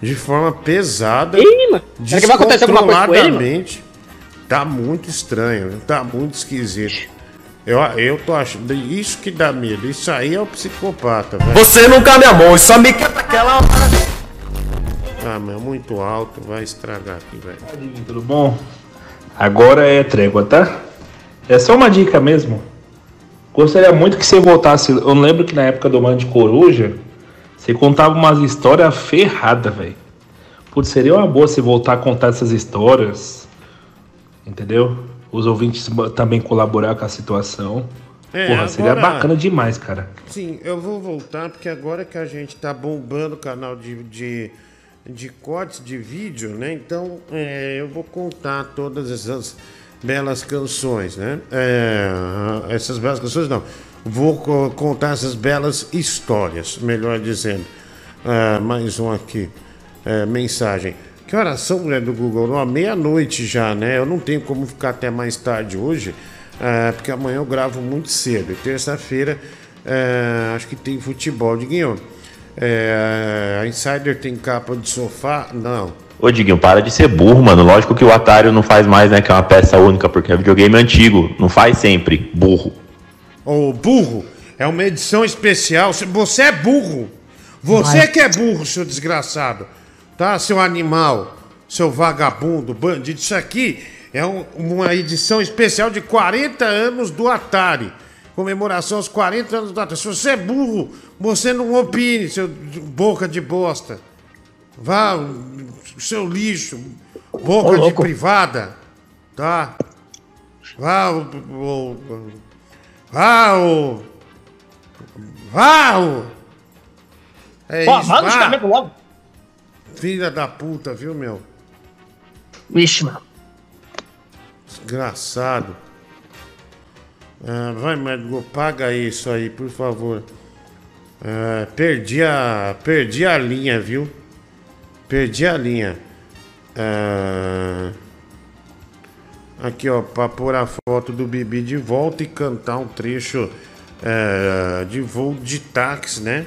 de forma pesada. Ih, mano. Será que vai acontecer alguma coisa com ele, mano? Tá muito estranho, tá muito esquisito. Eu, eu tô achando. Isso que dá medo. Isso aí é o psicopata, velho. Você nunca me amou, só me quer aquela hora. Ah, mas é muito alto, vai estragar aqui, velho. Tudo bom? Agora é trégua, tá? É só uma dica mesmo. Gostaria muito que você voltasse. Eu lembro que na época do Mãe de Coruja, você contava umas histórias ferradas, velho. Putz, seria uma boa você voltar a contar essas histórias. Entendeu? Os ouvintes também colaborar com a situação. É, Porra, seria agora- bacana demais, cara. Sim, eu vou voltar porque agora que a gente tá bombando o canal de, de, de cortes de vídeo, né? Então é, eu vou contar todas essas belas canções, né? É, essas belas canções não. Vou co- contar essas belas histórias, melhor dizendo. Ah, mais um aqui. É, mensagem. Que horas são, mulher do Google? Não, meia-noite já, né? Eu não tenho como ficar até mais tarde hoje, ah, porque amanhã eu gravo muito cedo. E terça-feira, ah, acho que tem futebol. Diguinho, é, a Insider tem capa de sofá? Não. Ô Diguinho, para de ser burro, mano. Lógico que o Atari não faz mais, né? Que é uma peça única, porque é videogame antigo. Não faz sempre. Burro. Ô, burro, é uma edição especial. Você é burro. Você Mas- que é burro, seu desgraçado. Tá, seu animal, seu vagabundo, bandido. Isso aqui é um- uma edição especial de 40 anos do Atari. Comemoração aos 40 anos do Atari. Se você é burro, você não opine, seu boca de bosta. Vá, seu lixo, boca Ô, de privada. Tá? Vá, o. o- Vá, o. Vá, o. É isso, vá. logo. Filha da puta, viu, meu? Vixe, mano. Desgraçado. Ah, vai, médico, paga isso aí, por favor. Ah, perdi a. Perdi a linha, viu? Perdi a linha. Ah, aqui, ó, pra pôr a foto do Bibi de volta e cantar um trecho de voo de táxi, né?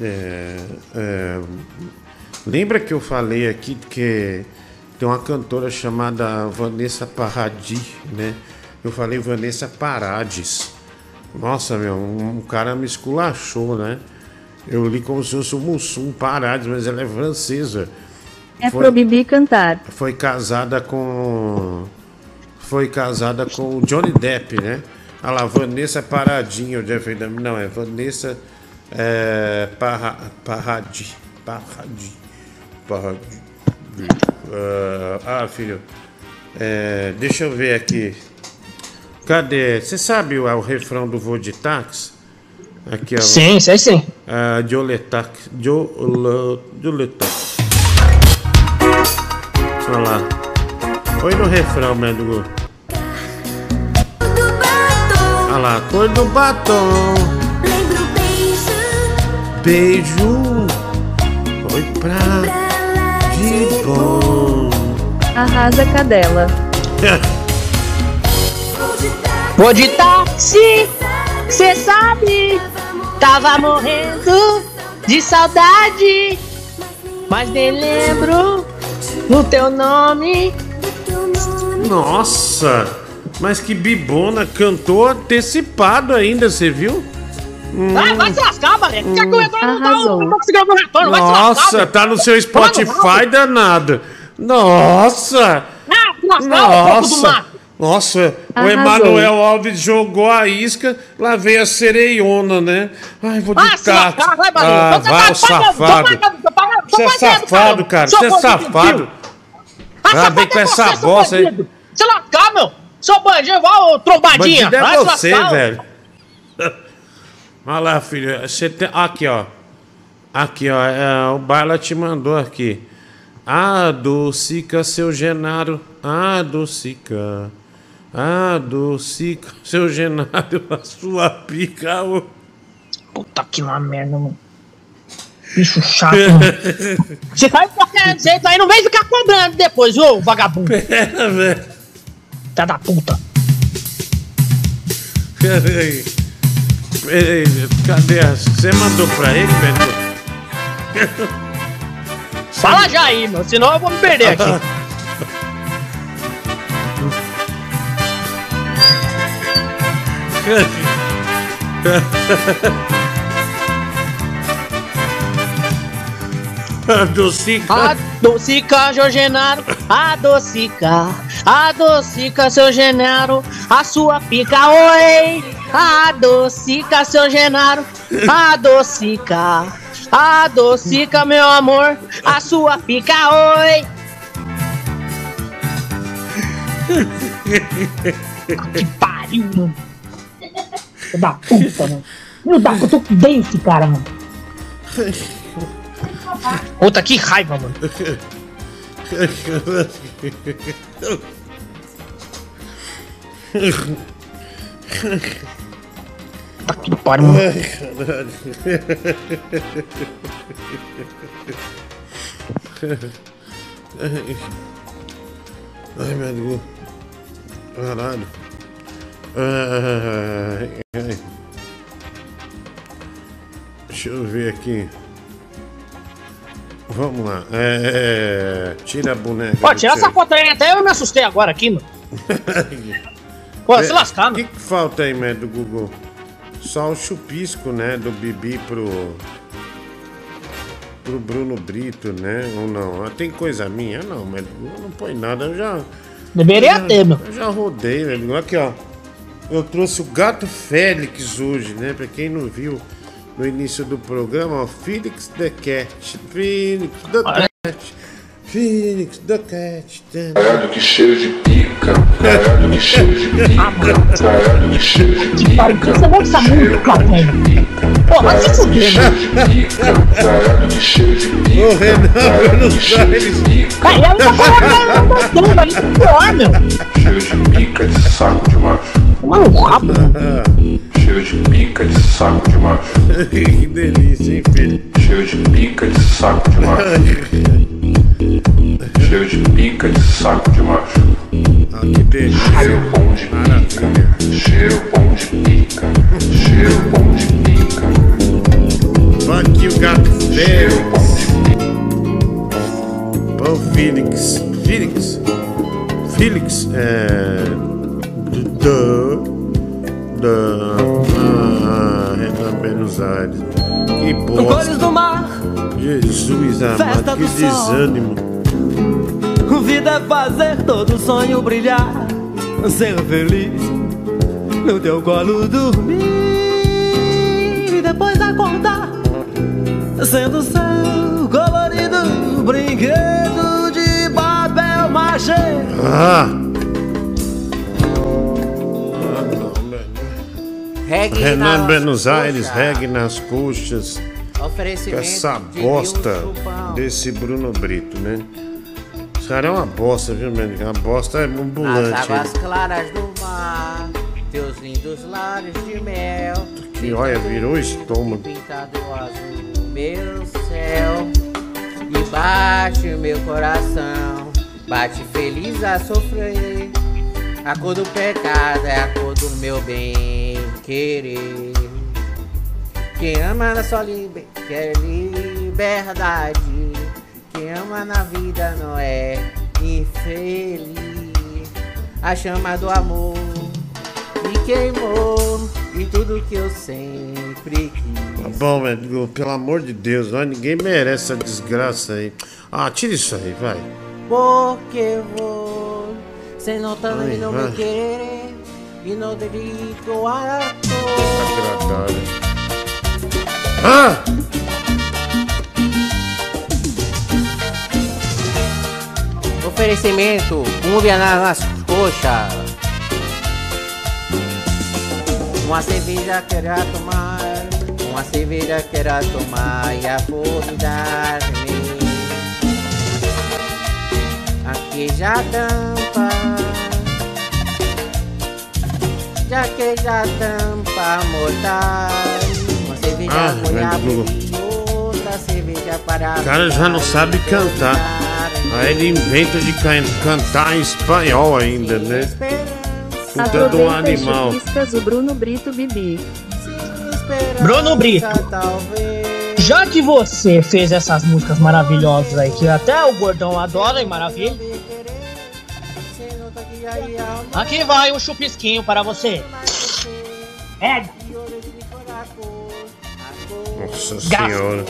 É, é, lembra que eu falei aqui que tem uma cantora chamada Vanessa Paradis, né? Eu falei Vanessa Parades. Nossa, meu, um cara me esculachou, né? Eu li como se fosse o Mussum Parades, mas ela é francesa. É Foi- pro Bibi cantar. foi casada com. Foi casada com o Johnny Depp, né? A lá, Vanessa Paradinho, Jeffrey Dahmer. Não, é Vanessa é, Parra, Parradi. Parradi. Parradi. Ah, ah, filho. É, deixa eu ver aqui. Cadê? Você sabe o, o refrão do voo de táxi? Aqui, ó. Sim, sei sim. Ah, Joletax. Olha lá. Foi no refrão, Mendigo. Olha lá, cor do batom. Beijo. Foi de bom. Arrasa cadela. [laughs] Vou de táxi, cê sabe. Tava morrendo de saudade. Mas nem lembro no teu nome. Nossa, mas que bibona, cantou antecipado ainda, você viu? Hum. Ah, vai se lascar, mané. Já que o retorno não tá, não tá conseguindo o retorno, vai se lascar. Nossa, tá no seu Spotify danado. Nossa! Ah, se lascar, Nossa! mato. Nossa, o Arrasou. Emanuel Alves jogou a isca, lá veio a sereiona, né? Ai, vou de Ah, se táxi. lascar, vai, Ah. Então você vai, tá o safado. Você é safado, cara. Você é safado. Ah, vem com essa bosta aí. Se lascar, meu. Seu bandido, igual o trombadinha. Bandido é Vai se você, lascar, velho. Olha lá, filho. Você tem... Aqui, ó. Aqui, ó. é, o Baila te mandou aqui. Adocica, seu Genaro. Adocica. Adocica, seu Genaro. [laughs] A sua pica. ô. Puta que uma merda, mano. Bicho chato, [laughs] mano. Você faz qualquer [laughs] jeito aí, não vem ficar cobrando depois, ô vagabundo. Pera, velho. Tá da puta. Peraí. Peraí, cadê? a- Você mandou pra ele, velho? [laughs] Fala já aí, meu, senão eu vou me perder aqui. [laughs] Adocica. Adocica, seu Genaro, adocica, adocica, seu Genaro, a sua pica, oi. Adocica, seu Genaro, adocica, adocica, meu amor, a sua pica, oi. que pariu, mano. Filho da puta, mano. Meu da eu tô com dente, cara, mano. Puta, que raiva, mano. [laughs] Tá que pariu, mano. Ai, caralho. Ai, Ai, meu Deus. Caralho. Ai, ai. Deixa eu ver aqui. Vamos lá. É, tira a boneca. Pô, do tira essa foto aí, até eu me assustei agora aqui, mano. [laughs] Pô, se lascar, O que, que falta aí, do Google? Só o chupisco, né, do Bibi pro. pro Bruno Brito, né? Ou não? Ah, Tem coisa minha? Não, mas não põe nada, eu já. Deveria eu já- ter, meu. Eu já rodei, velho. Aqui, ó. Eu trouxe o Gato Félix hoje, né? Pra quem não viu no início do programa, ó. Felix the Cat. Felix the Cat. Felix the Cat. Caralho, que cheiro de pica. Caralho, que cheiro de pica. Caralho, que cheiro de pica. Para, você vai essa música, velho. Pô, vai se fuder, mano. Caralho, que cheiro de pica. Ô, Renan, Buenos Aires. Cara, ela tá falando aí, pior, meu. Cheiro de pica de saco de macho. Mano, rabo. Cheiro de pica de saco de macho. [laughs] que delícia, hein, filho? Cheiro de pica de saco de macho. [laughs] Cheiro de pica de saco de macho. Ah. Cheiro bom de pica. Cheiro bom de pica. Cheiro bom de pica. Aqui o Gato Félix. Pô, Felix. Felix. Felix. É. Da. Da. Ah, Buenos Aires. Que Cores do bosta. mar, Jesus amado, que sol. desânimo. vida é fazer todo sonho brilhar, ser feliz, no teu colo dormir e depois acordar, sendo seu colorido brinquedo de papel machê. Ah! Regue Renan nas Buenos Aires, coxas. regue nas coxas. Com Oferecimento essa de bosta Chupão. desse Bruno Brito, né? Esse cara é uma bosta, viu, mano? Uma bosta é ambulante. águas claras do mar, teus lindos lábios de mel. Que olha, virou estômago. Pintado azul, meu céu. E bate o meu coração, bate feliz a sofrer. A cor do pecado é a cor do meu bem querer. Quem ama na sua liber... quer liberdade. Quem ama na vida não é infeliz. A chama do amor me queimou e tudo que eu sempre quis. Tá bom, velho. Pelo amor de Deus, ó, ninguém merece essa desgraça aí. Ah, tira isso aí, vai. Porque vou se notando Ai, e não vai. me querer e no delito Agradável. Ah! Oferecimento, múmia nas, nas coxas. Uma cerveja queira tomar, uma cerveja queira tomar e afundar-me, é Aqui já tampa já que já tampa mortal. Uma cerveja Ah, goiaba e outra cerveja para O cara já não sabe cantar. Aí ele inventa de can- cantar em espanhol ainda, né? Puta e animal. chupiscas o Bruno Brito Bibi. Bruno Brito, já que você fez essas músicas maravilhosas aí, que até o gordão adora e maravilha. Aqui vai um chupisquinho para você. Pega! Nossa senhora.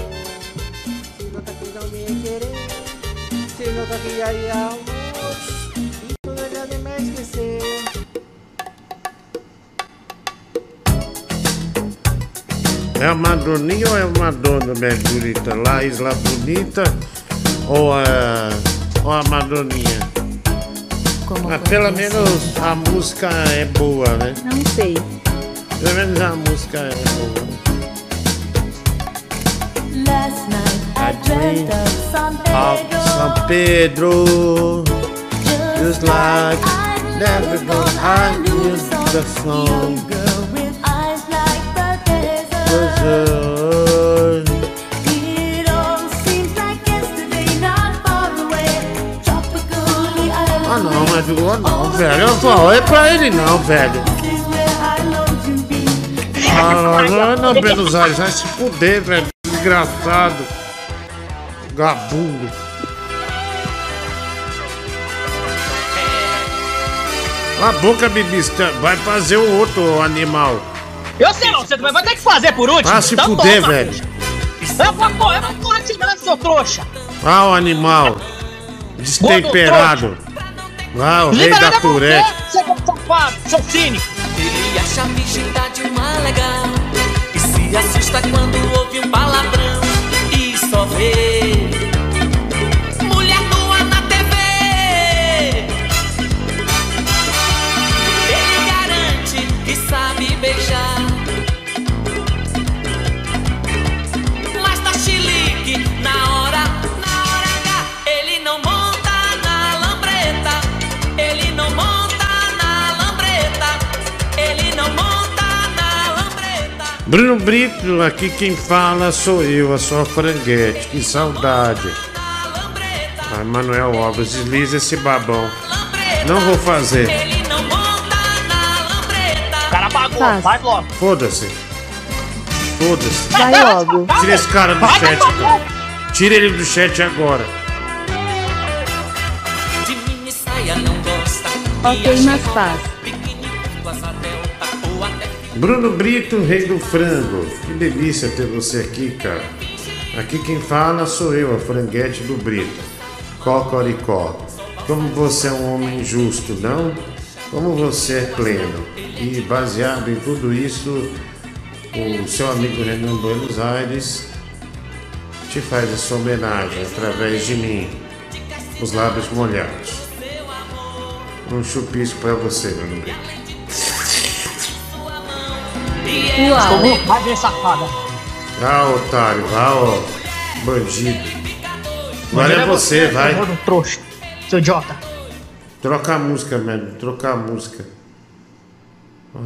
É a Madoninha ou é a Madonna bem bonita? Lá bonita ou a, ou a Madoninha? Mas pelo menos a música é boa, né? Não sei. Pelo menos a música é boa. Last night I dreamt of San Of Pedro. São Pedro, just like never go I knew the song Girl with eyes like the desert. Mas oh, não, velho. Eu falo, é pra ele não, velho. Ah, não, Buenos Aires, vai se fuder, velho. Desgraçado. Gabundo. A boca, bibista. Vai fazer o outro animal. Eu sei não, você vai ter que fazer por último. Ah, se Então fuder, toma. velho. Eu vou correr, eu vou correr seu trouxa. Ah, o animal. Destemperado. Ah, o rei Liberado da é você. Seu safado, seu cínico. Ele acha a virgindade uma legal E se assusta quando ouve um palavrão E só vê Bruno Brito, aqui quem fala sou eu, a sua franguete. Que saudade. Ai, Manuel Obras, desliza esse babão. Não vou fazer. O cara pagou, Faz. vai logo. Foda-se. Foda-se. Vai logo. Tira esse cara do Vai, chat, cara. Tira ele do chat agora. De mini saia não gosta Ok, mas faz. Bruno Brito, rei do frango. Que delícia ter você aqui, cara. Aqui quem fala sou eu, a franguete do Brito. Cocoricó. Como você é um homem justo, não? Como você é pleno. E baseado em tudo isso, o seu amigo Renan Buenos Aires te faz essa homenagem através de mim, os lábios molhados. Um chupisco pra você, Bruno Brito. Uau. Vai ver, safada. Ah, otário, ah, ó, bandido. Agora é você, vai. Trouxa, seu idiota. Troca a música, mano. Troca a música.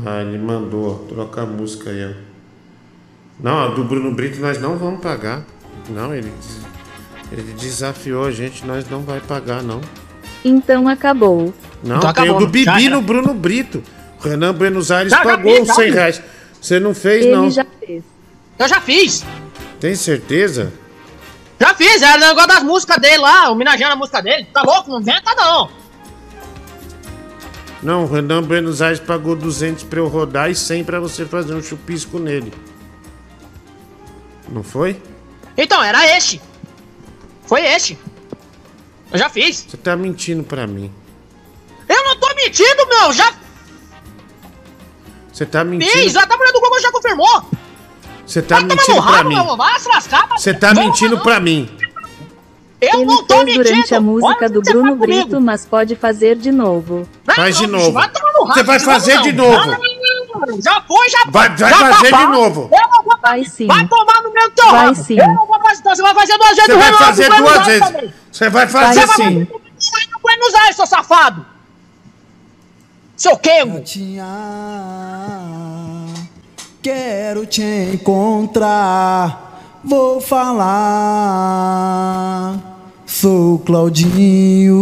Ah, ele mandou. Troca a música aí, ó. Não, a do Bruno Brito nós não vamos pagar. Não, ele, ele desafiou a gente, nós não vai pagar, não. Então acabou. Não, Então tem o acabou, do Bibi no Bruno Brito. O Renan Buenos Aires Já, pagou já 100 fiz. reais. Você não fez, Ele não. já fez. Eu já fiz. Tem certeza? Já fiz, era o negócio das músicas dele lá, homenageando a música dele. Tá louco? Não inventa não. Não, o Renan Buenos Aires pagou 200 pra eu rodar e 100 pra você fazer um chupisco nele. Não foi? Então, era este. Foi este. Eu já fiz. Você tá mentindo pra mim. Eu não tô mentindo, meu. Já Você tá fiz. mentindo. A mulher do Google já confirmou. Você tá Vai mentindo pra rabo, mim. Vai vai- Você tá Vamos, mentindo não. pra mim. Eu Ele não tô fez mentindo. durante a música Olha do Bruno faz comigo. Brito, mas pode fazer de novo. Faz de novo. vai rabo, Você vai fazer de novo. Já foi, já foi. Vai- vai já fazer tá de novo. Vou Vai sim. Vai tomar no meu teu Vai rabo. sim. Eu não vou fazer, então você vai fazer duas vezes Você no vai fazer duas vezes. Você vai Você fazer vai fazer sim. no Buenos Aires, seu safado. Seu Kengo. Quero te encontrar, vou falar. Sou Claudinho,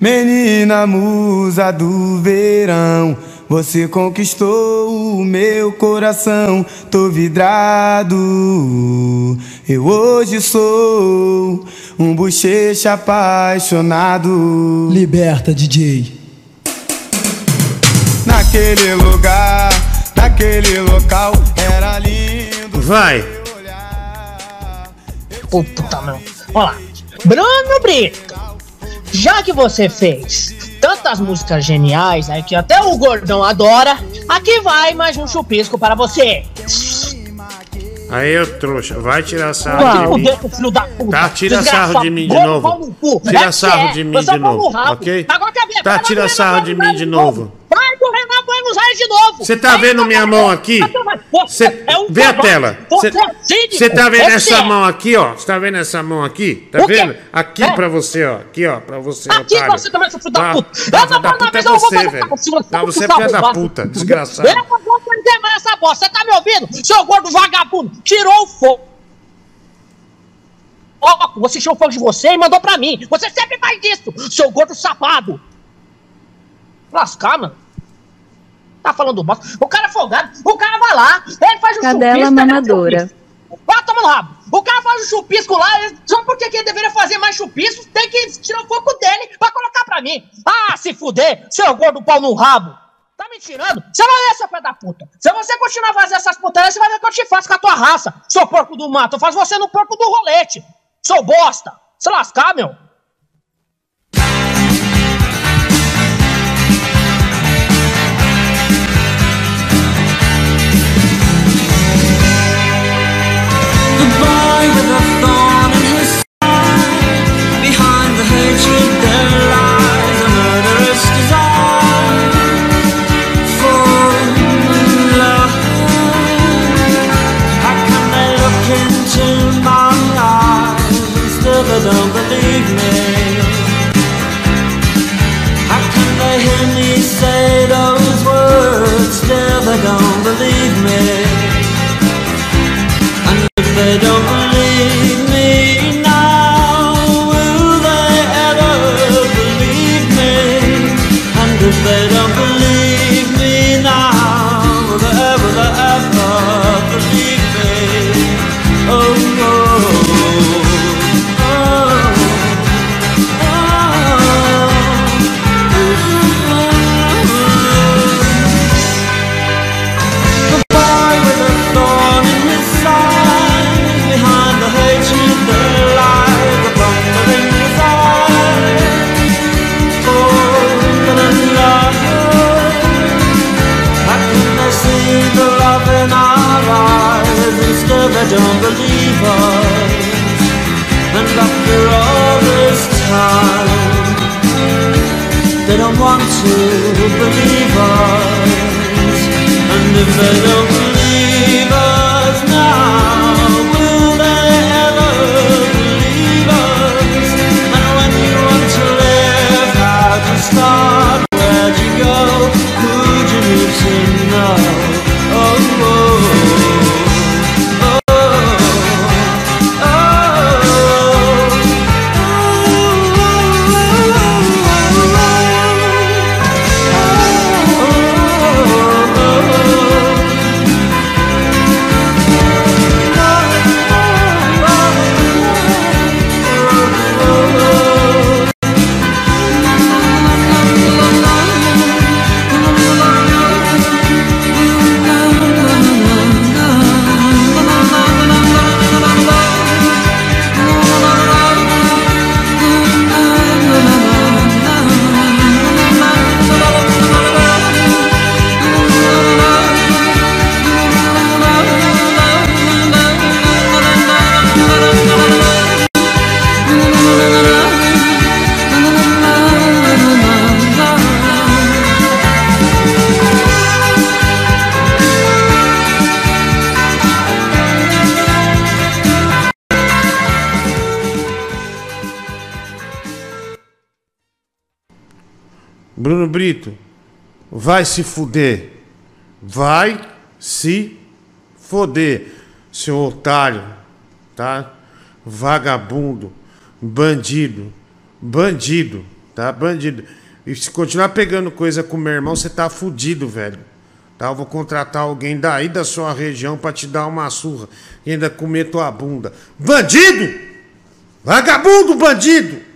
menina musa do verão. Você conquistou o meu coração, tô vidrado. Eu hoje sou um bochecha apaixonado. Liberta, DJ. Naquele lugar, naquele local, era lindo. Vai. Ô, puta merda. Olha lá. Bruno Brito, já que você fez tantas músicas geniais aí que até o gordão adora, aqui vai mais um chupisco para você. Aí, eu trouxa, vai tirar sarro Vai de mim. filho da puta. Tá, tira Desgraçado. sarro de mim de novo. Tira sarro de mim de novo, ok? Tá, tira sarro de mim de novo. Vai do Renan Buenos Aires de novo. Você tá vendo minha mão aqui? Cê, É um vê a tela. Você é. Você tá vendo essa é. mão aqui, ó? Você tá vendo essa mão aqui? Tá vendo? Aqui É. pra você, ó. Aqui, ó, pra você, Aqui otário. você também, seu filho da Tá, puta. tá, filho da vou puta é visão, eu vou você, fazer velho. Tá, você é filho da puta, desgraçado. Eu não vou entender mais essa bosta. Você tá me ouvindo? Seu gordo vagabundo. Tirou o fogo. Ó, você tirou o fogo de você e mandou pra mim. Você sempre faz isso, seu gordo safado. Lascar, mano. Tá falando bosta. O cara é folgado. O cara vai lá. Ele faz um Cadela chupisco, ele mamadora. chupisco. Vai tomar no rabo. O cara faz um chupisco lá, ele- só porque que ele deveria fazer mais chupiscos, tem que tirar o foco dele pra colocar pra mim. Ah, se fuder, seu gordo pau no rabo. Tá me tirando? Você não é seu pé da puta. Se você continuar fazendo essas putarias, você vai ver o que eu te faço com a tua raça, seu porco do mato. Eu faço você no porco do rolete. Seu bosta. Se lascar, meu. never done to believe us. And if they don't vai se fuder. Vai se foder, seu otário, tá? Vagabundo, bandido, bandido, tá? Bandido. E se continuar pegando coisa com meu irmão, você tá fudido, velho. Tá? Eu vou contratar alguém daí da sua região pra te dar uma surra e ainda comer tua bunda. Bandido! Vagabundo, bandido!